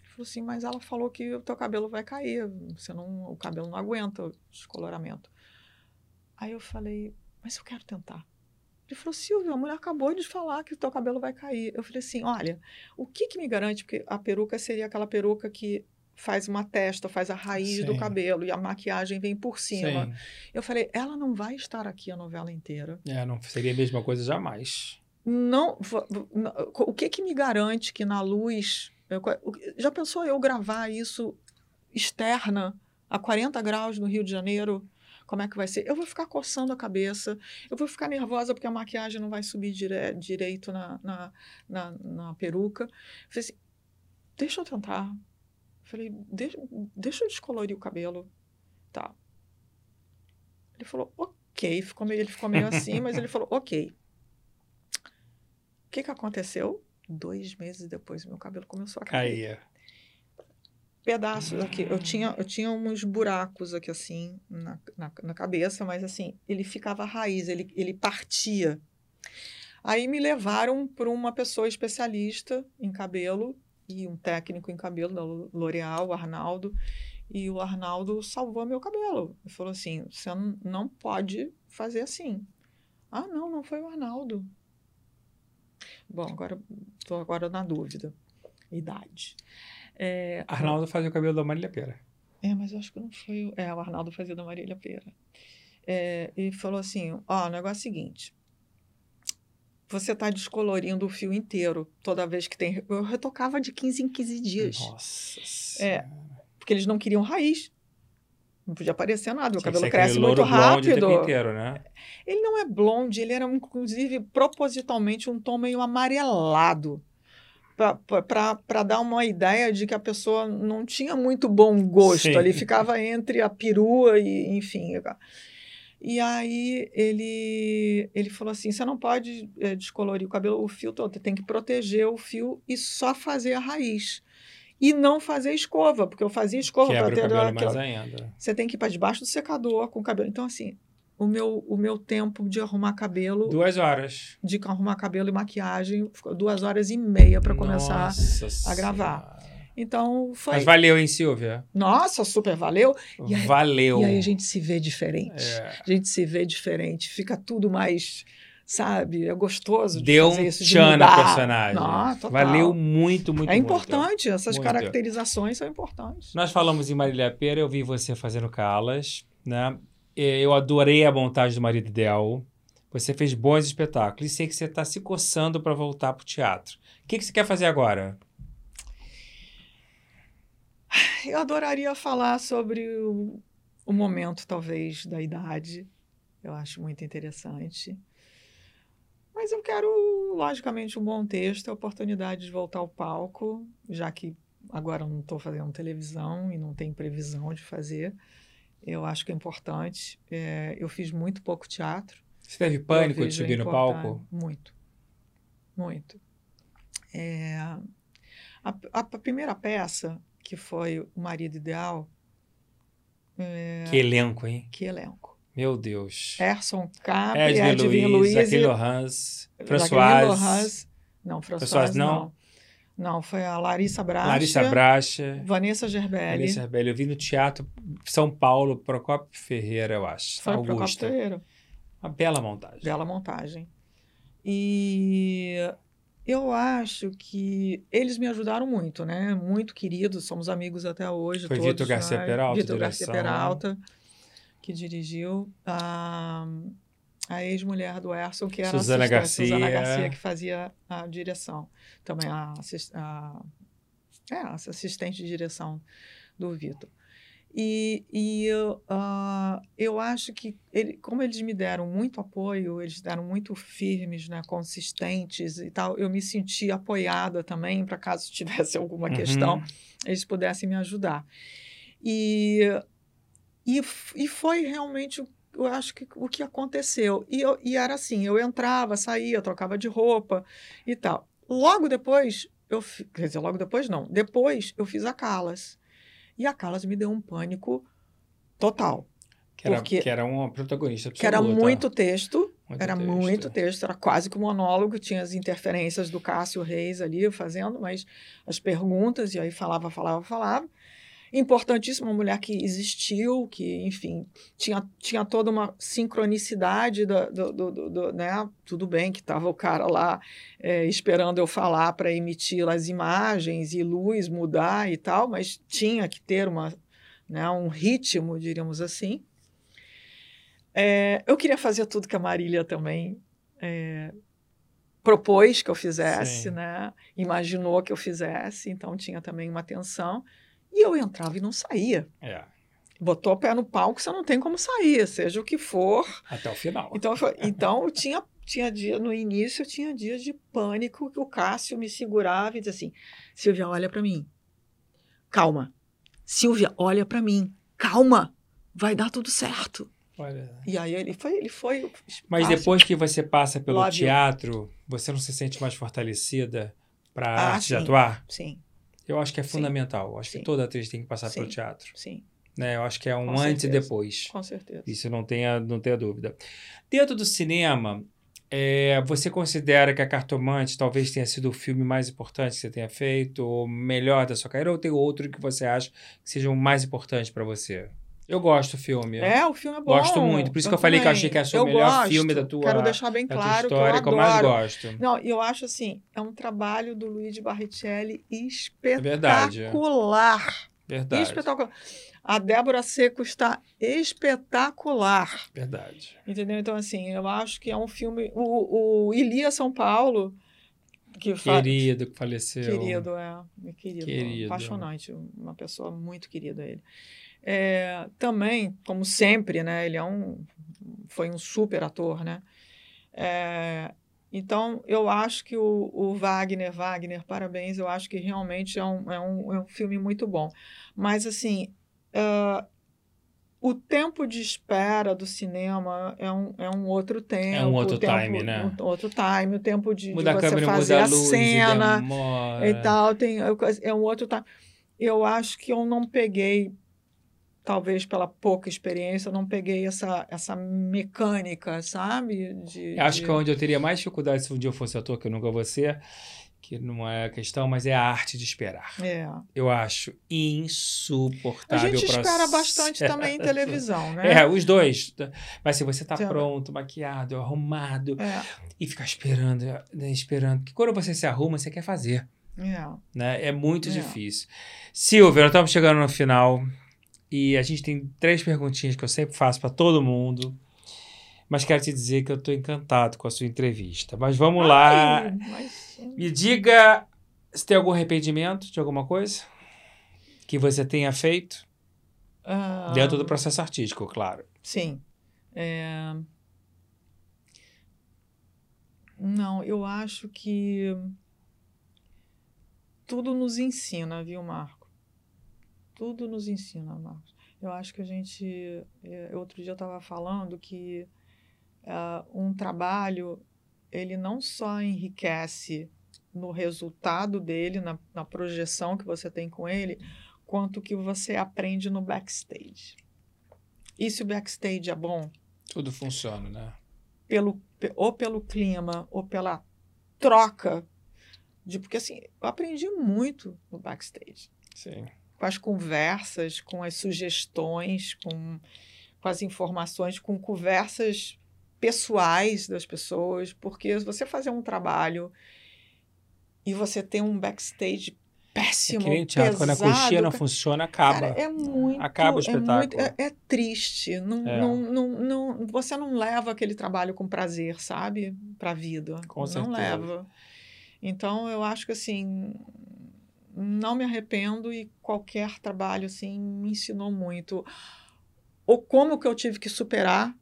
Ele falou assim, mas ela falou que o teu cabelo vai cair, você não, o cabelo não aguenta o descoloramento. Aí eu falei, mas eu quero tentar. Ele falou, Silvio, a mulher acabou de falar que o teu cabelo vai cair. Eu falei assim, olha, o que, que me garante? Porque a peruca seria aquela peruca que faz uma testa, faz a raiz Sim. do cabelo e a maquiagem vem por cima. Sim. Eu falei, ela não vai estar aqui a novela inteira. É, não seria a mesma coisa jamais. Não, o que que me garante que na luz, eu, já pensou eu gravar isso externa a 40 graus no Rio de Janeiro? Como é que vai ser. Eu vou ficar coçando a cabeça, eu vou ficar nervosa porque a maquiagem não vai subir dire direito na, na, na, na peruca. Eu falei assim, deixa eu tentar. Falei, deixa, deixa eu descolorir o cabelo. Tá. Ele falou, ok. Ficou meio, ele ficou meio assim, mas ele falou, ok. O que, que aconteceu? Dois meses depois, meu cabelo começou a cair. Caía pedaços aqui. Eu tinha, eu tinha uns buracos aqui, assim, na, na, na cabeça, mas, assim, ele ficava raiz, ele, ele partia. Aí me levaram para uma pessoa especialista em cabelo e um técnico em cabelo da L'Oréal, o Arnaldo. E o Arnaldo salvou meu cabelo. Ele falou assim: você não pode fazer assim. Ah, não, não foi o Arnaldo. Bom, agora estou agora na dúvida. Idade. É, Arnaldo fazia o cabelo da Marília Pera. É, mas eu acho que não foi. É, o Arnaldo fazia da Marília Pera. É, e falou assim: ó, o negócio é o seguinte. Você está descolorindo o fio inteiro toda vez que tem. Eu retocava de 15 em 15 dias. Nossa. É, porque eles não queriam raiz. Não podia aparecer nada, o cabelo cresce muito rápido. O inteiro, né? Ele não é blonde, ele era inclusive propositalmente um tom meio amarelado para dar uma ideia de que a pessoa não tinha muito bom gosto Sim. ali, ficava entre a perua e, enfim. E aí ele, ele falou assim: você não pode é, descolorir o cabelo, o fio todo, você tem que proteger o fio e só fazer a raiz. E não fazer escova, porque eu fazia escova para ter. Aquela... Você tem que ir para debaixo do secador com o cabelo. Então, assim, o meu, o meu tempo de arrumar cabelo. Duas horas. De arrumar cabelo e maquiagem, ficou duas horas e meia para começar Nossa a gravar. Então foi. Mas valeu, hein, Silvia? Nossa, super valeu. E aí, valeu. E aí a gente se vê diferente. É. A gente se vê diferente. Fica tudo mais sabe? É gostoso de Deu fazer isso, de tchan na personagem. Não, Valeu muito, muito, É importante, muito. essas muito. caracterizações são importantes. Nós falamos em Marília Pera, eu vi você fazendo calas, né? É, eu adorei a montagem do Marido Ideal. Você fez bons espetáculos. E sei que você está se coçando para voltar para o teatro. O que, que você quer fazer agora? Eu adoraria falar sobre o, o momento, talvez, da idade. Eu acho muito interessante. Mas eu quero, logicamente, um bom texto, a oportunidade de voltar ao palco, já que agora não estou fazendo televisão e não tenho previsão de fazer. Eu acho que é importante. É, eu fiz muito pouco teatro. Você teve pânico de subir no palco? Muito. Muito. É, a, a, primeira peça, que foi O Marido Ideal. É, que elenco, hein? Que elenco. Meu Deus. Erson Capri, Edwin Luiz, Aquile Lohans, François. Não, François não. não. Não, foi a Larissa Bracha. Larissa Bracha. Vanessa Gerbelli. Vanessa Gerbelli. Eu vi no Teatro São Paulo, Procopio Ferreira, eu acho. Foi Augusta. Procopio Ferreira. Uma bela montagem. Bela montagem. E eu acho que eles me ajudaram muito, né? Muito queridos, somos amigos até hoje. Foi Vitor Garcia Peralta. Vitor Garcia Peralta. que dirigiu. A, a ex-mulher do Erson, que era Suzana Garcia. Suzana Garcia, que fazia a direção. Também a, a, é, assistente de direção do Vitor. E, e eu, ah, eu acho que, ele, como eles me deram muito apoio, eles deram muito firmes, né, consistentes e tal, eu me senti apoiada também, para caso tivesse alguma Uhum. questão, eles pudessem me ajudar. E, e, e foi realmente, o- eu acho que o que aconteceu. E, eu, e era assim, eu entrava, saía, trocava de roupa e tal. Logo depois, eu, quer dizer, logo depois não, depois eu fiz a Calas. E a Calas me deu um pânico total. Que era, Porque- que era uma protagonista Que era absoluta. muito texto, Muito era texto. muito texto, era quase que um monólogo, tinha as interferências do Cássio Reis ali fazendo, mas as perguntas, e aí falava, falava, falava. Importantíssima, uma mulher que existiu, que, enfim, tinha, tinha toda uma sincronicidade do, do, do- do- né? Tudo bem que estava o cara lá é, esperando eu falar para emitir as imagens e luz mudar e tal, mas tinha que ter uma, né, um ritmo, diríamos assim. É, eu queria fazer tudo que a Marília também é, propôs que eu fizesse, Sim. né? Imaginou que eu fizesse, então tinha também uma tensão. E eu entrava e não saía. É, Botou o pé no palco, você não tem como sair, seja o que for. até o final. Então, então tinha, tinha dia, no início, eu tinha dias de pânico que o Cássio me segurava e dizia assim: Silvia, olha para mim. Calma. Silvia, olha para mim. Calma. Vai dar tudo certo. Olha. E aí ele foi, ele foi. Mas depois que você passa pelo Love you. teatro, você não se sente mais fortalecida para Ah, arte de sim. atuar? Sim, Eu acho que é Sim. fundamental. Acho que Sim. toda atriz tem que passar pelo Sim. teatro. sim, Né? Eu acho que é um Com antes e certeza. depois. com certeza. Isso não tenha, não tenha dúvida. Dentro do cinema, é, você considera que a Cartomante talvez tenha sido o filme mais importante que você tenha feito, ou melhor da sua carreira, ou tem outro que você acha que seja o mais importante para você? Eu gosto do filme. É, o filme é bom. Gosto muito. Por isso que eu falei que eu achei que é o Eu melhor gosto. filme da tua- Quero deixar bem claro história, que que eu eu mais adoro. gosto. Não, eu acho assim, é um trabalho do Luigi Barrichelli É verdade. espetacular. Verdade. Espetacular. A Débora Seco está espetacular. Verdade. Entendeu? Então, assim, eu acho que é um filme. O, o Ilia São Paulo, que. Querido que faleceu. Querido, é. é Querido, Querido. Apaixonante. Uma pessoa muito querida ele. É, também, como sempre, né? Ele é um, foi um super ator, né? É, então, eu acho que o, o Wagner, Wagner, parabéns, eu acho que realmente é um, é um, é um filme muito bom. Mas, assim, ah, o tempo de espera do cinema é um, é um outro tempo. um outro tempo- time, né? Um outro time, o tempo de, de Muda você câmera, fazer a a luz, cena e demora. e tal, tem, é um outro time. Eu acho que eu não peguei, talvez pela pouca experiência, eu não peguei essa, essa mecânica, sabe? De, Acho de- que onde eu teria mais dificuldade se um dia eu fosse ator, que eu nunca vou ser, que não é a questão, mas é a arte de esperar. É. Eu acho A insuportável. gente o espera bastante também em televisão, né? É, os dois. Mas se você tá pronto, maquiado, arrumado, É, e ficar esperando, né, esperando. Porque quando você se arruma, você quer fazer. é. Né? É muito É. difícil. Silvia, nós estamos chegando no final. E a gente tem três perguntinhas que eu sempre faço para todo mundo. Mas quero te dizer que eu estou encantado com a sua entrevista. Mas vamos lá. Ai, mas- Me diga se tem algum arrependimento de alguma coisa que você tenha feito ah, dentro do processo artístico, claro. Sim. É, Não, eu acho que tudo nos ensina, viu, Marco? Tudo nos ensina, Marcos. Eu acho que a gente. é, Outro dia eu estava falando que ah, um trabalho ele não só enriquece no resultado dele, na, na projeção que você tem com ele, quanto que você aprende no backstage. E se o backstage é bom, Tudo funciona, né? pelo, pe- ou pelo clima, ou pela troca, de, porque assim, eu aprendi muito no backstage Sim. Com as conversas, com as sugestões, com, com as informações, com conversas pessoais das pessoas, porque você fazer um trabalho e você ter um backstage péssimo. É que nem teatro, quando a coxinha não pesado. funciona, acaba. Cara, é muito. Acaba o É, muito, espetáculo. é, é triste. Não, É. Não, não, não, você não leva aquele trabalho com prazer, sabe? Para a vida. Com não certeza. leva. Então, eu acho que assim. Não me arrependo e qualquer trabalho assim me ensinou muito. Ou como que eu tive que superar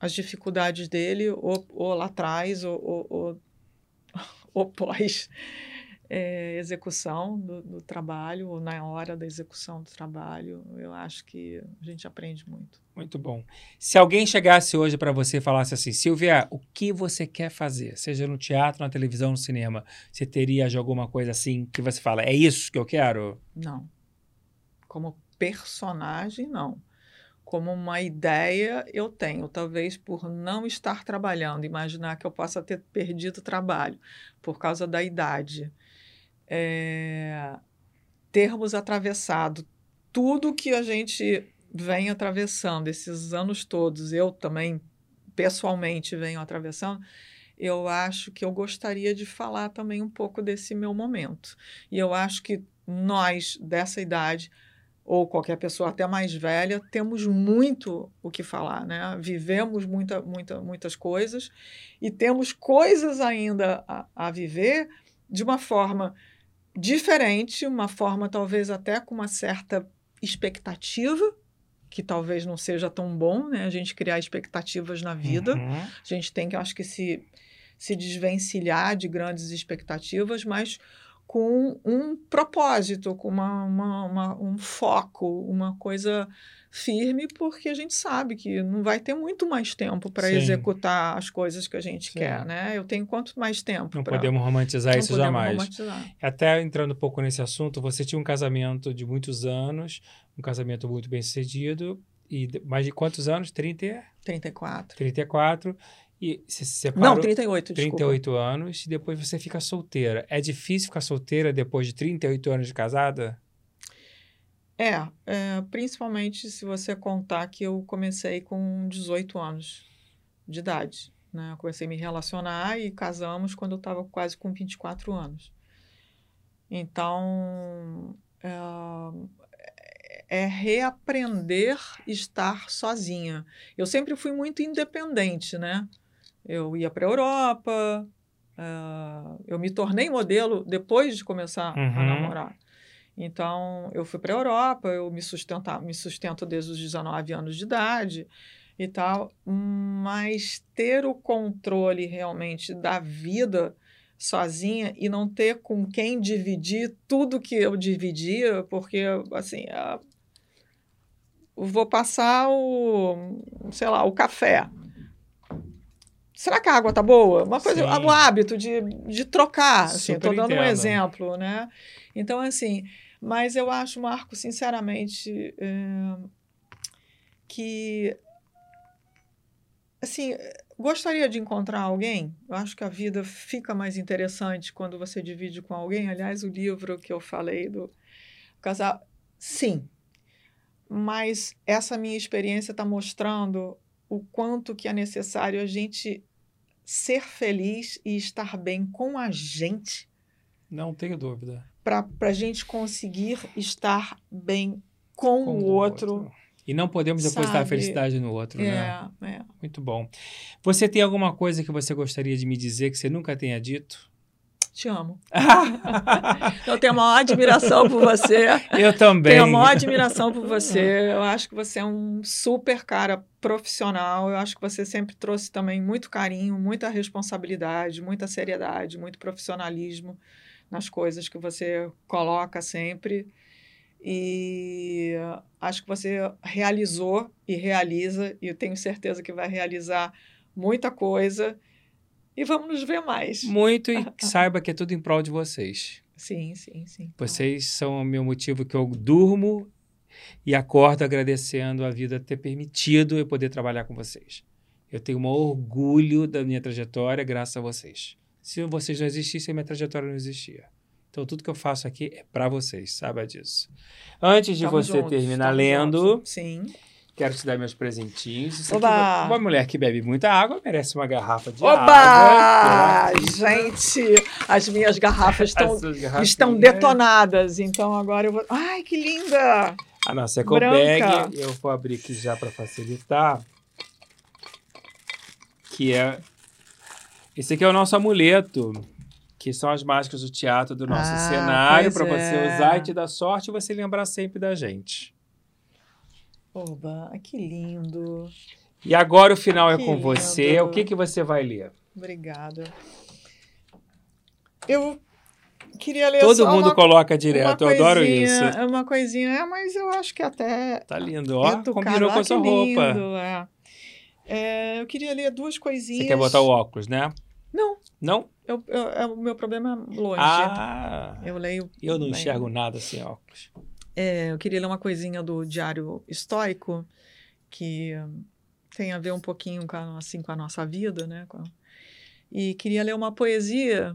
as dificuldades dele, ou, ou lá atrás, ou, ou, ou, ou pós é, execução do, do trabalho, ou na hora da execução do trabalho. Eu acho que a gente aprende muito. Muito bom. Se alguém chegasse hoje para você e falasse assim, Silvia, o que você quer fazer? Seja no teatro, na televisão, no cinema, você teria de alguma coisa assim que você fala, é isso que eu quero? Não. Como personagem, não. Como uma ideia, eu tenho. Talvez por não estar trabalhando, imaginar que eu possa ter perdido trabalho por causa da idade. É, termos atravessado tudo que a gente vem atravessando esses anos todos, eu também pessoalmente venho atravessando, eu acho que eu gostaria de falar também um pouco desse meu momento. E eu acho que nós, dessa idade, ou qualquer pessoa até mais velha, temos muito o que falar, né? Vivemos muita, muita, muitas coisas e temos coisas ainda a, a viver de uma forma diferente, uma forma talvez até com uma certa expectativa, que talvez não seja tão bom, né? A gente criar expectativas na vida. Uhum. A gente tem que, eu acho que, se, se desvencilhar de grandes expectativas, mas com um propósito, com uma, uma, uma- um foco, uma coisa firme, porque a gente sabe que não vai ter muito mais tempo para executar as coisas que a gente Sim. quer, né? Eu tenho quanto mais tempo Não pra- podemos romantizar não isso podemos jamais. romantizar. Até entrando um pouco nesse assunto, você tinha um casamento de muitos anos, um casamento muito bem sucedido, e mais de quantos anos? 30, e- 34. 34, e você se separou... Não, 38, desculpa. 38 anos, e depois você fica solteira. É difícil ficar solteira depois de 38 anos de casada? É, é, principalmente se você contar que eu comecei com 18 anos de idade. Né? Eu comecei a me relacionar e casamos quando eu estava quase com 24 anos. Então, é, é reaprender estar sozinha. Eu sempre fui muito independente, né? Eu ia para a Europa, é, eu me tornei modelo depois de começar Uhum. a namorar. Então, eu fui para a Europa, eu me, sustenta, me sustento desde os 19 anos de idade e tal, mas ter o controle realmente da vida sozinha e não ter com quem dividir tudo que eu dividia, porque, assim, vou passar o, sei lá, o café. Será que a água tá boa? Uma coisa, Sim. o hábito de, de trocar, assim, Super estou dando um exemplo, né? Então, assim, mas eu acho, Marco, sinceramente, é, que, assim, gostaria de encontrar alguém. Eu acho que a vida fica mais interessante quando você divide com alguém. Aliás, o livro que eu falei do casal, sim. Mas essa minha experiência está mostrando o quanto que é necessário a gente ser feliz e estar bem com a gente Não tenho dúvida. para a gente conseguir estar bem com, Com o outro. E não podemos depositar a Sabe? felicidade no outro, né? É, é. Muito bom. Você tem alguma coisa que você gostaria de me dizer que você nunca tenha dito? Te amo. Eu tenho a maior admiração por você. Eu também. Tenho a maior admiração por você. Eu acho que você é um super cara profissional. Eu acho que você sempre trouxe também muito carinho, muita responsabilidade, muita seriedade, muito profissionalismo nas coisas que você coloca sempre. E acho que você realizou e realiza, e eu tenho certeza que vai realizar muita coisa. E vamos nos ver mais. Muito e saiba que é tudo em prol de vocês. Sim, sim, sim. Vocês são o meu motivo que eu durmo e acordo agradecendo a vida ter permitido eu poder trabalhar com vocês. Eu tenho um orgulho da minha trajetória graças a vocês. Se vocês não existissem, minha trajetória não existia. Então, tudo que eu faço aqui é para vocês, saiba disso. Antes de Tamo você juntos, terminar lendo, juntos. Sim. Quero te dar meus presentinhos. Oba! aqui, uma mulher que bebe muita água merece uma garrafa de Oba! água. Gente, as minhas garrafas estão, As estão detonadas. Então agora eu vou. Ai, que linda! A nossa ecobag, eu vou abrir aqui já para facilitar. Que é. Esse aqui é o nosso amuleto, que são as máscaras do teatro do nosso Ah, cenário, para você é. usar e te dar sorte e você lembrar sempre da gente. Oba, que lindo. E agora o final é Que com você. lindo. O que, que você vai ler? Obrigada. Eu queria ler Todo mundo uma, coloca direto, eu adoro isso. É uma coisinha, é, mas eu acho que até Tá lindo, ó. educado. Combinou com Ah, a sua roupa. lindo, é. É, eu queria ler duas coisinhas. Você quer botar o óculos, né? Não, Não? eu, eu- é, o meu problema é longe. Ah, Eu leio. eu não enxergo nada sem óculos. É, eu queria ler uma coisinha do Diário Estoico, que tem a ver um pouquinho com a, assim, com a nossa vida, né? A- E queria ler uma poesia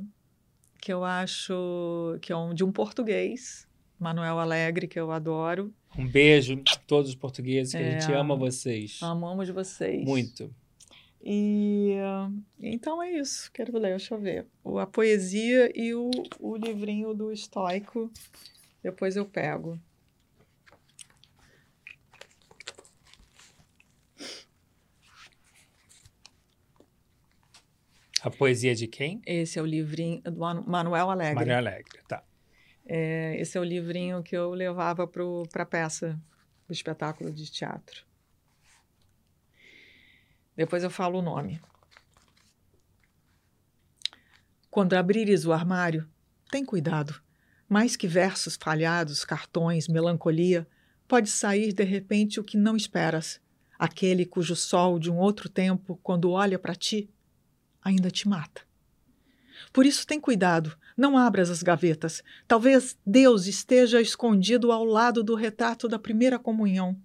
que eu acho que é um, de um português, Manuel Alegre, que eu adoro. Um beijo a todos os portugueses, que a É. gente ama vocês. Amamos vocês. Muito. E então é isso. Quero ler, deixa eu ver. O, a poesia e o, o livrinho do Estoico. Depois eu pego. A poesia de quem? Esse é o livrinho do Manu- Manuel Alegre. Maria Alegre, tá. É, esse é o livrinho que eu levava para a peça do espetáculo de teatro. Depois eu falo o nome. Quando abrires o armário, tem cuidado. Mais que versos falhados, cartões, melancolia, pode sair de repente o que não esperas. Aquele cujo sol de um outro tempo, quando olha para ti, ainda te mata. Por isso tem cuidado, não abras as gavetas. Talvez Deus esteja escondido ao lado do retrato da primeira comunhão.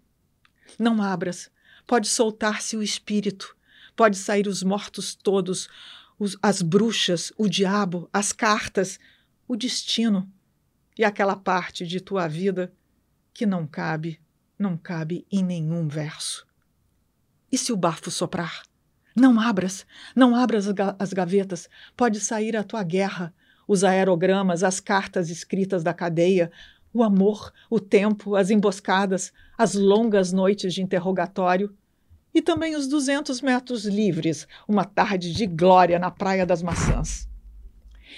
Não abras. Pode soltar-se o espírito. Pode sair os mortos todos, os- as bruxas, o diabo, as cartas, o destino e aquela parte de tua vida que não cabe, não cabe em nenhum verso. E se o bafo soprar? Não abras, não abras as ga- as gavetas. Pode sair a tua guerra, os aerogramas, as cartas escritas da cadeia, o amor, o tempo, as emboscadas, as longas noites de interrogatório e também os 200 metros livres, uma tarde de glória na Praia das Maçãs.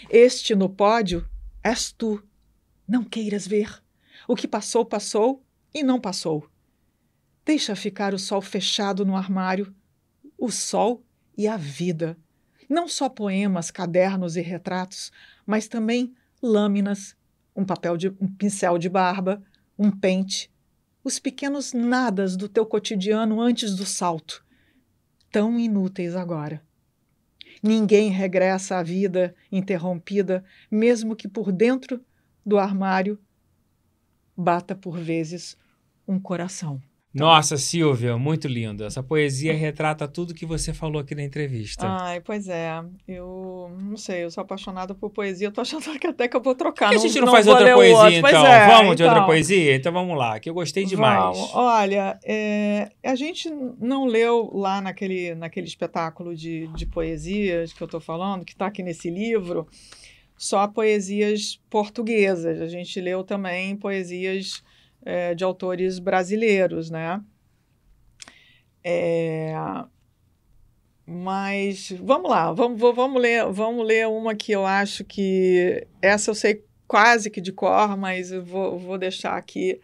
Este no pódio és tu. Não queiras ver. O que passou, passou e não passou. Deixa ficar o sol fechado no armário, o sol e a vida. Não só poemas, cadernos e retratos, mas também lâminas, um papel de um pincel de barba, um pente, os pequenos nadas do teu cotidiano antes do salto, tão inúteis agora. Ninguém regressa à vida interrompida, mesmo que por dentro do armário bata por vezes um coração. Nossa, Silvia, muito lindo. Essa poesia retrata tudo que você falou aqui na entrevista. Ai, pois é. Eu não sei, eu sou apaixonada por poesia. Eu tô achando que até que eu vou trocar. Por que a gente não, não faz outra poesia, então? é, Vamos de outra então. poesia? Então vamos lá, que eu gostei demais. Vamos. Olha, é, a gente não leu lá naquele, naquele espetáculo de, de poesias que eu estou falando, que está aqui nesse livro, só poesias portuguesas. A gente leu também poesias é, de autores brasileiros, né? É, mas vamos lá, vamos, vamos, ler, vamos ler uma que eu acho que. Essa eu sei quase que de cor, mas eu vou, vou deixar aqui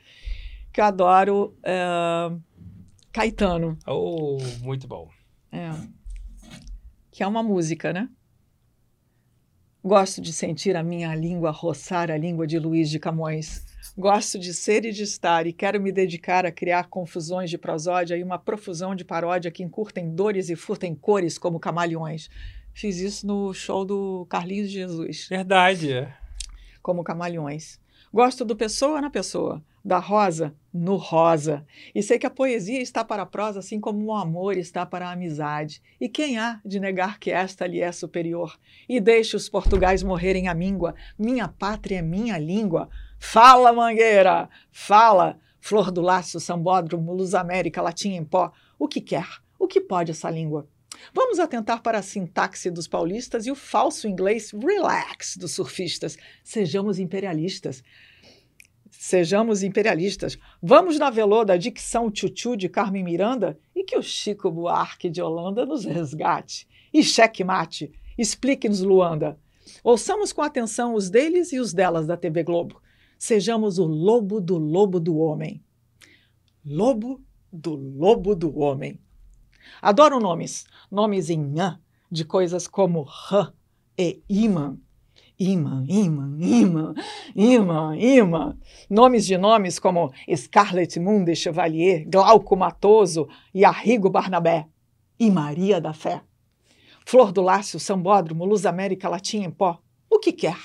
que eu adoro é, Caetano, Oh, muito bom. é, que é uma música, né? Gosto de sentir a minha língua roçar a língua de Luís de Camões. Gosto de ser e de estar e quero me dedicar a criar confusões de prosódia e uma profusão de paródia que encurtem dores e furtem cores como camaleões. Fiz isso no show do Carlinhos de Jesus Verdade. como camaleões. Gosto do pessoa na pessoa, da rosa no rosa. E sei que a poesia está para a prosa, assim como o amor está para a amizade. E quem há de negar que esta lhe é superior? E deixe os portugais morrerem a míngua. Minha pátria é minha língua. Fala, mangueira! Fala! Flor do Lácio, Sambódromo, Luz América, Latim em pó. O que quer? O que pode essa língua? Vamos atentar para a sintaxe dos paulistas e o falso inglês relax dos surfistas. Sejamos imperialistas. Sejamos imperialistas. Vamos na velô da dicção tchutchu de Carmen Miranda e que o Chico Buarque de Holanda nos resgate. E cheque-mate. Explique-nos, Luanda. Ouçamos com atenção os deles e os delas da TV Globo. Sejamos o lobo do lobo do homem. Lobo do lobo do homem. Adoro nomes, nomes em an, de coisas como rã e imã. Imã, imã, imã, imã, imã. Nomes de nomes como Scarlett Moon de Chevalier, Glauco Matoso e Arrigo Barnabé. E Maria da Fé. Flor do Lácio, Sambódromo, Luz América, Latim em pó. O que quer?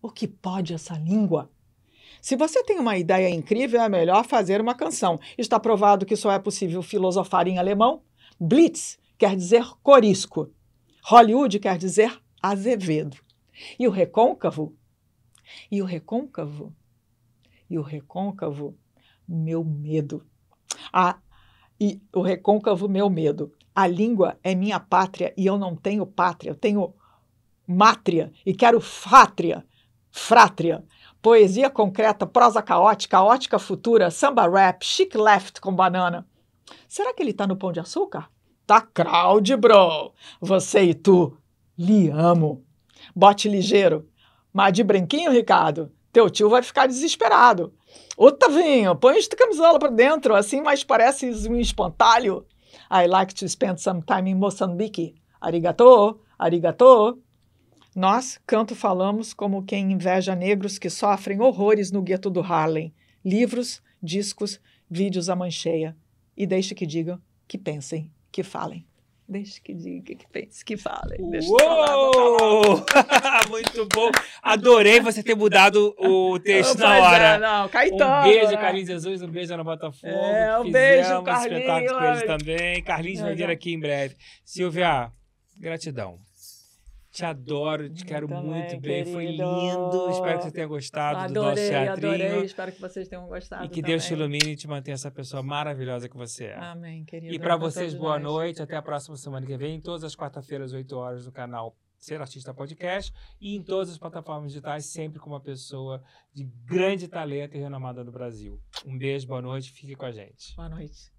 O que pode essa língua? Se você tem uma ideia incrível, é melhor fazer uma canção. Está provado que só é possível filosofar em alemão. Blitz quer dizer corisco. Hollywood quer dizer azevedo. E o recôncavo? E o recôncavo? E o recôncavo? Meu medo. Ah, e o recôncavo, meu medo. A língua é minha pátria e eu não tenho pátria, eu tenho mátria e quero fátria, frátria. Poesia concreta, prosa caótica, caótica futura, samba rap, chic left com banana. Será que ele tá no Pão de Açúcar? Tá crowd, bro. Você e tu. Lhe amo. Bote ligeiro. Mas de brinquinho, Ricardo, teu tio vai ficar desesperado. Ô, Tavinho, põe esta camisola para dentro, assim mais pareces um espantalho. I like to spend some time in Moçambique. Arigato, arigato. Nós, canto, falamos como quem inveja negros que sofrem horrores no gueto do Harlem. Livros, discos, vídeos à mancheia e deixe que digam, que pensem, que falem. Deixe que diga, que pense, que falem. Uou! Muito bom. Adorei você ter mudado o texto na hora. É, não, Caetano. Um beijo, né? Carlinhos Jesus, um beijo, Ana Botafogo. É, um Fizemos beijo, Carlinhos. espetáculo com eles também. Carlinhos vai É, vir já. aqui em breve. Silvia, gratidão. Te adoro, te Eu quero também, muito bem. Foi querido. lindo. Espero que você tenha gostado do nosso Adorei, teatrinho. adorei. Espero que vocês tenham gostado. E que Deus te também. ilumine e te mantenha essa pessoa maravilhosa que você é. Amém, querido. E para vocês, boa nós. noite. Até a próxima semana que vem, todas as quarta-feiras, 8 horas, no canal Ser Artista Podcast e em todas as plataformas digitais, sempre com uma pessoa de grande talento e renomada do Brasil. Um beijo, boa noite, fique com a gente. Boa noite.